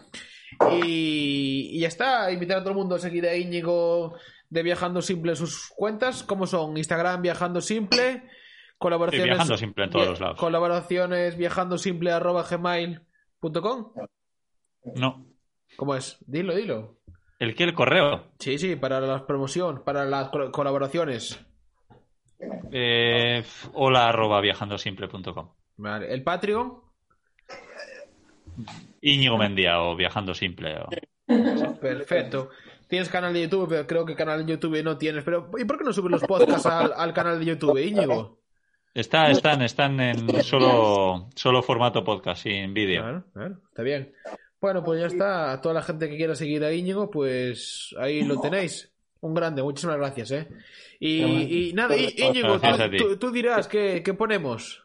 Y, y ya está, invitar a todo el mundo a seguir a Íñigo de Viajando Simple sus cuentas, ¿cómo son? Instagram Viajando Simple, colaboraciones... viajando Simple en todos los lados. Colaboraciones viajando simple arroba gmail.com. No. ¿Cómo es? Dilo, dilo. ¿El qué? ¿El correo? Sí, sí, para la promoción, para las colaboraciones. Eh, hola arroba viajandosimple.com. Vale. ¿El Patreon? Íñigo Mendía o Viajando Simple. Perfecto. Tienes canal de YouTube, pero creo que canal de YouTube no tienes. Pero ¿y por qué no subes los podcasts al, canal de YouTube, Íñigo? Está, están, están en solo, solo formato podcast, sin vídeo. Claro, claro, está bien. Bueno, pues ya está. A toda la gente que quiera seguir a Íñigo, pues ahí lo tenéis. Un grande, muchísimas gracias, ¿eh? Y, nada, Íñigo, tú, dirás, ¿qué, ponemos?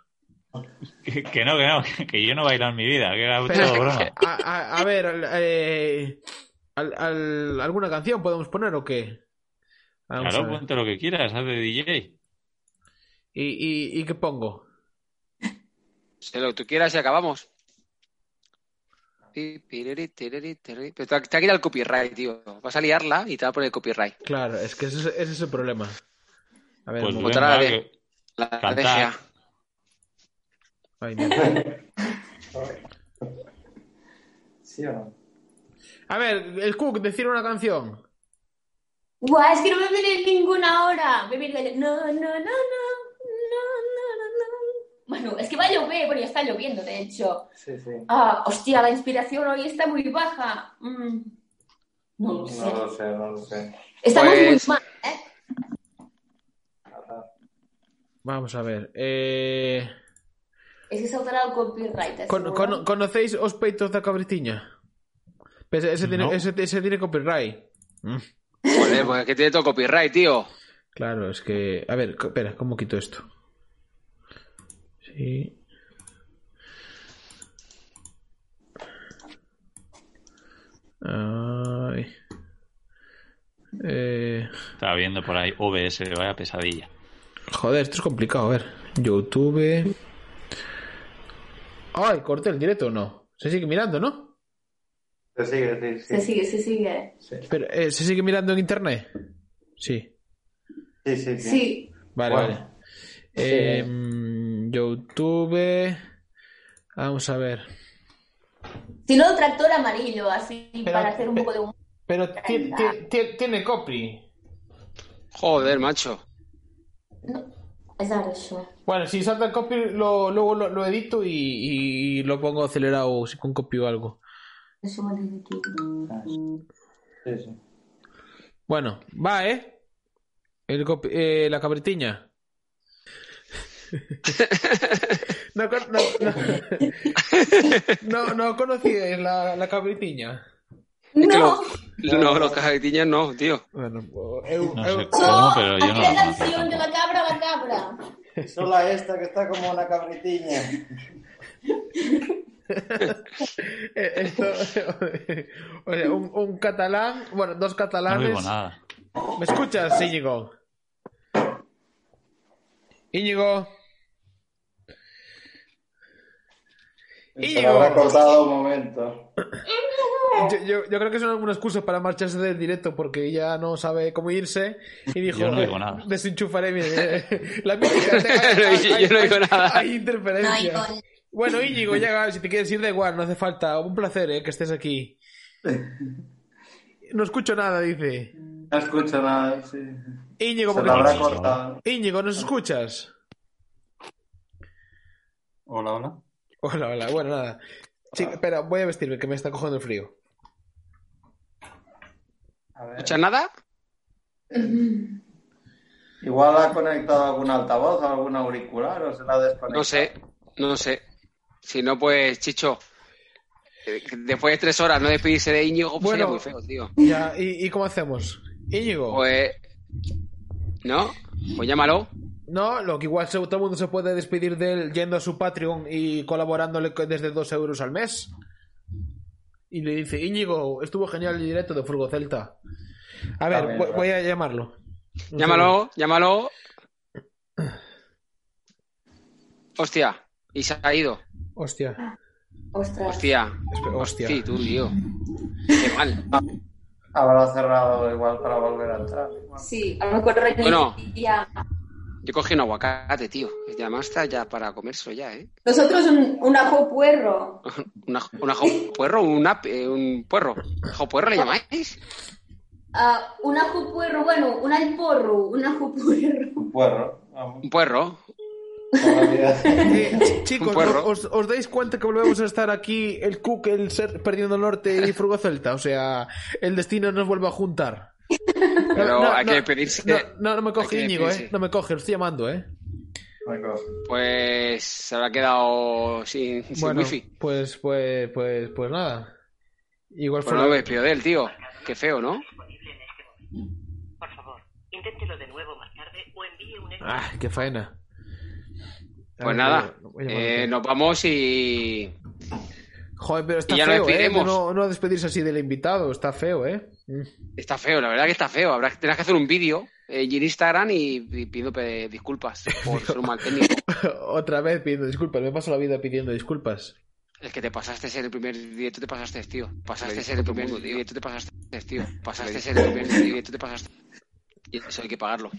Que, no, que no, que yo no bailar en mi vida, que era todo broma. A, ver, eh, ¿alguna canción podemos poner o qué? claro, ponte lo que quieras, haz de DJ. ¿Y, y, qué pongo? Sé lo que tú quieras y acabamos. Pero te, te ha el copyright, tío. Vas a liarla y te va a poner el copyright. Claro, es que ese, es el problema. A ver, pues venga, la, de, la Ay, ¿Sí o no? A ver, el Cook, decir una canción. Guau, es que no me viene ninguna hora. Me viene no, no, no, no. Bueno, es que va a llover, bueno, ya está lloviendo, de hecho. Sí, sí. Ah, hostia, la inspiración hoy está muy baja. Mm. No lo sé. No lo sé, no lo sé. Estamos muy pues- mal, ¿eh? Vamos a ver. Eh... Es que el copyright. Con, con, ¿Conocéis Os Peitos da Cabritiña? Pues ese, tiene, ese, ese, tiene copyright. Mm. Joder, pues es que tiene todo copyright, tío. Claro, es que. A ver, espera, ¿cómo quito esto? Sí. Ay. Eh... Estaba viendo por ahí OBS, vaya pesadilla. Joder, esto es complicado, a ver. YouTube. Ay, corté el directo o no. Se sigue mirando, ¿no? Se sigue, sí, Se sigue, se sigue. Pero, eh, ¿Se sigue mirando en internet? Sí. Sí, sí, sí. Vale, vale. Eh, YouTube. Vamos a ver. Si no, tractor amarillo, así, para hacer un poco de Pero tiene copy. Joder, macho. No, es eso. Bueno, si salta el copy, lo, luego lo, edito y, lo pongo acelerado si con copy o algo. Eso Sí, sí. Bueno, va, ¿eh? El eh, la cabritiña. no, no, no, no, conocíais la, la cabritiña. No. No, los cabritiñas no, tío. Bueno, eu, no sé cómo, pero yo no. la canción de la cabra, la cabra. Solo esta que está como una cabritiña. Eh, esto, oye, un, un, catalán, bueno, dos catalanes. No digo nada. ¿Me escuchas, Íñigo? Íñigo. Se lo habrá cortado un momento. Yo, yo, yo, creo que es una excusa para marcharse del directo porque ya no sabe cómo irse y dijo yo no digo nada. desenchufaré mi, la mítica hay, yo no digo nada. hay interferencia bueno Íñigo ya si te quieres ir da igual no hace falta. Un placer eh, que estés aquí. No escucho nada dice. No escucho nada sí. Íñigo se habrá cortado. Íñigo ¿nos escuchas? hola hola hola hola bueno nada Sí, espera, voy a vestirme que me está cogiendo el frío. ¿Escuchas nada? Igual ha conectado algún altavoz, algún auricular o se la ha desconectado. No sé, no sé. Si no, pues, Chicho, eh, después de tres horas no despedirse de Íñigo, pues bueno, muy feo, tío. Ya, ¿y, ¿y, cómo hacemos? Íñigo. Pues, ¿No? Pues llámalo. No, lo que igual todo el mundo se puede despedir de él yendo a su Patreon y colaborándole desde 2 euros al mes. Y le dice, Íñigo, estuvo genial el directo de Furgo Celta. A ver, voy, a llamarlo. llámalo, llámalo. Hostia, y se ha ido. Hostia. Hostia. Hostia. Sí, tú, tío. Qué mal. Habrá cerrado igual para volver a entrar. Sí, a lo mejor bueno, yo cogí un aguacate, tío. Además está ya para comérselo ya, ¿eh? Nosotros un, un ajo puerro. ¿Un, ajo, ¿Un ajo puerro? ¿Un, eh, un puerro? ¿Ajo puerro le llamáis? Uh, un ajo puerro, bueno, un alporro, un ajo puerro. Un puerro. Un puerro. Eh, chicos, os, dais cuenta que volvemos a estar aquí el Cook, el ser perdiendo norte y Frugo Celta? O sea, el destino nos vuelve a juntar. Pero hay que pedirse. No, no, me coge Íñigo, ¿eh? No me coge, lo estoy llamando, ¿eh? Pues se habrá quedado sin, sin bueno, wifi. Pues, pues, pues, pues nada. Igual fue. Pues no me despido de él, tío. Qué feo, ¿no? Por favor, inténtelo de nuevo más tarde o envíe un. Ah, qué faena. Pues nada, eh, nos vamos y. Joder, pero está feo, ¿eh? No, no despedirse así del invitado, está feo, ¿eh? Está feo, la verdad que está feo. Habrá, tendrás que hacer un vídeo eh, en Instagram y, pido disculpas por ser un mal técnico. Otra vez pidiendo disculpas, me paso la vida pidiendo disculpas. Es que te pasaste ser el primer directo, te pasaste, tío. Pasaste ser el primer directo, te pasaste, tío. Pasaste ser el primer directo, te pasaste. Y eso hay que pagarlo.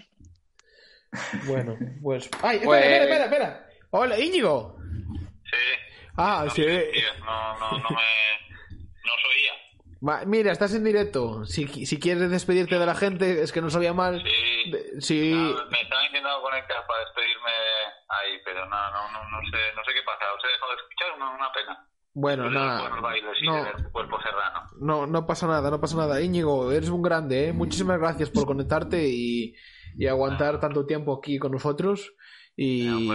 Bueno, pues. ¡Ay! Espera, pues... espera, espera, espera! Hola, Íñigo. Sí. Ah, sí. No, no, no me. No soy mira, estás en directo. Si, si quieres despedirte de la gente, es que no sabía mal. Sí. sí. me estaba intentando conectar para despedirme ahí, pero no, no, no, no sé, no sé qué pasa. Os he dejado de escuchar, una, una pena. Bueno, nada. no, no, no pasa nada, no pasa nada. Íñigo, eres un grande, ¿eh? Muchísimas gracias por conectarte y, y aguantar tanto tiempo aquí con nosotros. Y,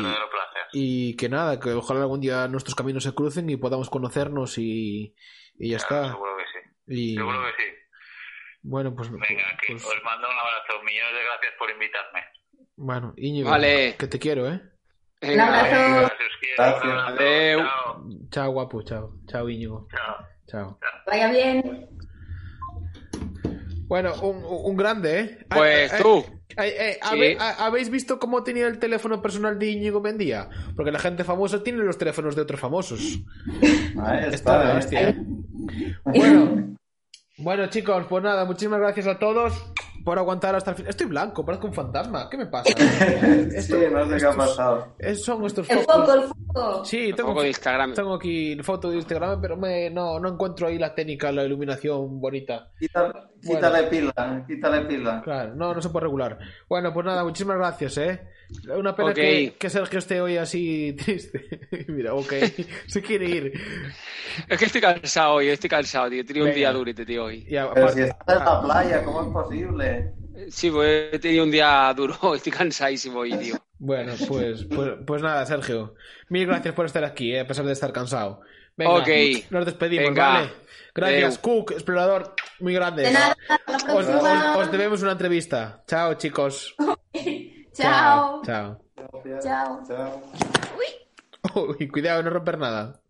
y que nada, que ojalá algún día nuestros caminos se crucen y podamos conocernos y, y ya está. Seguro que sí. Seguro que sí. Bueno, pues. Venga, pues, os mando un abrazo. Millones de gracias por invitarme. Bueno, Íñigo, vale. que te quiero, ¿eh? Un abrazo. Gracias. Chao, guapo. Chao. Chao, Íñigo. Chao. Chao. Vaya bien. Bueno, un, un grande, ¿eh? Pues tú. ¿Habéis visto cómo tenía el teléfono personal de Íñigo Mendía? Porque la gente famosa tiene los teléfonos de otros famosos. está, ¿eh? Bueno, bueno, chicos, pues nada, muchísimas gracias a todos por aguantar hasta el final. Estoy blanco, parezco un fantasma. ¿Qué me pasa? sí, no sé qué ha pasado. Son nuestros el foco, el foco. Sí, tengo, foco de Instagram. tengo aquí foto de Instagram, pero me, no, no encuentro ahí la técnica, la iluminación bonita. Quítale, pila, quítale pila. Claro, no, no se puede regular. Bueno, pues nada, muchísimas gracias, ¿eh? Una pena que, que, Sergio esté hoy así triste. Mira, ok, se quiere ir. Es que estoy cansado hoy, estoy cansado, tío. He tenido un día duro, tío, hoy. Pero si estás en la playa, ¿cómo es posible? Sí, pues he tenido un día duro, estoy cansadísimo hoy, tío. Bueno, pues, pues, pues nada, Sergio. Mil gracias por estar aquí, eh, a pesar de estar cansado. Venga, nos despedimos, ¿vale? Gracias, Cook, explorador, muy grande. De nada, os, os, debemos una entrevista. Chao, chicos. Chao. Chao. Chao. Chao. Uy. Uy, cuidado, no romper nada.